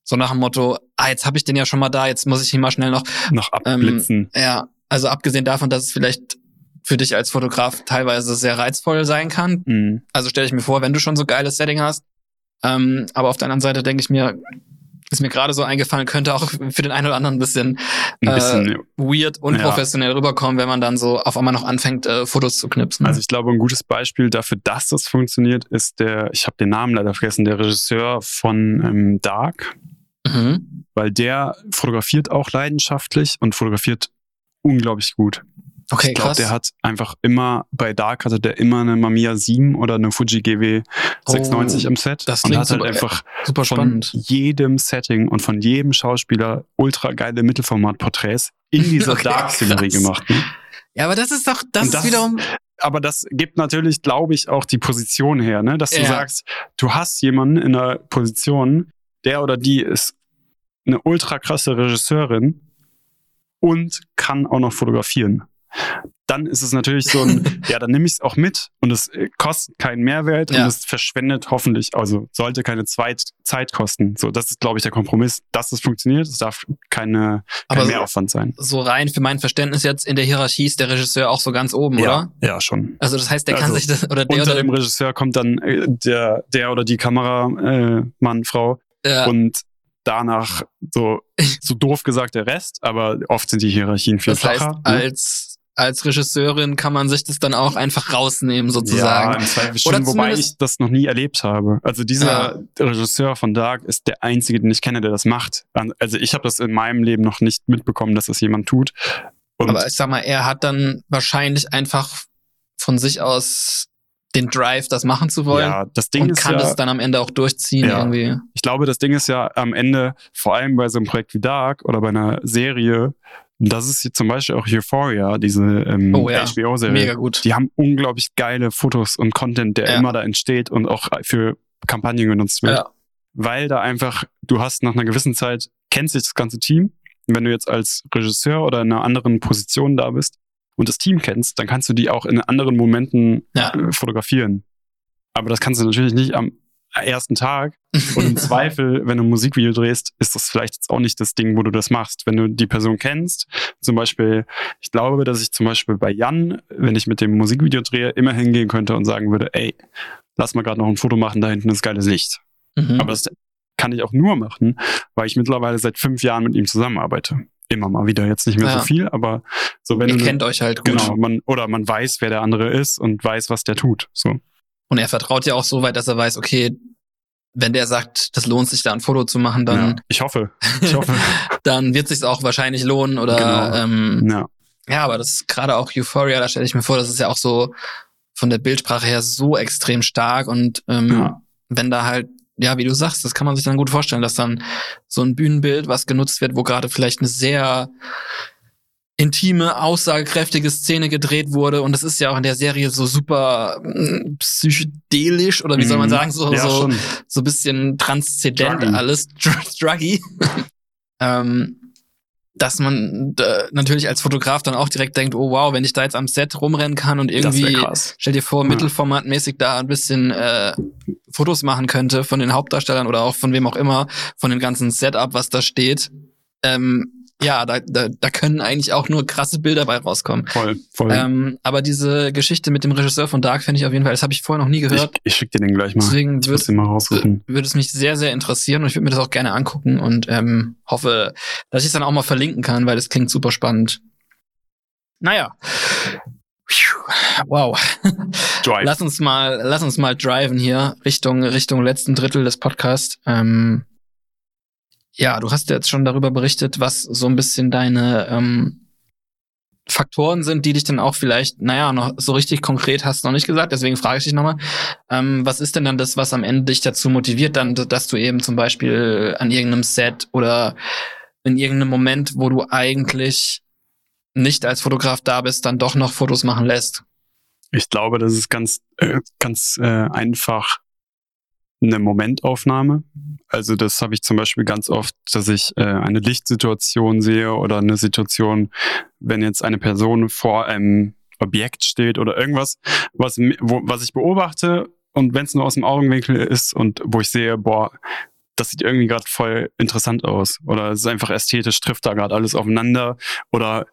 so nach dem Motto, ah, jetzt habe ich den ja schon mal da, jetzt muss ich ihn mal schnell noch Noch abblitzen. ja, also abgesehen davon, dass es vielleicht für dich als Fotograf teilweise sehr reizvoll sein kann. Mhm. Also stelle ich mir vor, wenn du schon so geiles Setting hast. Ähm, aber auf der anderen Seite denke ich mir, ist mir gerade so eingefallen, könnte auch für den einen oder anderen ein bisschen, Ein äh, bisschen, weird, unprofessionell rüberkommen, wenn man dann so auf einmal noch anfängt, äh, Fotos zu knipsen. Also ich glaube, ein gutes Beispiel dafür, dass das funktioniert, ist der, ich habe den Namen leider vergessen, der Regisseur von ähm, Dark, mhm. weil der fotografiert auch leidenschaftlich und fotografiert unglaublich gut. Okay, ich glaube, krass. der hat einfach immer, bei Dark hatte der immer eine Mamiya 7 oder eine Fuji GW 690 Oh, im Set. das und klingt hat halt super- einfach Super von spannend. jedem Setting und von jedem Schauspieler ultra geile Mittelformat-Porträts in dieser Okay, Dark-Szenerie gemacht. Ne? Ja, aber das ist doch, das, Und das- ist wiederum, aber das gibt natürlich, glaube ich, auch die Position her, ne? dass du Ja. sagst, du hast jemanden in einer Position, der oder die ist eine ultra krasse Regisseurin und kann auch noch fotografieren. Dann ist es natürlich so ein, ja, dann nehme ich es auch mit und es äh, kostet keinen Mehrwert Ja. und es verschwendet hoffentlich, also sollte keine Zweit Zeit kosten. So, das ist, glaube ich, der Kompromiss, dass es funktioniert. Es darf keine, kein Aber Mehraufwand sein. so rein für mein Verständnis jetzt in der Hierarchie ist der Regisseur auch so ganz oben, oder? Ja, ja, schon. Also das heißt, der kann Also, sich das, oder der Unter oder dem Regisseur kommt dann äh, der, der oder die Kameramann, äh, Frau ja, und danach so, so doof gesagt der Rest, aber oft sind die Hierarchien viel das heißt, flacher. ne? als als Regisseurin kann man sich das dann auch einfach rausnehmen, sozusagen. Ja, im Zweifel schon, wobei ich das noch nie erlebt habe. Also dieser ja. Regisseur von Dark ist der einzige, den ich kenne, der das macht. Also ich habe das in meinem Leben noch nicht mitbekommen, dass das jemand tut. Und Aber ich sag mal, er hat dann wahrscheinlich einfach von sich aus den Drive, das machen zu wollen. Ja, das Ding und ist kann ja, das dann am Ende auch durchziehen ja, irgendwie. Ich glaube, das Ding ist ja am Ende, vor allem bei so einem Projekt wie Dark oder bei einer Serie, das ist hier zum Beispiel auch Euphoria, diese ähm, oh, ja. HBO-Serie. Mega gut. Die haben unglaublich geile Fotos und Content, der ja. immer da entsteht und auch für Kampagnen genutzt wird. Ja. Weil da einfach, du hast nach einer gewissen Zeit, kennt sich das ganze Team. Wenn du jetzt als Regisseur oder in einer anderen Position da bist und das Team kennst, dann kannst du die auch in anderen Momenten. Äh, fotografieren. Aber das kannst du natürlich nicht am ersten Tag. Und im Zweifel, wenn du ein Musikvideo drehst, ist das vielleicht jetzt auch nicht das Ding, wo du das machst. Wenn du die Person kennst, zum Beispiel, ich glaube, dass ich zum Beispiel bei Jan, wenn ich mit dem Musikvideo drehe, immer hingehen könnte und sagen würde, ey, lass mal gerade noch ein Foto machen, da hinten ist geiles Licht. Mhm. Aber das kann ich auch nur machen, weil ich mittlerweile seit fünf Jahren mit ihm zusammenarbeite. Immer mal wieder, jetzt nicht mehr ja. so viel, aber so wenn Ihr du. kennt euch halt gut. Genau, man, oder man weiß, wer der andere ist und weiß, was der tut. So. Und er vertraut ja auch so weit, dass er weiß, okay, wenn der sagt, das lohnt sich da ein Foto zu machen, dann. Ja, ich hoffe. Ich hoffe. dann wird sich auch wahrscheinlich lohnen oder. Genau. Ähm, ja. ja, aber das ist gerade auch Euphoria, da stelle ich mir vor, das ist ja auch so von der Bildsprache her so extrem stark und ähm, ja. wenn da halt ja, wie du sagst, das kann man sich dann gut vorstellen, dass dann so ein Bühnenbild, was genutzt wird, wo gerade vielleicht eine sehr intime, aussagekräftige Szene gedreht wurde. Und das ist ja auch in der Serie so super mm, psychedelisch oder wie soll man mhm. sagen, so, ja, so, so bisschen transzendent Druggy. alles, druggy. ähm, dass man äh, natürlich als Fotograf dann auch direkt denkt, oh wow, wenn ich da jetzt am Set rumrennen kann und irgendwie, stell dir vor, ja. mittelformatmäßig da ein bisschen äh, Fotos machen könnte von den Hauptdarstellern oder auch von wem auch immer, von dem ganzen Setup, was da steht. Ähm, ja, da, da, da können eigentlich auch nur krasse Bilder bei rauskommen. Voll, voll. Ähm, aber diese Geschichte mit dem Regisseur von Dark finde ich auf jeden Fall, das habe ich vorher noch nie gehört. Ich, ich schicke dir den gleich mal. Deswegen würde würd es mich sehr, sehr interessieren und ich würde mir das auch gerne angucken und ähm, hoffe, dass ich es dann auch mal verlinken kann, weil das klingt super spannend. Naja. Wow. Drive. Lass uns mal, lass uns mal driven hier Richtung, Richtung letzten Drittel des Podcasts. Ähm, ja, du hast jetzt schon darüber berichtet, was so ein bisschen deine ähm, Faktoren sind, die dich dann auch vielleicht, naja, noch so richtig konkret hast du noch nicht gesagt, deswegen frage ich dich nochmal, ähm, was ist denn dann das, was am Ende dich dazu motiviert, dann, dass du eben zum Beispiel an irgendeinem Set oder in irgendeinem Moment, wo du eigentlich nicht als Fotograf da bist, dann doch noch Fotos machen lässt? Ich glaube, das ist ganz, äh, ganz äh, einfach eine Momentaufnahme. Also das habe ich zum Beispiel ganz oft, dass ich äh, eine Lichtsituation sehe oder eine Situation, wenn jetzt eine Person vor einem Objekt steht oder irgendwas, was, wo, was ich beobachte und wenn es nur aus dem Augenwinkel ist und wo ich sehe, boah, das sieht irgendwie gerade voll interessant aus oder es ist einfach ästhetisch, trifft da gerade alles aufeinander oder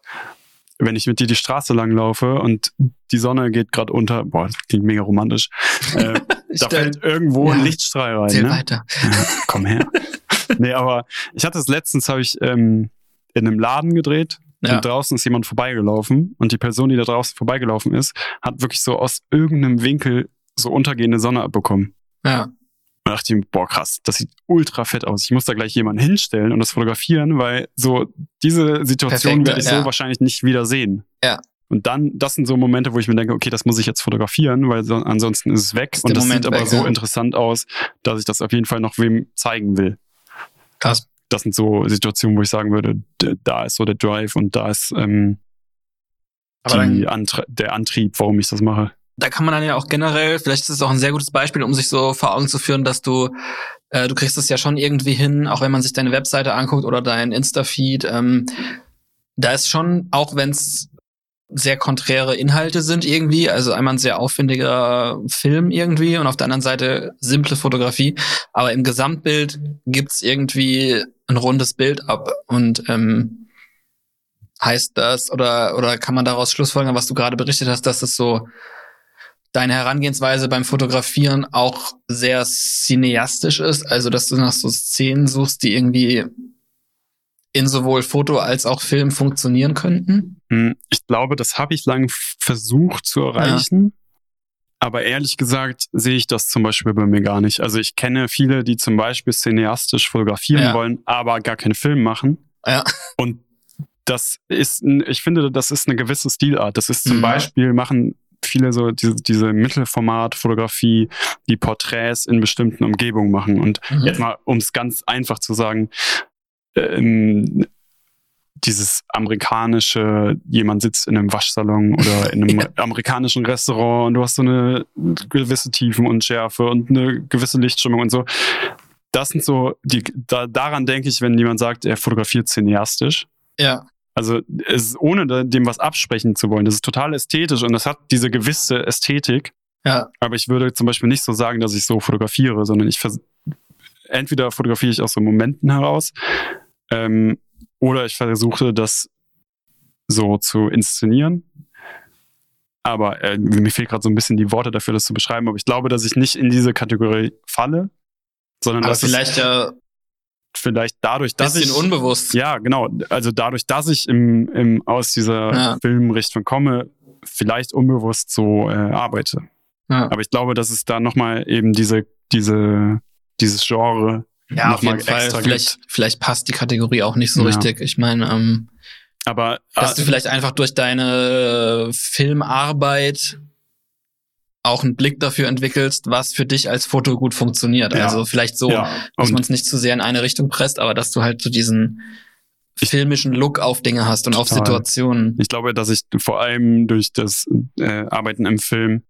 wenn ich mit dir die Straße lang laufe und die Sonne geht gerade unter, boah, das klingt mega romantisch, äh, da fällt irgendwo ja. ein Lichtstrahl rein. ne? weiter. Ja, komm her. nee, aber ich hatte es letztens, habe ich ähm, in einem Laden gedreht ja. und draußen ist jemand vorbeigelaufen und die Person, die da draußen vorbeigelaufen ist, hat wirklich so aus irgendeinem Winkel so untergehende Sonne abbekommen. Ja. Und dachte ich, boah, krass, das sieht ultra fett aus. Ich muss da gleich jemanden hinstellen und das fotografieren, weil so diese Situation werde ich ja. so wahrscheinlich nicht wieder sehen. Ja. Und dann, das sind so Momente, wo ich mir denke, okay, das muss ich jetzt fotografieren, weil so, ansonsten ist es weg. Ist und das Moment sieht aber weg, so ja. interessant aus, dass ich das auf jeden Fall noch wem zeigen will. Krass. Das sind so Situationen, wo ich sagen würde, da ist so der Drive und da ist ähm, die Antrie der Antrieb, warum ich das mache da kann man dann ja auch generell, vielleicht ist es auch ein sehr gutes Beispiel, um sich so vor Augen zu führen, dass du, äh, du kriegst es ja schon irgendwie hin, auch wenn man sich deine Webseite anguckt oder dein Insta-Feed, ähm, da ist schon, auch wenn es sehr konträre Inhalte sind irgendwie, also einmal ein sehr aufwendiger Film irgendwie und auf der anderen Seite simple Fotografie, aber im Gesamtbild gibt's irgendwie ein rundes Bild ab und ähm, heißt das oder oder kann man daraus schlussfolgern, was du gerade berichtet hast, dass es so deine Herangehensweise beim Fotografieren auch sehr cineastisch ist, also dass du nach so Szenen suchst, die irgendwie in sowohl Foto als auch Film funktionieren könnten? Hm, Ich glaube, das habe ich lang versucht zu erreichen. Aber ehrlich gesagt sehe ich das zum Beispiel bei mir gar nicht. Also ich kenne viele, die zum Beispiel cineastisch fotografieren Ja. wollen, aber gar keinen Film machen. Ja. Und das ist, ich finde, das ist eine gewisse Stilart. Das ist zum Mhm. Beispiel, machen viele so diese, diese Mittelformat-Fotografie, die Porträts in bestimmten Umgebungen machen. Und Mhm. jetzt mal, um es ganz einfach zu sagen, ähm, dieses amerikanische, jemand sitzt in einem Waschsalon oder in einem Ja. amerikanischen Restaurant und du hast so eine gewisse Tiefen und Schärfe und eine gewisse Lichtstimmung und so. Das sind so, die, da, daran denke ich, wenn jemand sagt, er fotografiert cineastisch. Ja. Also es ohne dem was absprechen zu wollen. Das ist total ästhetisch und das hat diese gewisse Ästhetik. Ja. Aber ich würde zum Beispiel nicht so sagen, dass ich so fotografiere, sondern ich vers entweder fotografiere ich aus so Momenten heraus ähm, oder ich versuche das so zu inszenieren. Aber äh, mir fehlt gerade so ein bisschen die Worte dafür, das zu beschreiben. Aber ich glaube, dass ich nicht in diese Kategorie falle, sondern Aber dass es vielleicht ja ein vielleicht dadurch, dass bisschen ich unbewusst. ja, genau. Also dadurch, dass ich im, im, aus dieser Ja. Filmrichtung komme, vielleicht unbewusst so äh, arbeite. Ja. Aber ich glaube, dass es da nochmal eben diese, diese, dieses Genre Ja, noch auf jeden Fall. Vielleicht, vielleicht passt die Kategorie auch nicht so Ja. richtig. Ich meine, ähm, Aber dass äh, du vielleicht einfach durch deine Filmarbeit auch einen Blick dafür entwickelst, was für dich als Foto gut funktioniert. Ja. Also vielleicht so, ja, dass man es nicht zu sehr in eine Richtung presst, aber dass du halt so diesen filmischen Look auf Dinge hast und auf Total. Situationen. ich glaube, dass ich vor allem durch das äh, Arbeiten im Film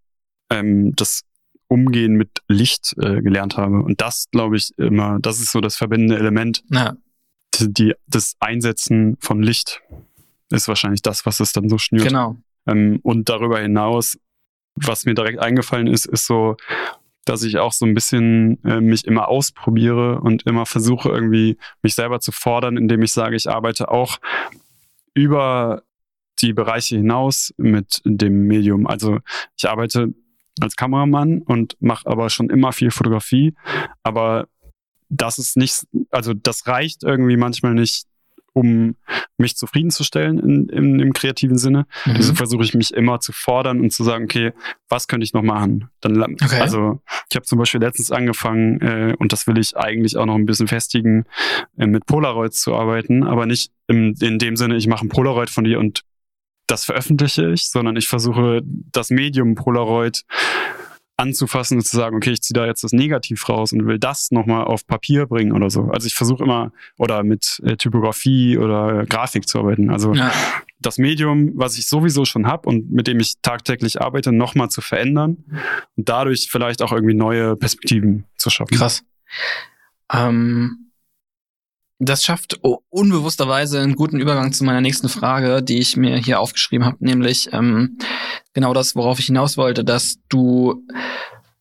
ähm, das Umgehen mit Licht äh, gelernt habe. Und das, glaube ich, immer, das ist so das verbindende Element. Ja, Die, das Einsetzen von Licht ist wahrscheinlich das, was es dann so schnürt. genau. Ähm, und darüber hinaus, was mir direkt eingefallen ist, ist so, dass ich auch so ein bisschen äh, mich immer ausprobiere und immer versuche, irgendwie mich selber zu fordern, indem ich sage, ich arbeite auch über die Bereiche hinaus mit dem Medium. Also ich arbeite als Kameramann und mache aber schon immer viel Fotografie, aber das ist nicht, also das reicht irgendwie manchmal nicht, um mich zufriedenzustellen in, in, im kreativen Sinne. Mhm. Deshalb versuche ich mich immer zu fordern und zu sagen, okay, was könnte ich noch machen? Dann, Okay. Also ich habe zum Beispiel letztens angefangen, äh, und das will ich eigentlich auch noch ein bisschen festigen, äh, mit Polaroids zu arbeiten, aber nicht im, in dem Sinne, ich mache ein Polaroid von dir und das veröffentliche ich, sondern ich versuche das Medium Polaroid anzufassen und zu sagen, okay, ich ziehe da jetzt das Negativ raus und will das nochmal auf Papier bringen oder so. Also ich versuche immer, oder mit äh, Typografie oder äh, Grafik zu arbeiten. Also ja. das Medium, was ich sowieso schon habe und mit dem ich tagtäglich arbeite, nochmal zu verändern und dadurch vielleicht auch irgendwie neue Perspektiven zu schaffen. Krass. Ähm, das schafft unbewussterweise einen guten Übergang zu meiner nächsten Frage, die ich mir hier aufgeschrieben habe, nämlich ähm, genau das, worauf ich hinaus wollte, dass du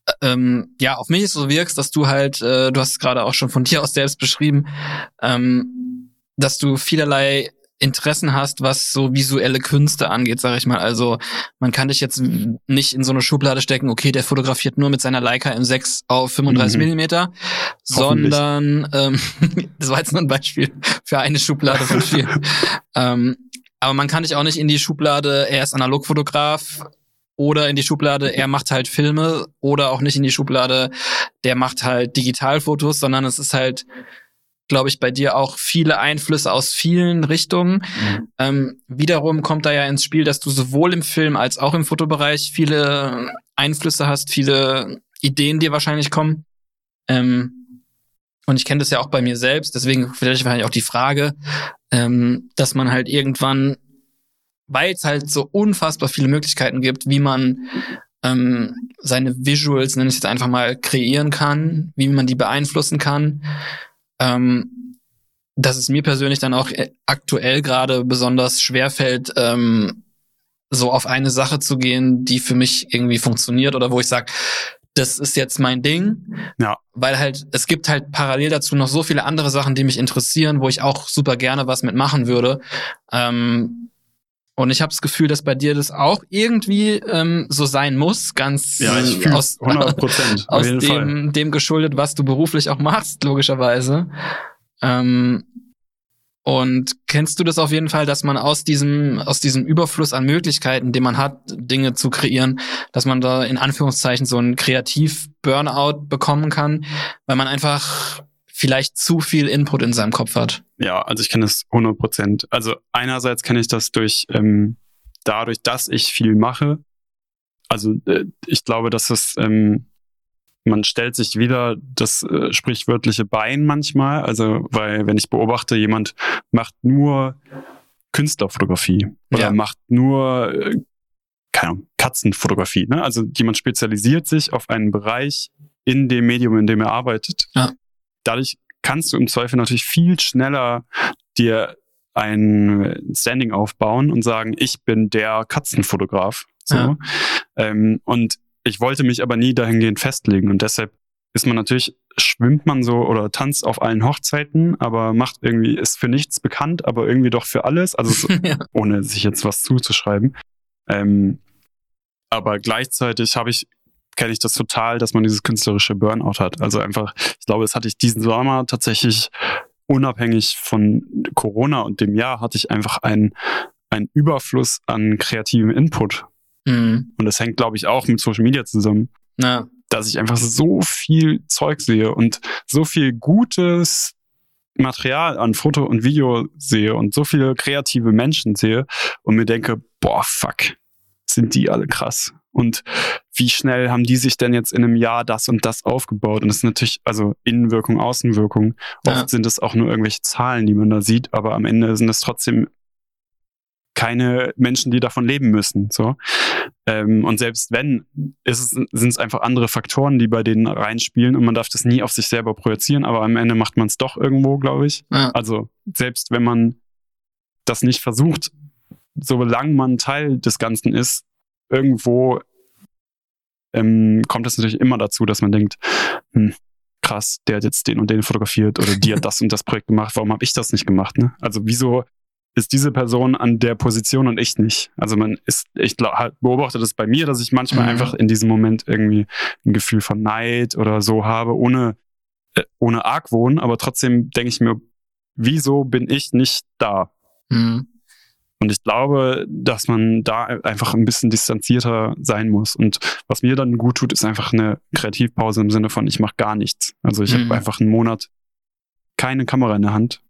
äh, ähm, ja auf mich so wirkst, dass du halt, äh, du hast es gerade auch schon von dir aus selbst beschrieben, ähm, dass du vielerlei Interessen hast, was so visuelle Künste angeht, sage ich mal. Also man kann dich jetzt nicht in so eine Schublade stecken, okay, der fotografiert nur mit seiner Leica M6 auf 35 Mhm. Millimeter, sondern ähm, das war jetzt nur ein Beispiel für eine Schublade von vielen. ähm, aber man kann dich auch nicht in die Schublade, er ist Analogfotograf oder in die Schublade, er macht halt Filme oder auch nicht in die Schublade, der macht halt Digitalfotos, sondern es ist halt glaube ich, bei dir auch viele Einflüsse aus vielen Richtungen. Mhm. Ähm, wiederum kommt da ja ins Spiel, dass du sowohl im Film als auch im Fotobereich viele Einflüsse hast, viele Ideen dir wahrscheinlich kommen. Ähm, und ich kenne das ja auch bei mir selbst, deswegen vielleicht wahrscheinlich auch die Frage, ähm, dass man halt irgendwann, weil es halt so unfassbar viele Möglichkeiten gibt, wie man ähm, seine Visuals, nenne ich jetzt einfach mal, kreieren kann, wie man die beeinflussen kann, ähm, dass es mir persönlich dann auch äh, aktuell gerade besonders schwer fällt, ähm, so auf eine Sache zu gehen, die für mich irgendwie funktioniert oder wo ich sage, das ist jetzt mein Ding. Ja. Weil halt, es gibt halt parallel dazu noch so viele andere Sachen, die mich interessieren, wo ich auch super gerne was mitmachen würde. Ähm, und ich habe das Gefühl, dass bei dir das auch irgendwie ähm, so sein muss, ganz Ja, ich aus, 100 Prozent. Auf aus jeden Fall. dem, dem geschuldet, was du beruflich auch machst, logischerweise. Ähm, Und kennst du das auf jeden Fall, dass man aus diesem, aus diesem Überfluss an Möglichkeiten, den man hat, Dinge zu kreieren, dass man da in Anführungszeichen so einen Kreativ-Burnout bekommen kann, weil man einfach vielleicht zu viel Input in seinem Kopf hat? Ja, also ich kenne das 100 Prozent. Also einerseits kenne ich das durch, ähm, dadurch, dass ich viel mache. Also äh, ich glaube, dass es, ähm, man stellt sich wieder das äh, sprichwörtliche Bein manchmal. Also, weil wenn ich beobachte, jemand macht nur Künstlerfotografie oder Ja. macht nur äh, keine Ahnung, Katzenfotografie. Ne? Also jemand spezialisiert sich auf einen Bereich in dem Medium, in dem er arbeitet. Ja. Dadurch kannst du im Zweifel natürlich viel schneller dir ein Standing aufbauen und sagen, ich bin der Katzenfotograf. So. Ja. Ähm, und ich wollte mich aber nie dahingehend festlegen und deshalb ist man natürlich, schwimmt man so oder tanzt auf allen Hochzeiten, aber macht irgendwie, ist für nichts bekannt, aber irgendwie doch für alles, also so, ja. ohne sich jetzt was zuzuschreiben. Ähm, aber gleichzeitig habe ich, kenne ich das total, dass man dieses künstlerische Burnout hat. Also einfach, ich glaube, das hatte ich diesen Sommer tatsächlich unabhängig von Corona und dem Jahr hatte ich einfach einen, einen Überfluss an kreativem Input. Mhm. Und das hängt, glaube ich, auch mit Social Media zusammen, Ja. dass ich einfach so viel Zeug sehe und so viel gutes Material an Foto und Video sehe und so viele kreative Menschen sehe und mir denke, boah, fuck, sind die alle krass. Und wie schnell haben die sich denn jetzt in einem Jahr das und das aufgebaut? Und das ist natürlich, also Innenwirkung, Außenwirkung. Oft Ja. sind es auch nur irgendwelche Zahlen, die man da sieht, aber am Ende sind es trotzdem keine Menschen, die davon leben müssen. So. Ähm, und selbst wenn, sind es einfach andere Faktoren, die bei denen reinspielen und man darf das nie auf sich selber projizieren, aber am Ende macht man es doch irgendwo, glaube ich. Ja. Also selbst wenn man das nicht versucht, solange man Teil des Ganzen ist, irgendwo ähm, kommt es natürlich immer dazu, dass man denkt, hm, krass, der hat jetzt den und den fotografiert oder die hat das und das Projekt gemacht, warum habe ich das nicht gemacht? Ne? Also wieso ist diese Person an der Position und ich nicht? Also man ist, ich glaub, halt beobachte das bei mir, dass ich manchmal Mhm. einfach in diesem Moment irgendwie ein Gefühl von Neid oder so habe, ohne, äh, ohne Argwohn, aber trotzdem denke ich mir, wieso bin ich nicht da? Mhm. Und ich glaube, dass man da einfach ein bisschen distanzierter sein muss. Und was mir dann gut tut, ist einfach eine Kreativpause im Sinne von, ich mache gar nichts. Also ich Mhm. habe einfach einen Monat keine Kamera in der Hand.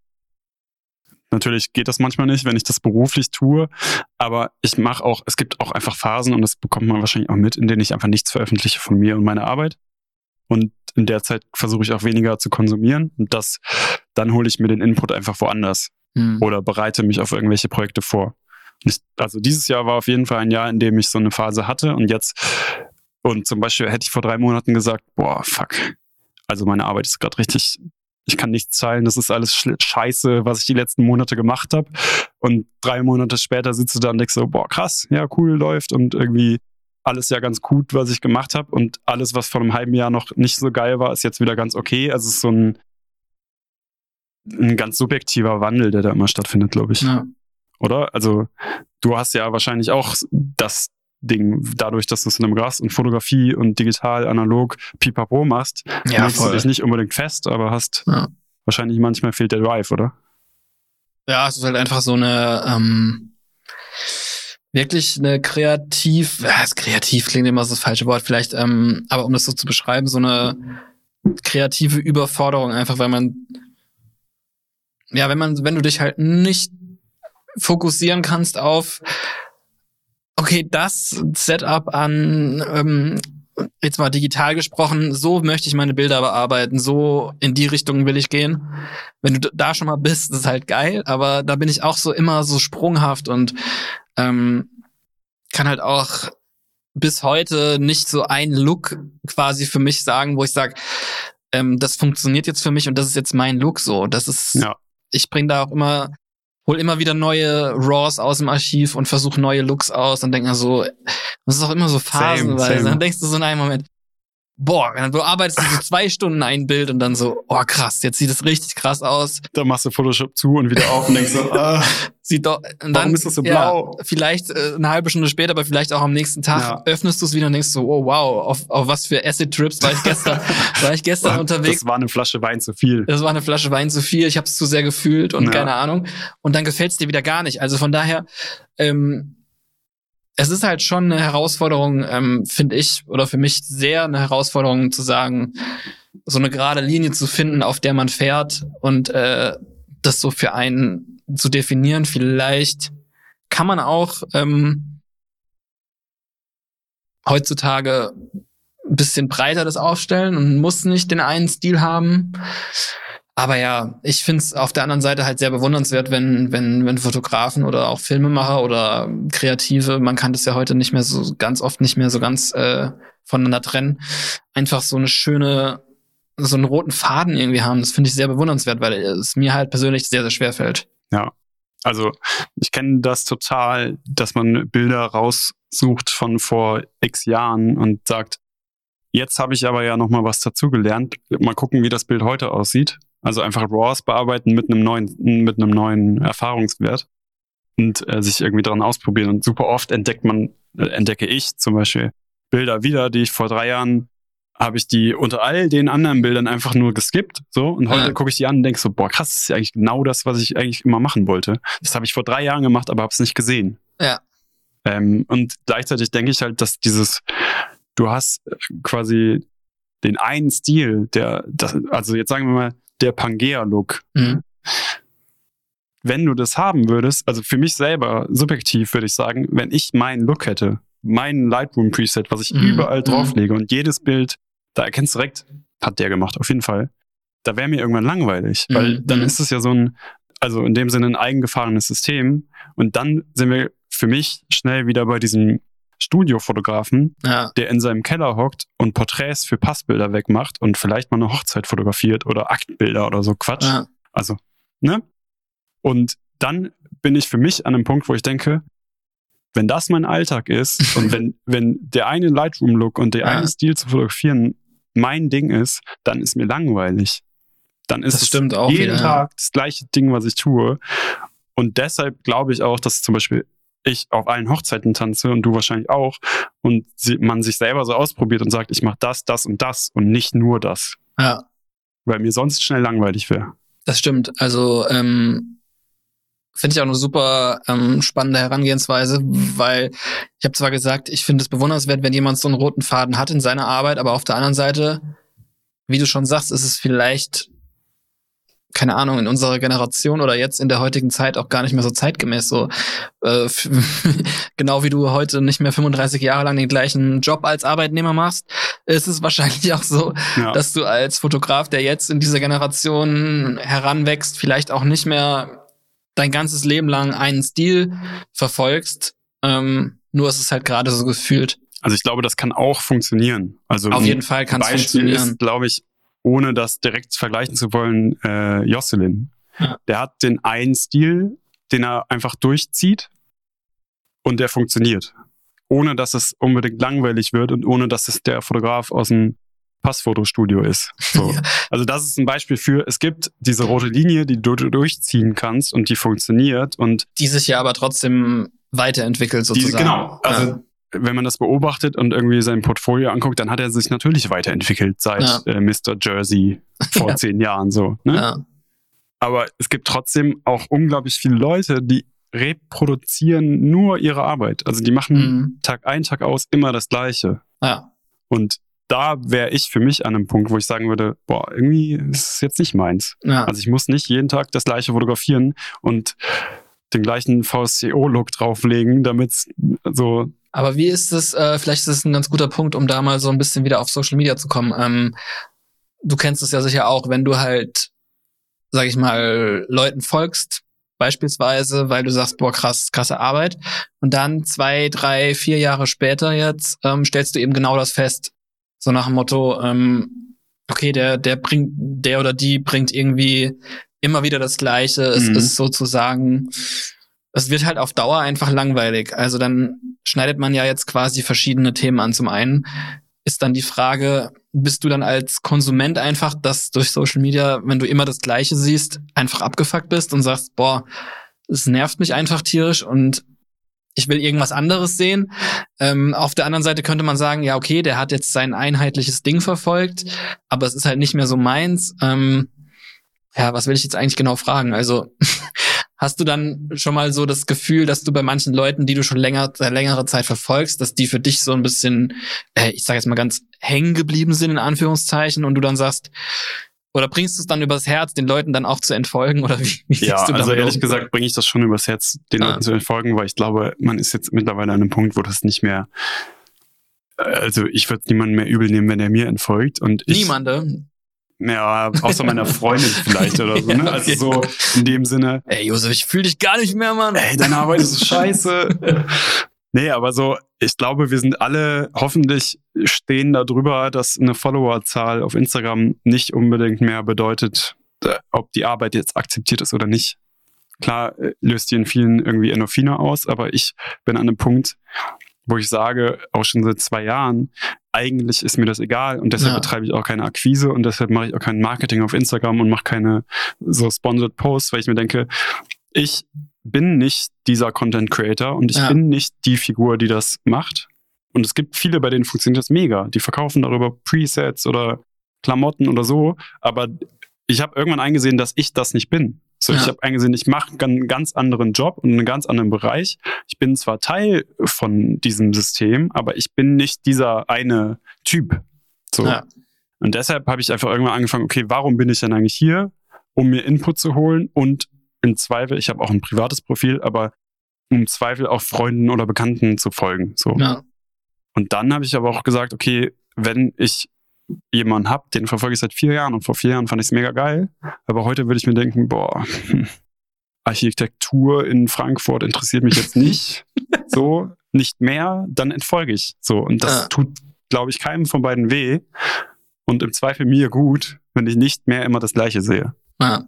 Natürlich geht das manchmal nicht, wenn ich das beruflich tue, aber ich mache auch, es gibt auch einfach Phasen und das bekommt man wahrscheinlich auch mit, in denen ich einfach nichts veröffentliche von mir und meiner Arbeit. Und in der Zeit versuche ich auch weniger zu konsumieren und das, dann hole ich mir den Input einfach woanders Mhm. oder bereite mich auf irgendwelche Projekte vor. Ich, also dieses Jahr war auf jeden Fall ein Jahr, in dem ich so eine Phase hatte und jetzt, und zum Beispiel hätte ich vor drei Monaten gesagt, boah, fuck. Also meine Arbeit ist gerade richtig, ich kann nichts zahlen, das ist alles scheiße, was ich die letzten Monate gemacht habe. Und drei Monate später sitzt du da und denkst so, boah, krass, ja, cool, läuft und irgendwie alles ja ganz gut, was ich gemacht habe. Und alles, was vor einem halben Jahr noch nicht so geil war, ist jetzt wieder ganz okay. Also es ist so ein, ein ganz subjektiver Wandel, der da immer stattfindet, glaube ich. Ja. Oder? Also du hast ja wahrscheinlich auch das Ding, dadurch, dass du es in einem Gras und Fotografie und digital, analog, pipapo machst, Ja, legst du dich nicht unbedingt fest, aber hast Ja. wahrscheinlich manchmal fehlt der Drive, oder? Ja, es ist halt einfach so eine ähm, wirklich eine kreativ, ja, kreativ klingt immer so das falsche Wort, vielleicht, ähm, aber um das so zu beschreiben, so eine kreative Überforderung, einfach weil man, ja, wenn man, wenn du dich halt nicht fokussieren kannst auf, okay, das Setup an, ähm, jetzt mal digital gesprochen, so möchte ich meine Bilder bearbeiten, so in die Richtung will ich gehen. Wenn du da schon mal bist, ist halt geil, aber da bin ich auch so immer so sprunghaft und ähm, kann halt auch bis heute nicht so ein Look quasi für mich sagen, wo ich sage, ähm, das funktioniert jetzt für mich und das ist jetzt mein Look so. Das ist, Ja. ich bringe da auch immer, hol immer wieder neue Raws aus dem Archiv und versuche neue Looks aus und denke mir so, das ist auch immer so phasenweise. same. Dann denkst du so in einem Moment, boah, du arbeitest so zwei Stunden ein Bild und dann so, oh krass, jetzt sieht es richtig krass aus. Dann machst du Photoshop zu und wieder auf und denkst so, ah, sieht doch, und warum ist das so blau? Ja, vielleicht äh, eine halbe Stunde später, aber vielleicht auch am nächsten Tag Ja. öffnest du es wieder und denkst so, oh wow, auf, auf was für Acid-Trips war ich gestern, war ich gestern unterwegs. Das war eine Flasche Wein zu viel. Das war eine Flasche Wein zu viel, ich habe es zu sehr gefühlt und Ja. keine Ahnung. Und dann gefällt es dir wieder gar nicht. Also von daher, ähm, es ist halt schon eine Herausforderung, ähm, finde ich, oder für mich sehr eine Herausforderung zu sagen, so eine gerade Linie zu finden, auf der man fährt und äh, das so für einen zu definieren. Vielleicht kann man auch ähm, heutzutage ein bisschen breiter das aufstellen und muss nicht den einen Stil haben. Aber ja, ich find's auf der anderen Seite halt sehr bewundernswert, wenn, wenn, wenn Fotografen oder auch Filmemacher oder Kreative, man kann das ja heute nicht mehr so ganz oft nicht mehr so ganz äh, voneinander trennen, einfach so eine schöne, so einen roten Faden irgendwie haben. Das finde ich sehr bewundernswert, weil es mir halt persönlich sehr, sehr schwer fällt. Also ich kenne das total, dass man Bilder raussucht von vor x Jahren und sagt, jetzt habe ich aber ja noch mal was dazugelernt. Mal gucken, wie das Bild heute aussieht. Also einfach RAWs bearbeiten mit einem neuen, mit einem neuen Erfahrungswert und äh, sich irgendwie dran ausprobieren. Und super oft entdeckt man, äh, entdecke ich zum Beispiel Bilder wieder, die ich vor drei Jahren habe ich die unter all den anderen Bildern einfach nur geskippt. So, und heute Ja. gucke ich die an und denke so, boah, krass, das ist ja eigentlich genau das, was ich eigentlich immer machen wollte. Das habe ich vor drei Jahren gemacht, aber habe es nicht gesehen. Ja. Ähm, und gleichzeitig denke ich halt, dass dieses, du hast äh, quasi den einen Stil, der, das, also jetzt sagen wir mal, der Pangea-Look. Mhm. Wenn du das haben würdest, also für mich selber, subjektiv würde ich sagen, wenn ich meinen Look hätte, mein Lightroom-Preset, was ich Mhm. überall Mhm. drauflege und jedes Bild, da erkennst du direkt, hat der gemacht, auf jeden Fall. Da wäre mir irgendwann langweilig, weil Mhm. dann Mhm. ist es ja so ein, also in dem Sinne ein eigengefahrenes System. Und dann sind wir für mich schnell wieder bei diesem Studiofotografen, Ja. der in seinem Keller hockt und Porträts für Passbilder wegmacht und vielleicht mal eine Hochzeit fotografiert oder Aktbilder oder so Quatsch. ja. Also, ne? Und dann bin ich für mich an einem Punkt, wo ich denke, wenn das mein Alltag ist und wenn, wenn der eine Lightroom-Look und der Ja. eine Stil zu fotografieren mein Ding ist, dann ist mir langweilig. Dann ist Das es stimmt auch jeden wieder. Tag das gleiche Ding, was ich tue. Und deshalb glaube ich auch, dass zum Beispiel ich auf allen Hochzeiten tanze und du wahrscheinlich auch und man sich selber so ausprobiert und sagt, ich mache das, das und das und nicht nur das, ja. weil mir sonst schnell langweilig wäre. Das stimmt. Also ähm, finde ich auch eine super ähm, spannende Herangehensweise, weil ich habe zwar gesagt, ich finde es bewundernswert, wenn jemand so einen roten Faden hat in seiner Arbeit, aber auf der anderen Seite, wie du schon sagst, ist es vielleicht keine Ahnung, in unserer Generation oder jetzt in der heutigen Zeit auch gar nicht mehr so zeitgemäß so. Äh, genau wie du heute nicht mehr 35 Jahre lang den gleichen Job als Arbeitnehmer machst, ist es wahrscheinlich auch so, Ja. dass du als Fotograf, der jetzt in dieser Generation heranwächst, vielleicht auch nicht mehr dein ganzes Leben lang einen Stil verfolgst. Ähm, nur ist es halt gerade so gefühlt. Also ich glaube, das kann auch funktionieren. Also Auf jeden Fall kann es funktionieren. ist, glaube ich, ohne das direkt vergleichen zu wollen, äh, Jocelyn. Der hat den einen Stil, den er einfach durchzieht und der funktioniert. Ohne dass es unbedingt langweilig wird und ohne dass es der Fotograf aus dem Passfotostudio ist. So. Ja. Also das ist ein Beispiel für, es gibt diese rote Linie, die du durchziehen kannst und die funktioniert und Die sich ja aber trotzdem weiterentwickelt die, sozusagen. genau, also ja. Wenn man das beobachtet und irgendwie sein Portfolio anguckt, dann hat er sich natürlich weiterentwickelt seit Ja. äh, Mr. Jersey vor Ja. zehn Jahren so. Ne? ja. Aber es gibt trotzdem auch unglaublich viele Leute, die reproduzieren nur ihre Arbeit. Also die machen Mhm. Tag ein, Tag aus immer das Gleiche. ja. Und da wäre ich für mich an einem Punkt, wo ich sagen würde, boah, irgendwie ist es jetzt nicht meins. Ja. Also ich muss nicht jeden Tag das gleiche fotografieren und den gleichen VSCO-Look drauflegen, damit so Aber wie ist es, äh, vielleicht ist es ein ganz guter Punkt, um da mal so ein bisschen wieder auf Social Media zu kommen. Ähm, du kennst es ja sicher auch, wenn du halt, sag ich mal, Leuten folgst, beispielsweise, weil du sagst, boah, krass, krasse Arbeit. Und dann zwei, drei, vier Jahre später jetzt ähm, stellst du eben genau das fest. So nach dem Motto, ähm, okay, der, der bringt, der oder die bringt irgendwie immer wieder das Gleiche. Es Mhm. ist sozusagen, es wird halt auf Dauer einfach langweilig. Also dann schneidet man ja jetzt quasi verschiedene Themen an. Zum einen ist dann die Frage, bist du dann als Konsument einfach, dass durch Social Media, wenn du immer das Gleiche siehst, einfach abgefuckt bist und sagst, boah, es nervt mich einfach tierisch und ich will irgendwas anderes sehen. Ähm, auf der anderen Seite könnte man sagen, ja, okay, der hat jetzt sein einheitliches Ding verfolgt, aber es ist halt nicht mehr so meins. Ähm, ja, was will ich jetzt eigentlich genau fragen? Also hast du dann schon mal so das Gefühl, dass du bei manchen Leuten, die du schon länger, längere Zeit verfolgst, dass die für dich so ein bisschen, äh, ich sage jetzt mal ganz hängen geblieben sind in Anführungszeichen und du dann sagst, oder bringst du es dann übers Herz, den Leuten dann auch zu entfolgen? Oder wie, wie ja, also ehrlich um? gesagt bringe ich das schon übers Herz, den ah. Leuten zu entfolgen, weil ich glaube, man ist jetzt mittlerweile an einem Punkt, wo das nicht mehr äh, also ich würde niemanden mehr übel nehmen, wenn er mir entfolgt. Und ich, Niemande? Ja, außer meiner Freundin vielleicht oder so, ne? Also so in dem Sinne. Ey, Josef, ich fühle dich gar nicht mehr, Mann. Ey, deine Arbeit ist scheiße. Nee, aber so, ich glaube, wir sind alle hoffentlich stehen darüber, dass eine Followerzahl auf Instagram nicht unbedingt mehr bedeutet, äh, ob die Arbeit jetzt akzeptiert ist oder nicht. Klar äh, löst die in vielen irgendwie Endorphine aus, aber ich bin an einem Punkt, wo ich sage, auch schon seit zwei Jahren, eigentlich ist mir das egal und deshalb ja. betreibe ich auch keine Akquise und deshalb mache ich auch kein Marketing auf Instagram und mache keine so sponsored Posts, weil ich mir denke, ich bin nicht dieser Content Creator und ich ja. bin nicht die Figur, die das macht. Und es gibt viele, bei denen funktioniert das mega. Die verkaufen darüber Presets oder Klamotten oder so. Aber ich habe irgendwann eingesehen, dass ich das nicht bin. So, ja. ich habe eingesehen, ich mache einen ganz anderen Job und einen ganz anderen Bereich. Ich bin zwar Teil von diesem System, aber ich bin nicht dieser eine Typ. So. Ja. Und deshalb habe ich einfach irgendwann angefangen, okay, warum bin ich denn eigentlich hier? Um mir Input zu holen und im Zweifel, ich habe auch ein privates Profil, aber im Zweifel auch Freunden oder Bekannten zu folgen. So. Ja. Und dann habe ich aber auch gesagt, okay, wenn ich jemanden habe, den verfolge ich seit vier Jahren und vor vier Jahren fand ich es mega geil, aber heute würde ich mir denken, boah, Architektur in Frankfurt interessiert mich jetzt nicht, so, nicht mehr, dann entfolge ich. So, und das ja. tut, glaube ich, keinem von beiden weh und im Zweifel mir gut, wenn ich nicht mehr immer das Gleiche sehe. Ja.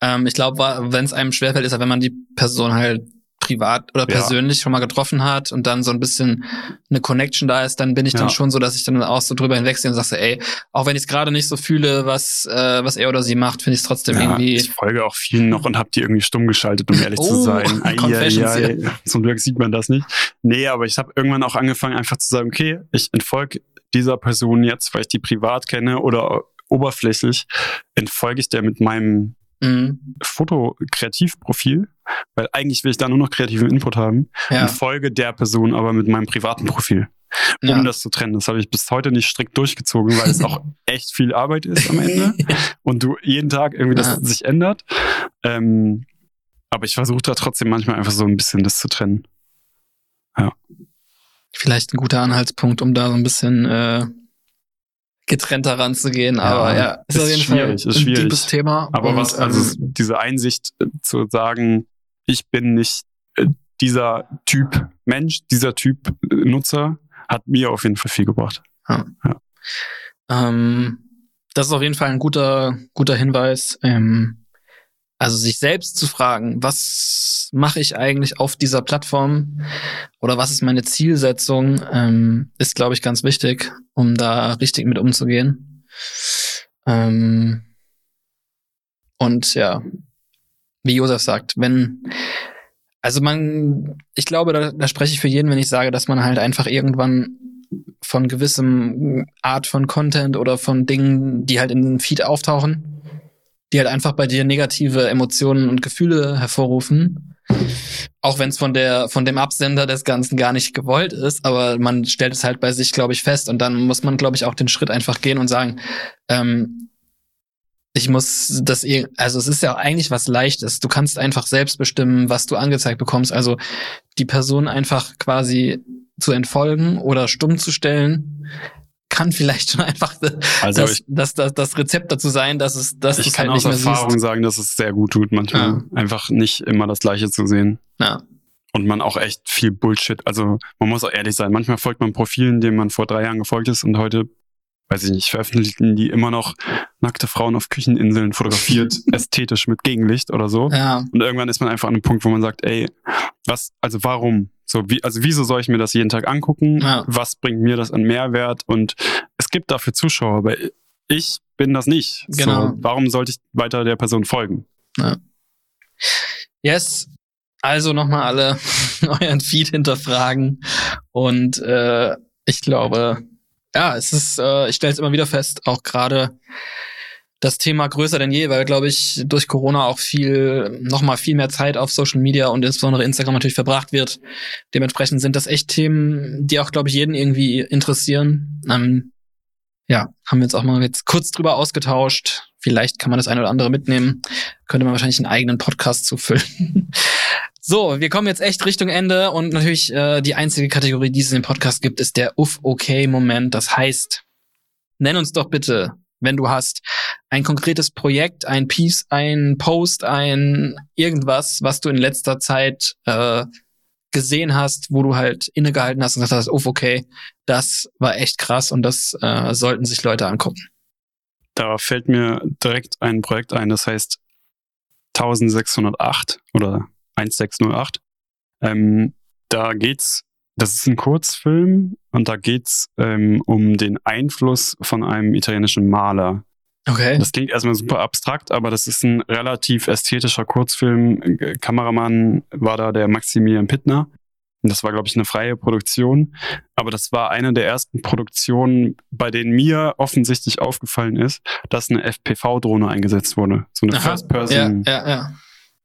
Ähm, ich glaube, wenn es einem schwerfällt, ist ja, wenn man die Person halt privat oder persönlich ja. schon mal getroffen hat und dann so ein bisschen eine Connection da ist, dann bin ich ja. dann schon so, dass ich dann auch so drüber hinwegsehe und sage, ey, auch wenn ich es gerade nicht so fühle, was äh, was er oder sie macht, finde ich es trotzdem ja, irgendwie. Ich folge auch vielen noch und habe die irgendwie stumm geschaltet, um ehrlich oh, zu sein. Ai, ai, ai. Zum Glück sieht man das nicht. Nee, aber ich habe irgendwann auch angefangen, einfach zu sagen, okay, ich entfolge dieser Person jetzt, weil ich die privat kenne oder oberflächlich, entfolge ich der mit meinem mhm. Foto-Kreativprofil, weil eigentlich will ich da nur noch kreativen Input haben ja. und folge der Person aber mit meinem privaten Profil. Um ja. das zu trennen. Das habe ich bis heute nicht strikt durchgezogen, weil es auch echt viel Arbeit ist am Ende und du jeden Tag irgendwie das ja. sich ändert. Ähm, aber ich versuche da trotzdem manchmal einfach so ein bisschen das zu trennen. Ja. Vielleicht ein guter Anhaltspunkt, um da so ein bisschen äh, getrennter ranzugehen. Aber ja, ist, ist auf jeden schwierig, Fall ein ist schwierig. liebes Thema. Aber und, was, also ähm, diese Einsicht äh, zu sagen, ich bin nicht äh, dieser Typ Mensch, dieser Typ äh, Nutzer, hat mir auf jeden Fall viel gebracht. Ja. ja. Ähm, das ist auf jeden Fall ein guter, guter Hinweis. Ähm, also sich selbst zu fragen, was mache ich eigentlich auf dieser Plattform oder was ist meine Zielsetzung, ähm, ist, glaube ich, ganz wichtig, um da richtig mit umzugehen. Ähm, und ja, wie Josef sagt, wenn, also man, ich glaube, da, da spreche ich für jeden, wenn ich sage, dass man halt einfach irgendwann von gewissem Art von Content oder von Dingen, die halt in den Feed auftauchen, die halt einfach bei dir negative Emotionen und Gefühle hervorrufen. Auch wenn es von der von dem Absender des Ganzen gar nicht gewollt ist, aber man stellt es halt bei sich, glaube ich, fest und dann muss man, glaube ich, auch den Schritt einfach gehen und sagen, ähm, ich muss das, also es ist ja eigentlich was Leichtes. Du kannst einfach selbst bestimmen, was du angezeigt bekommst. Also die Person einfach quasi zu entfolgen oder stumm zu stellen, kann vielleicht schon einfach also das, ich, das, das, das Rezept dazu sein, dass es dass ich kann halt aus Erfahrung siehst. sagen, dass es sehr gut tut, manchmal ja. einfach nicht immer das Gleiche zu sehen. Ja. Und man auch echt viel Bullshit. Also man muss auch ehrlich sein. Manchmal folgt man Profilen, denen man vor drei Jahren gefolgt ist und heute, weiß ich nicht, veröffentlichen die immer noch nackte Frauen auf Kücheninseln fotografiert, ästhetisch mit Gegenlicht oder so. Ja. Und irgendwann ist man einfach an einem Punkt, wo man sagt, ey, was, also warum? So wie, also wieso soll ich mir das jeden Tag angucken? Ja. Was bringt mir das an Mehrwert? Und es gibt dafür Zuschauer, aber ich bin das nicht. Genau. So, warum sollte ich weiter der Person folgen? Yes. Also nochmal alle euren Feed hinterfragen. Und äh, ich glaube, ja, es ist, äh, ich stelle es immer wieder fest, auch gerade das Thema größer denn je, weil, glaube ich, durch Corona auch viel, nochmal viel mehr Zeit auf Social Media und insbesondere Instagram natürlich verbracht wird. Dementsprechend sind das echt Themen, die auch, glaube ich, jeden irgendwie interessieren. Ähm, ja, haben wir uns auch mal jetzt kurz drüber ausgetauscht. Vielleicht kann man das eine oder andere mitnehmen. Könnte man wahrscheinlich einen eigenen Podcast zufüllen. so, wir kommen jetzt echt Richtung Ende und natürlich äh, die einzige Kategorie, die es in dem Podcast gibt, ist der Uff-Okay-Moment. Das heißt, nenn uns doch bitte, wenn du hast, ein konkretes Projekt, ein Piece, ein Post, ein irgendwas, was du in letzter Zeit äh, gesehen hast, wo du halt innegehalten hast und gesagt hast, uff, okay, das war echt krass und das äh, sollten sich Leute angucken. Da fällt mir direkt ein Projekt ein, das heißt 1608 oder 1608. Ähm, da geht's, das ist ein Kurzfilm und da geht's ähm, um den Einfluss von einem italienischen Maler. Okay. Das klingt erstmal super abstrakt, aber das ist ein relativ ästhetischer Kurzfilm. Kameramann war da der Maximilian Pittner. Und das war, glaube ich, eine freie Produktion. Aber das war eine der ersten Produktionen, bei denen mir offensichtlich aufgefallen ist, dass eine FPV-Drohne eingesetzt wurde. So eine. First-Person. Ja, ja, ja.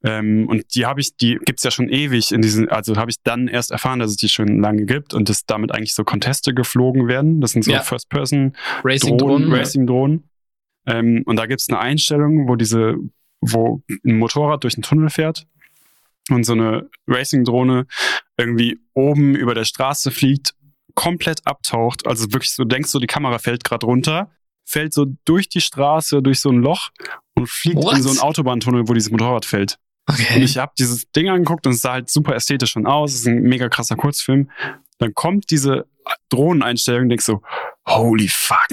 Ähm, und die habe ich, die gibt's ja schon ewig in diesen, also habe ich dann erst erfahren, dass es die schon lange gibt und dass damit eigentlich so Conteste geflogen werden. Das sind so Ja. First-Person Racing-Drohnen. Drohnen, Racing-Drohnen. Ähm, und da gibt's eine Einstellung, wo diese, wo ein Motorrad durch einen Tunnel fährt und so eine Racing-Drohne irgendwie oben über der Straße fliegt, komplett abtaucht. Also wirklich so, denkst du, die Kamera fällt gerade runter, fällt so durch die Straße, durch so ein Loch und fliegt What? in so einen Autobahntunnel, wo dieses Motorrad fällt. Und Okay. ich habe dieses Ding angeguckt und es sah halt super ästhetisch schon aus. Es ist ein mega krasser Kurzfilm. Dann kommt diese Drohneneinstellung und denkst so, holy fuck.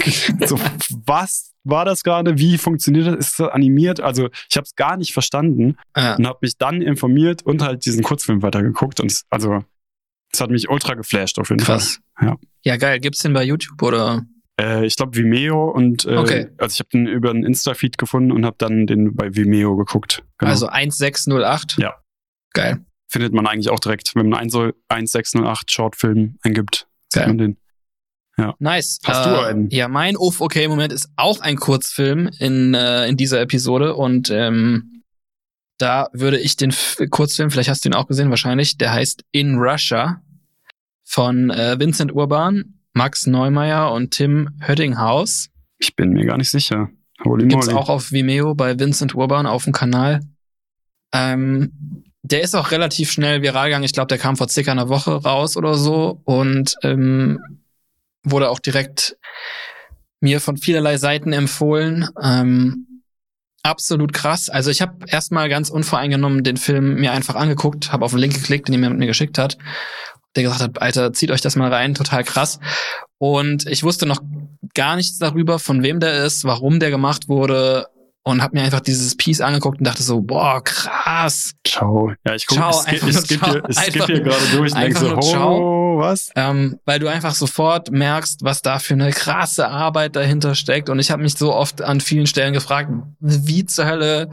so, was war das gerade? Wie funktioniert das? Ist das animiert? Also ich habe es gar nicht verstanden Ja. und habe mich dann informiert und halt diesen Kurzfilm weitergeguckt. Und es, also es hat mich ultra geflasht auf jeden Krass. Fall. Ja. Ja, geil. Gibt's den bei YouTube oder? Äh, ich glaube Vimeo und äh, Okay. also ich habe den über einen Insta-Feed gefunden und habe dann den bei Vimeo geguckt. Genau. Also 1608? Ja. Geil. findet man eigentlich auch direkt, wenn man einen 1608 Shortfilm eingibt, sieht Geil. man den. Nice. Hast du einen? Ja, mein Uff, okay, Moment ist auch ein Kurzfilm in, äh, in dieser Episode und ähm, da würde ich den F Kurzfilm, vielleicht hast du ihn auch gesehen, wahrscheinlich, der heißt In Russia von äh, Vincent Urban, Max Neumeier und Tim Höddinghaus. Ich bin mir gar nicht sicher. Holy Gibt's auch auf Vimeo bei Vincent Urban auf dem Kanal. Ähm, der ist auch relativ schnell viral gegangen. Ich glaube, der kam vor circa einer Woche raus oder so und ähm, wurde auch direkt mir von vielerlei Seiten empfohlen. Ähm, absolut krass. Also ich habe erstmal ganz unvoreingenommen den Film mir einfach angeguckt, habe auf den Link geklickt, den jemand mir geschickt hat, der gesagt hat, Alter, zieht euch das mal rein, total krass. Und ich wusste noch gar nichts darüber, von wem der ist, warum der gemacht wurde und habe mir einfach dieses Piece angeguckt und dachte so, boah, krass. Ciao. Ja, ich gucke, Ciao, ich, einfach skippe ciao. hier, ich skippe Einfach- hier gerade durch und denke einfach so, nur ciao. oh, was? Ähm, weil du einfach sofort merkst, was da für eine krasse Arbeit dahinter steckt. Und ich habe mich so oft an vielen Stellen gefragt, wie zur Hölle,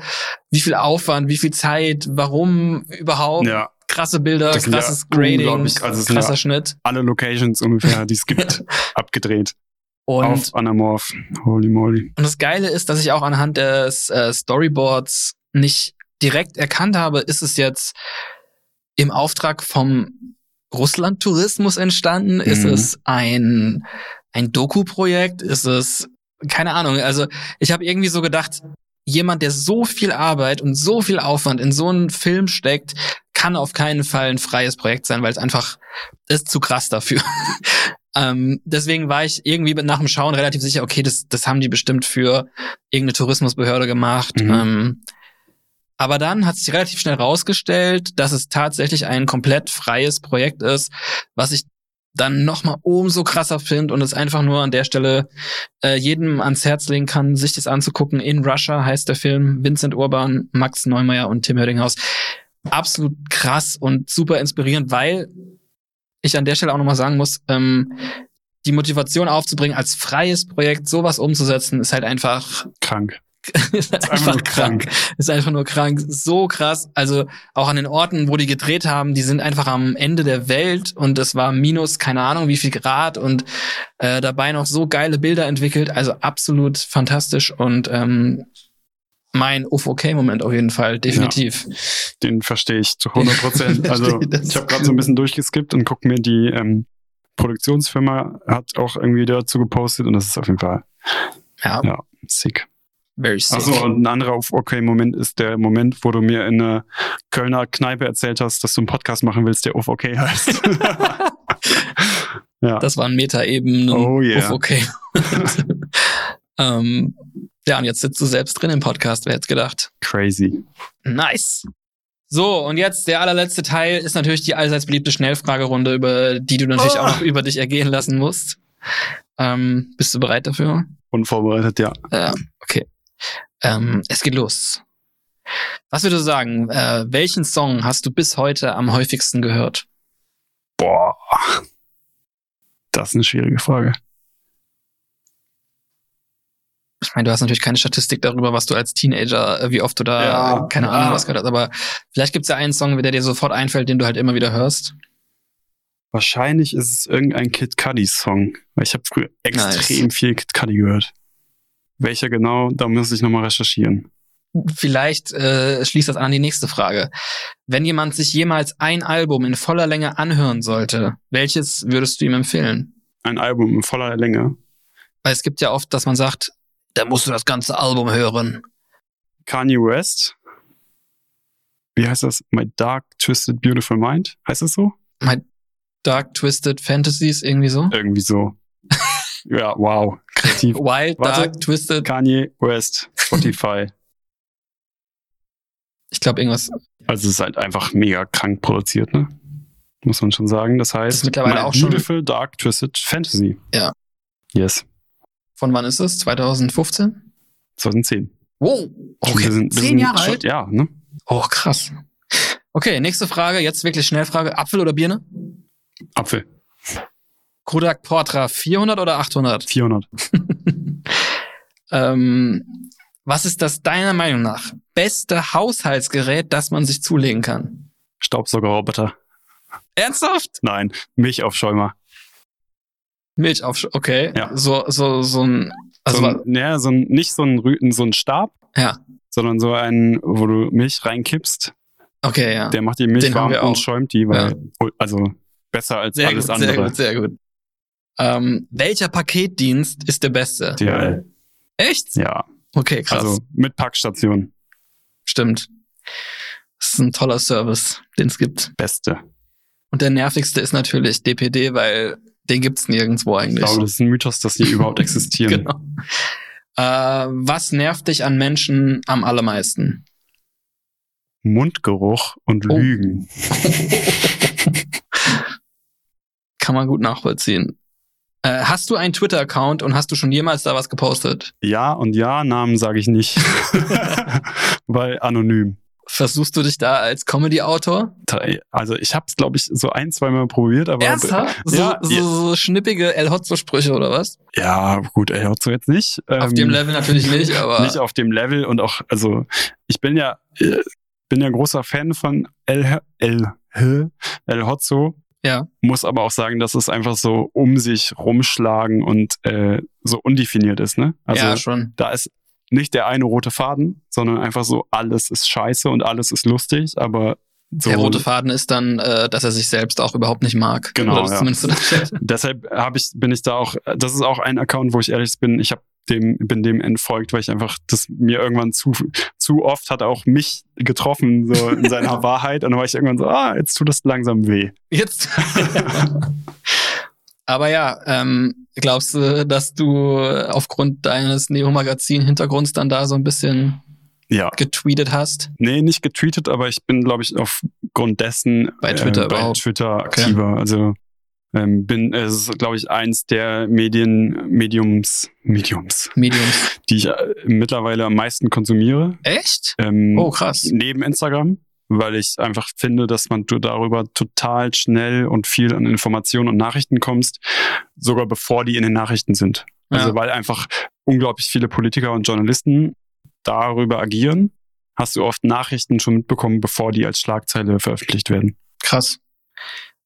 wie viel Aufwand, wie viel Zeit, warum überhaupt Ja, krasse Bilder, Das sind ja krasses Grading, also krasser ja- Schnitt. alle Locations ungefähr, die es gibt, abgedreht. Und auf Anamorph. Holy moly. Und das Geile ist, dass ich auch anhand des äh, Storyboards nicht direkt erkannt habe, ist es jetzt im Auftrag vom Russland-Tourismus entstanden? Ist Mhm. es ein, ein Doku-Projekt? Ist es, keine Ahnung. Also ich habe irgendwie so gedacht, jemand, der so viel Arbeit und so viel Aufwand in so einen Film steckt, kann auf keinen Fall ein freies Projekt sein, weil es einfach ist zu krass dafür. ähm, deswegen war ich irgendwie nach dem Schauen relativ sicher, okay, das, das haben die bestimmt für irgendeine Tourismusbehörde gemacht. Mhm. Ähm, aber dann hat sich relativ schnell rausgestellt, dass es tatsächlich ein komplett freies Projekt ist, was ich dann nochmal umso krasser finde und es einfach nur an der Stelle äh, jedem ans Herz legen kann, sich das anzugucken. In Russia heißt der Film. Vincent Urban, Max Neumeier und Tim Hördinghaus. Absolut krass und super inspirierend, weil ich an der Stelle auch nochmal sagen muss, ähm, die Motivation aufzubringen, als freies Projekt sowas umzusetzen, ist halt einfach Krank. ist einfach, einfach nur krank. krank. Ist einfach nur krank. So krass. Also auch an den Orten, wo die gedreht haben, die sind einfach am Ende der Welt und es war minus, keine Ahnung, wie viel Grad und äh, dabei noch so geile Bilder entwickelt. Also absolut fantastisch und ähm, mein UFO-K-Moment auf jeden Fall, definitiv. Den verstehe ich zu 100 Prozent. Also ich habe gerade so ein bisschen durchgeskippt und guck mir die ähm, Produktionsfirma hat auch irgendwie dazu gepostet und das ist auf jeden Fall Ja, ja sick. very sick. Achso, und ein anderer Okay-Moment ist der Moment, wo du mir in einer Kölner Kneipe erzählt hast, dass du einen Podcast machen willst, der Uff okay heißt. ja. Das waren Meta-Ebenen. Oh yeah. Okay. ähm, ja, und jetzt sitzt du selbst drin im Podcast, wer hätte gedacht. Crazy. Nice. So, und jetzt der allerletzte Teil ist natürlich die allseits beliebte Schnellfragerunde, über die du natürlich Oh. auch noch über dich ergehen lassen musst. Ähm, bist du bereit dafür? Unvorbereitet, ja. Ja, okay. Ähm, es geht los. Was würdest du sagen? Äh, welchen Song hast du bis heute am häufigsten gehört? Boah. Das ist eine schwierige Frage. Ich meine, du hast natürlich keine Statistik darüber, was du als Teenager, äh, wie oft du da, Ja, keine. Ahnung, was gehört hast, aber vielleicht gibt's ja einen Song, der dir sofort einfällt, den du halt immer wieder hörst. Wahrscheinlich ist es irgendein Kid Cudi-Song, weil ich habe früher extrem Nice. viel Kid Cudi gehört. Welcher genau, da muss ich nochmal recherchieren. Vielleicht äh, schließt das an die nächste Frage. Wenn jemand sich jemals ein Album in voller Länge anhören sollte, welches würdest du ihm empfehlen? Ein Album in voller Länge. Weil es gibt ja oft, dass man sagt, da musst du das ganze Album hören. Kanye West. Wie heißt das? My Dark Twisted Beautiful Mind? Heißt das so? My Dark Twisted Fantasies, irgendwie so. Irgendwie so. ja, wow. Kreativ. Wild, Warte. Dark, Twisted. Kanye West, Spotify. Ich glaube, irgendwas. Also es ist halt einfach mega krank produziert, ne? Muss man schon sagen. Das heißt, Das mittlerweile My auch schon- Beautiful Dark Twisted Fantasy. Ja. Yes. Von wann ist es? 2015? 2010. Wow. Okay. Wir sind, wir Zehn Jahre schon, alt? Ja, ne? Oh, krass. Okay, nächste Frage. Jetzt wirklich Schnellfrage. Apfel oder Birne? Apfel. Kodak Portra 400 oder 800? 400. ähm, was ist das deiner Meinung nach beste Haushaltsgerät, das man sich zulegen kann? Staubsaugerroboter. Ernsthaft? Nein, Milchaufschäumer. Milch auf, okay. Ja. So, so, so ein, also, so ein, ja, so ein, nicht so ein, Rü- so ein Stab, ja. sondern so ein, wo du Milch reinkippst. Okay, ja. Der macht die Milch Den warm und schäumt die, weil, also besser als Sehr alles gut, andere. sehr gut, sehr gut. Ähm, welcher Paketdienst ist der beste? DHL. Echt? Ja, Okay, krass. also mit Packstation. Stimmt. Das ist ein toller Service, den es gibt. Beste. Und der nervigste ist natürlich DPD, weil den gibt's nirgendwo Ich eigentlich. glaube, das ist ein Mythos, dass die überhaupt existieren. genau. Äh, was nervt dich an Menschen am allermeisten? Mundgeruch und Oh. Lügen. Kann man gut nachvollziehen. Äh, hast du einen Twitter-Account und hast du schon jemals da was gepostet? Ja und ja, Namen sage ich nicht. Weil anonym. Versuchst du dich da als Comedy-Autor? Also ich habe es, glaube ich, so ein, zwei Mal probiert, aber Ernsthaft? So, Ja, so, so schnippige El Hotzo-Sprüche oder was? ja, gut, hört so jetzt nicht. Auf Ähm, dem Level natürlich nicht, aber nicht auf dem Level und auch, also ich bin ja, äh, bin ja großer Fan von El, El, El, El Hotzo. Ja. Muss aber auch sagen, dass es einfach so um sich rumschlagen und äh, so undefiniert ist, ne? Also ja, schon. da ist nicht der eine rote Faden, sondern einfach so, alles ist scheiße und alles ist lustig, aber so. Der rote Faden ist dann, äh, dass er sich selbst auch überhaupt nicht mag. Genau, ja. Deshalb habe ich, bin ich da auch, das ist auch ein Account, wo ich ehrlich bin, ich habe dem, bin dem entfolgt, weil ich einfach, das mir irgendwann zu, zu oft hat auch mich getroffen, so in seiner Wahrheit. Und dann war ich irgendwann so, ah, jetzt tut das langsam weh. Jetzt. Aber ja, ähm, glaubst du, dass du aufgrund deines Neo-Magazin-Hintergrunds dann da so ein bisschen Ja. getweetet hast? Nee, nicht getweetet, aber ich bin, glaube ich, aufgrund dessen Bei Twitter äh, bei. Twitter aktiver. Also ähm, bin, es ist, glaube ich, eins der Medien, Mediums, Mediums, Mediums. die ich äh, mittlerweile am meisten konsumiere. Echt? Ähm, Oh, krass. Neben Instagram, weil ich einfach finde, dass man du darüber total schnell und viel an Informationen und Nachrichten kommst, sogar bevor die in den Nachrichten sind. Also Ja. weil einfach unglaublich viele Politiker und Journalisten darüber agieren, hast du oft Nachrichten schon mitbekommen, bevor die als Schlagzeile veröffentlicht werden. Krass.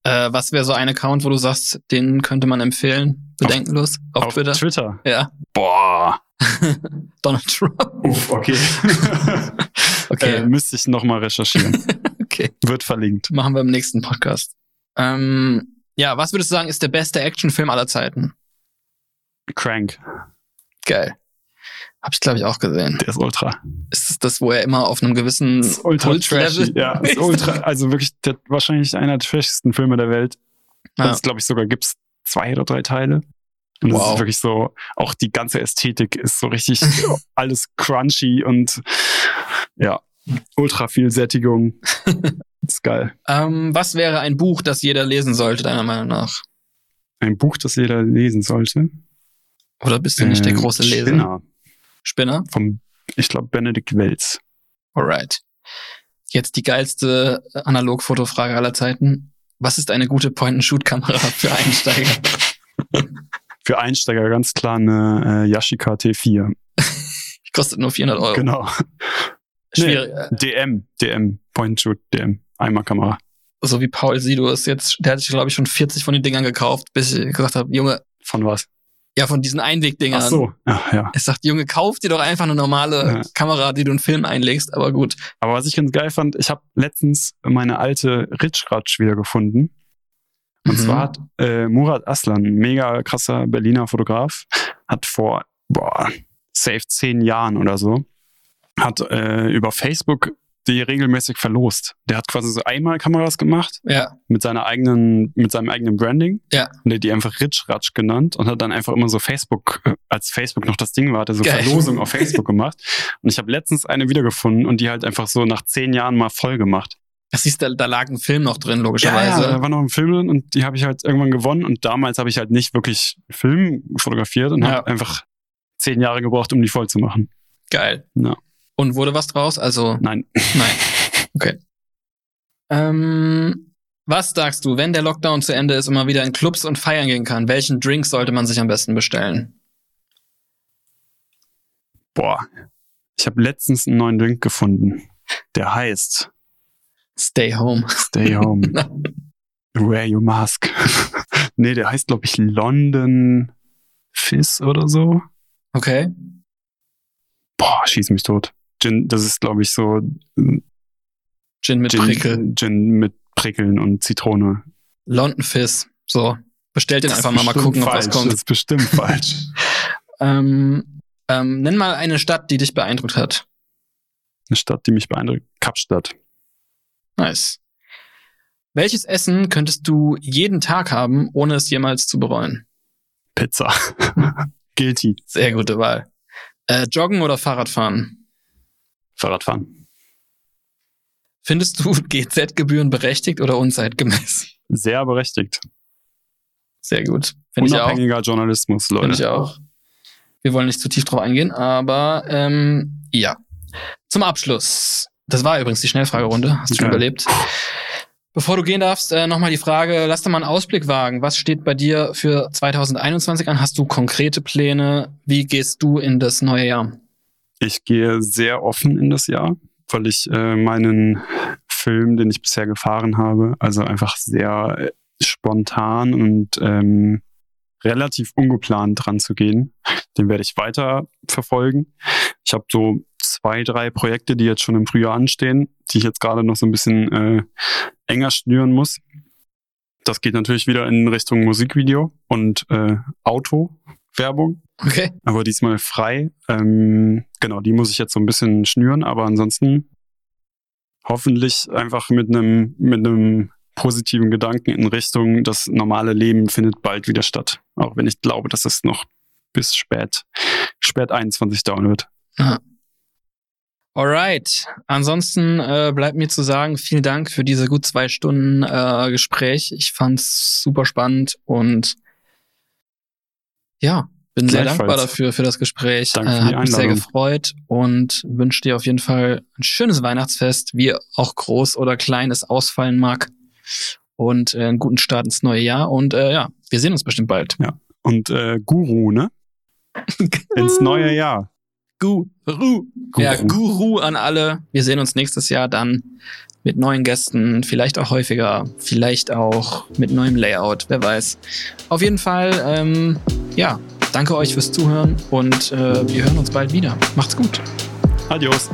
Äh, was wäre so ein Account, wo du sagst, den könnte man empfehlen? Bedenkenlos? Auf, Twitter? Twitter. Ja. Boah. Donald Trump. Uff, okay. Okay. äh, müsste ich nochmal recherchieren. Okay. Wird verlinkt. Machen wir im nächsten Podcast. Ähm, ja, was würdest du sagen, ist der beste Actionfilm aller Zeiten? Crank. Geil. Hab ich, glaube ich, auch gesehen. Der ist ultra. Ist es das, wo er immer auf einem gewissen Das ist ultra trashy. Ja, ist ultra. Also wirklich der, wahrscheinlich einer der trashigsten Filme der Welt. Ja. Das glaube ich sogar gibt's zwei oder drei Teile. Und das Wow. ist wirklich so, auch die ganze Ästhetik ist so richtig alles crunchy und ja, ultra viel Sättigung. ist geil. Ähm, was wäre ein Buch, das jeder lesen sollte, deiner Meinung nach? Ein Buch, das jeder lesen sollte. Oder bist du nicht der Ähm, große Leser? Spinner Spinner? vom, ich glaube, Benedikt Welz. Alright. Jetzt die geilste Analogfotofrage aller Zeiten. Was ist eine gute Point-and-Shoot-Kamera für Einsteiger? Für Einsteiger ganz klar eine äh, Yashica T4. Kostet nur 400 Euro. Genau. Schwierig. äh, DM, DM, Point Shoot, DM, Eimerkamera. So wie Paul Sido ist jetzt, der hat sich, glaube ich, schon 40 von den Dingern gekauft, bis ich gesagt habe, Junge, Von was? ja, von diesen Einwegdingern. Ach so, ja, ja. Es sagt, Junge, kauf dir doch einfach eine normale Ja. Kamera, die du einen Film einlegst, aber gut. Aber was ich ganz geil fand, ich habe letztens meine alte Ritschratsch wiedergefunden. Und Mhm. zwar hat äh, Murat Aslan, mega krasser Berliner Fotograf, hat vor, boah, safe zehn Jahren oder so, hat äh, über Facebook die regelmäßig verlost. Der hat quasi so einmal Kameras gemacht Ja, mit seiner eigenen, mit seinem eigenen Branding. Ja. Und der hat die einfach Ritschratsch genannt und hat dann einfach immer so Facebook, äh, als Facebook noch das Ding war, hat er so Geil. Verlosung auf Facebook gemacht. Und ich habe letztens eine wiedergefunden und die halt einfach so nach zehn Jahren mal voll gemacht. das siehst du, da lag ein Film noch drin, Ja, logischerweise. ja, da war noch ein Film drin und die habe ich halt irgendwann gewonnen und damals habe ich halt nicht wirklich Film fotografiert und Ja. habe einfach zehn Jahre gebraucht, um die voll zu machen. Geil. Ja. Und wurde was draus? Also, Nein. nein. Okay. Ähm, was sagst du, wenn der Lockdown zu Ende ist und man wieder in Clubs und feiern gehen kann? Welchen Drink sollte man sich am besten bestellen? Boah. Ich habe letztens einen neuen Drink gefunden. Der heißt Stay home. Stay Home. Wear your mask. nee, der heißt, glaube ich, London Fizz oder so. Okay. Boah, schieß mich tot. Gin, das ist, glaube ich, so äh, Gin mit Gin, Prickel. Gin mit Prickeln und Zitrone. London Fizz. So. Bestellt den Das einfach mal, mal gucken, ob falsch. was kommt. Das ist bestimmt falsch. Ähm, ähm, nenn mal eine Stadt, die dich beeindruckt hat. Eine Stadt, die mich beeindruckt. Kapstadt. Nice. Welches Essen könntest du jeden Tag haben, ohne es jemals zu bereuen? Pizza. Guilty. Sehr gute Wahl. Äh, Joggen oder Fahrradfahren? Fahrradfahren. Findest du GZ-Gebühren berechtigt oder unzeitgemäß? Sehr berechtigt. Sehr gut. Auch. Unabhängiger Journalismus, Leute. Finde ich auch. Wir wollen nicht zu tief drauf eingehen, aber ähm, ja. Zum Abschluss. Das war übrigens die Schnellfragerunde. Hast du schon überlebt. Bevor du gehen darfst, äh, nochmal die Frage, lass doch mal einen Ausblick wagen. Was steht bei dir für 2021 an? Hast du konkrete Pläne? Wie gehst du in das neue Jahr? Ich gehe sehr offen in das Jahr, weil ich äh, meinen Film, den ich bisher gefahren habe, also einfach sehr äh, spontan und ähm, relativ ungeplant dran zu gehen. Den werde ich weiter verfolgen. Ich habe so zwei, drei Projekte, die jetzt schon im Frühjahr anstehen, die ich jetzt gerade noch so ein bisschen äh, enger schnüren muss. Das geht natürlich wieder in Richtung Musikvideo und äh, Autowerbung Okay. aber diesmal frei. Ähm, genau, die muss ich jetzt so ein bisschen schnüren, aber ansonsten hoffentlich einfach mit einem mit einem positiven Gedanken in Richtung, das normale Leben findet bald wieder statt. Auch wenn ich glaube, dass es noch bis spät, spät 21 dauern wird. Alright. Ansonsten äh, bleibt mir zu sagen, vielen Dank für diese gut zwei Stunden äh, Gespräch. Ich fand's super spannend und ja, bin sehr dankbar dafür, für das Gespräch. Danke äh, hat mich sehr gefreut und wünsche dir auf jeden Fall ein schönes Weihnachtsfest, wie auch groß oder klein es ausfallen mag. Und äh, einen guten Start ins neue Jahr. Und äh, ja, wir sehen uns bestimmt bald. Ja. Und äh, Guru, ne? ins neue Jahr. Guru. Guru. Ja, Guru an alle. Wir sehen uns nächstes Jahr dann mit neuen Gästen, vielleicht auch häufiger, vielleicht auch mit neuem Layout, wer weiß. Auf jeden Fall, ähm, ja, danke euch fürs Zuhören und äh, wir hören uns bald wieder. Macht's gut. Adios.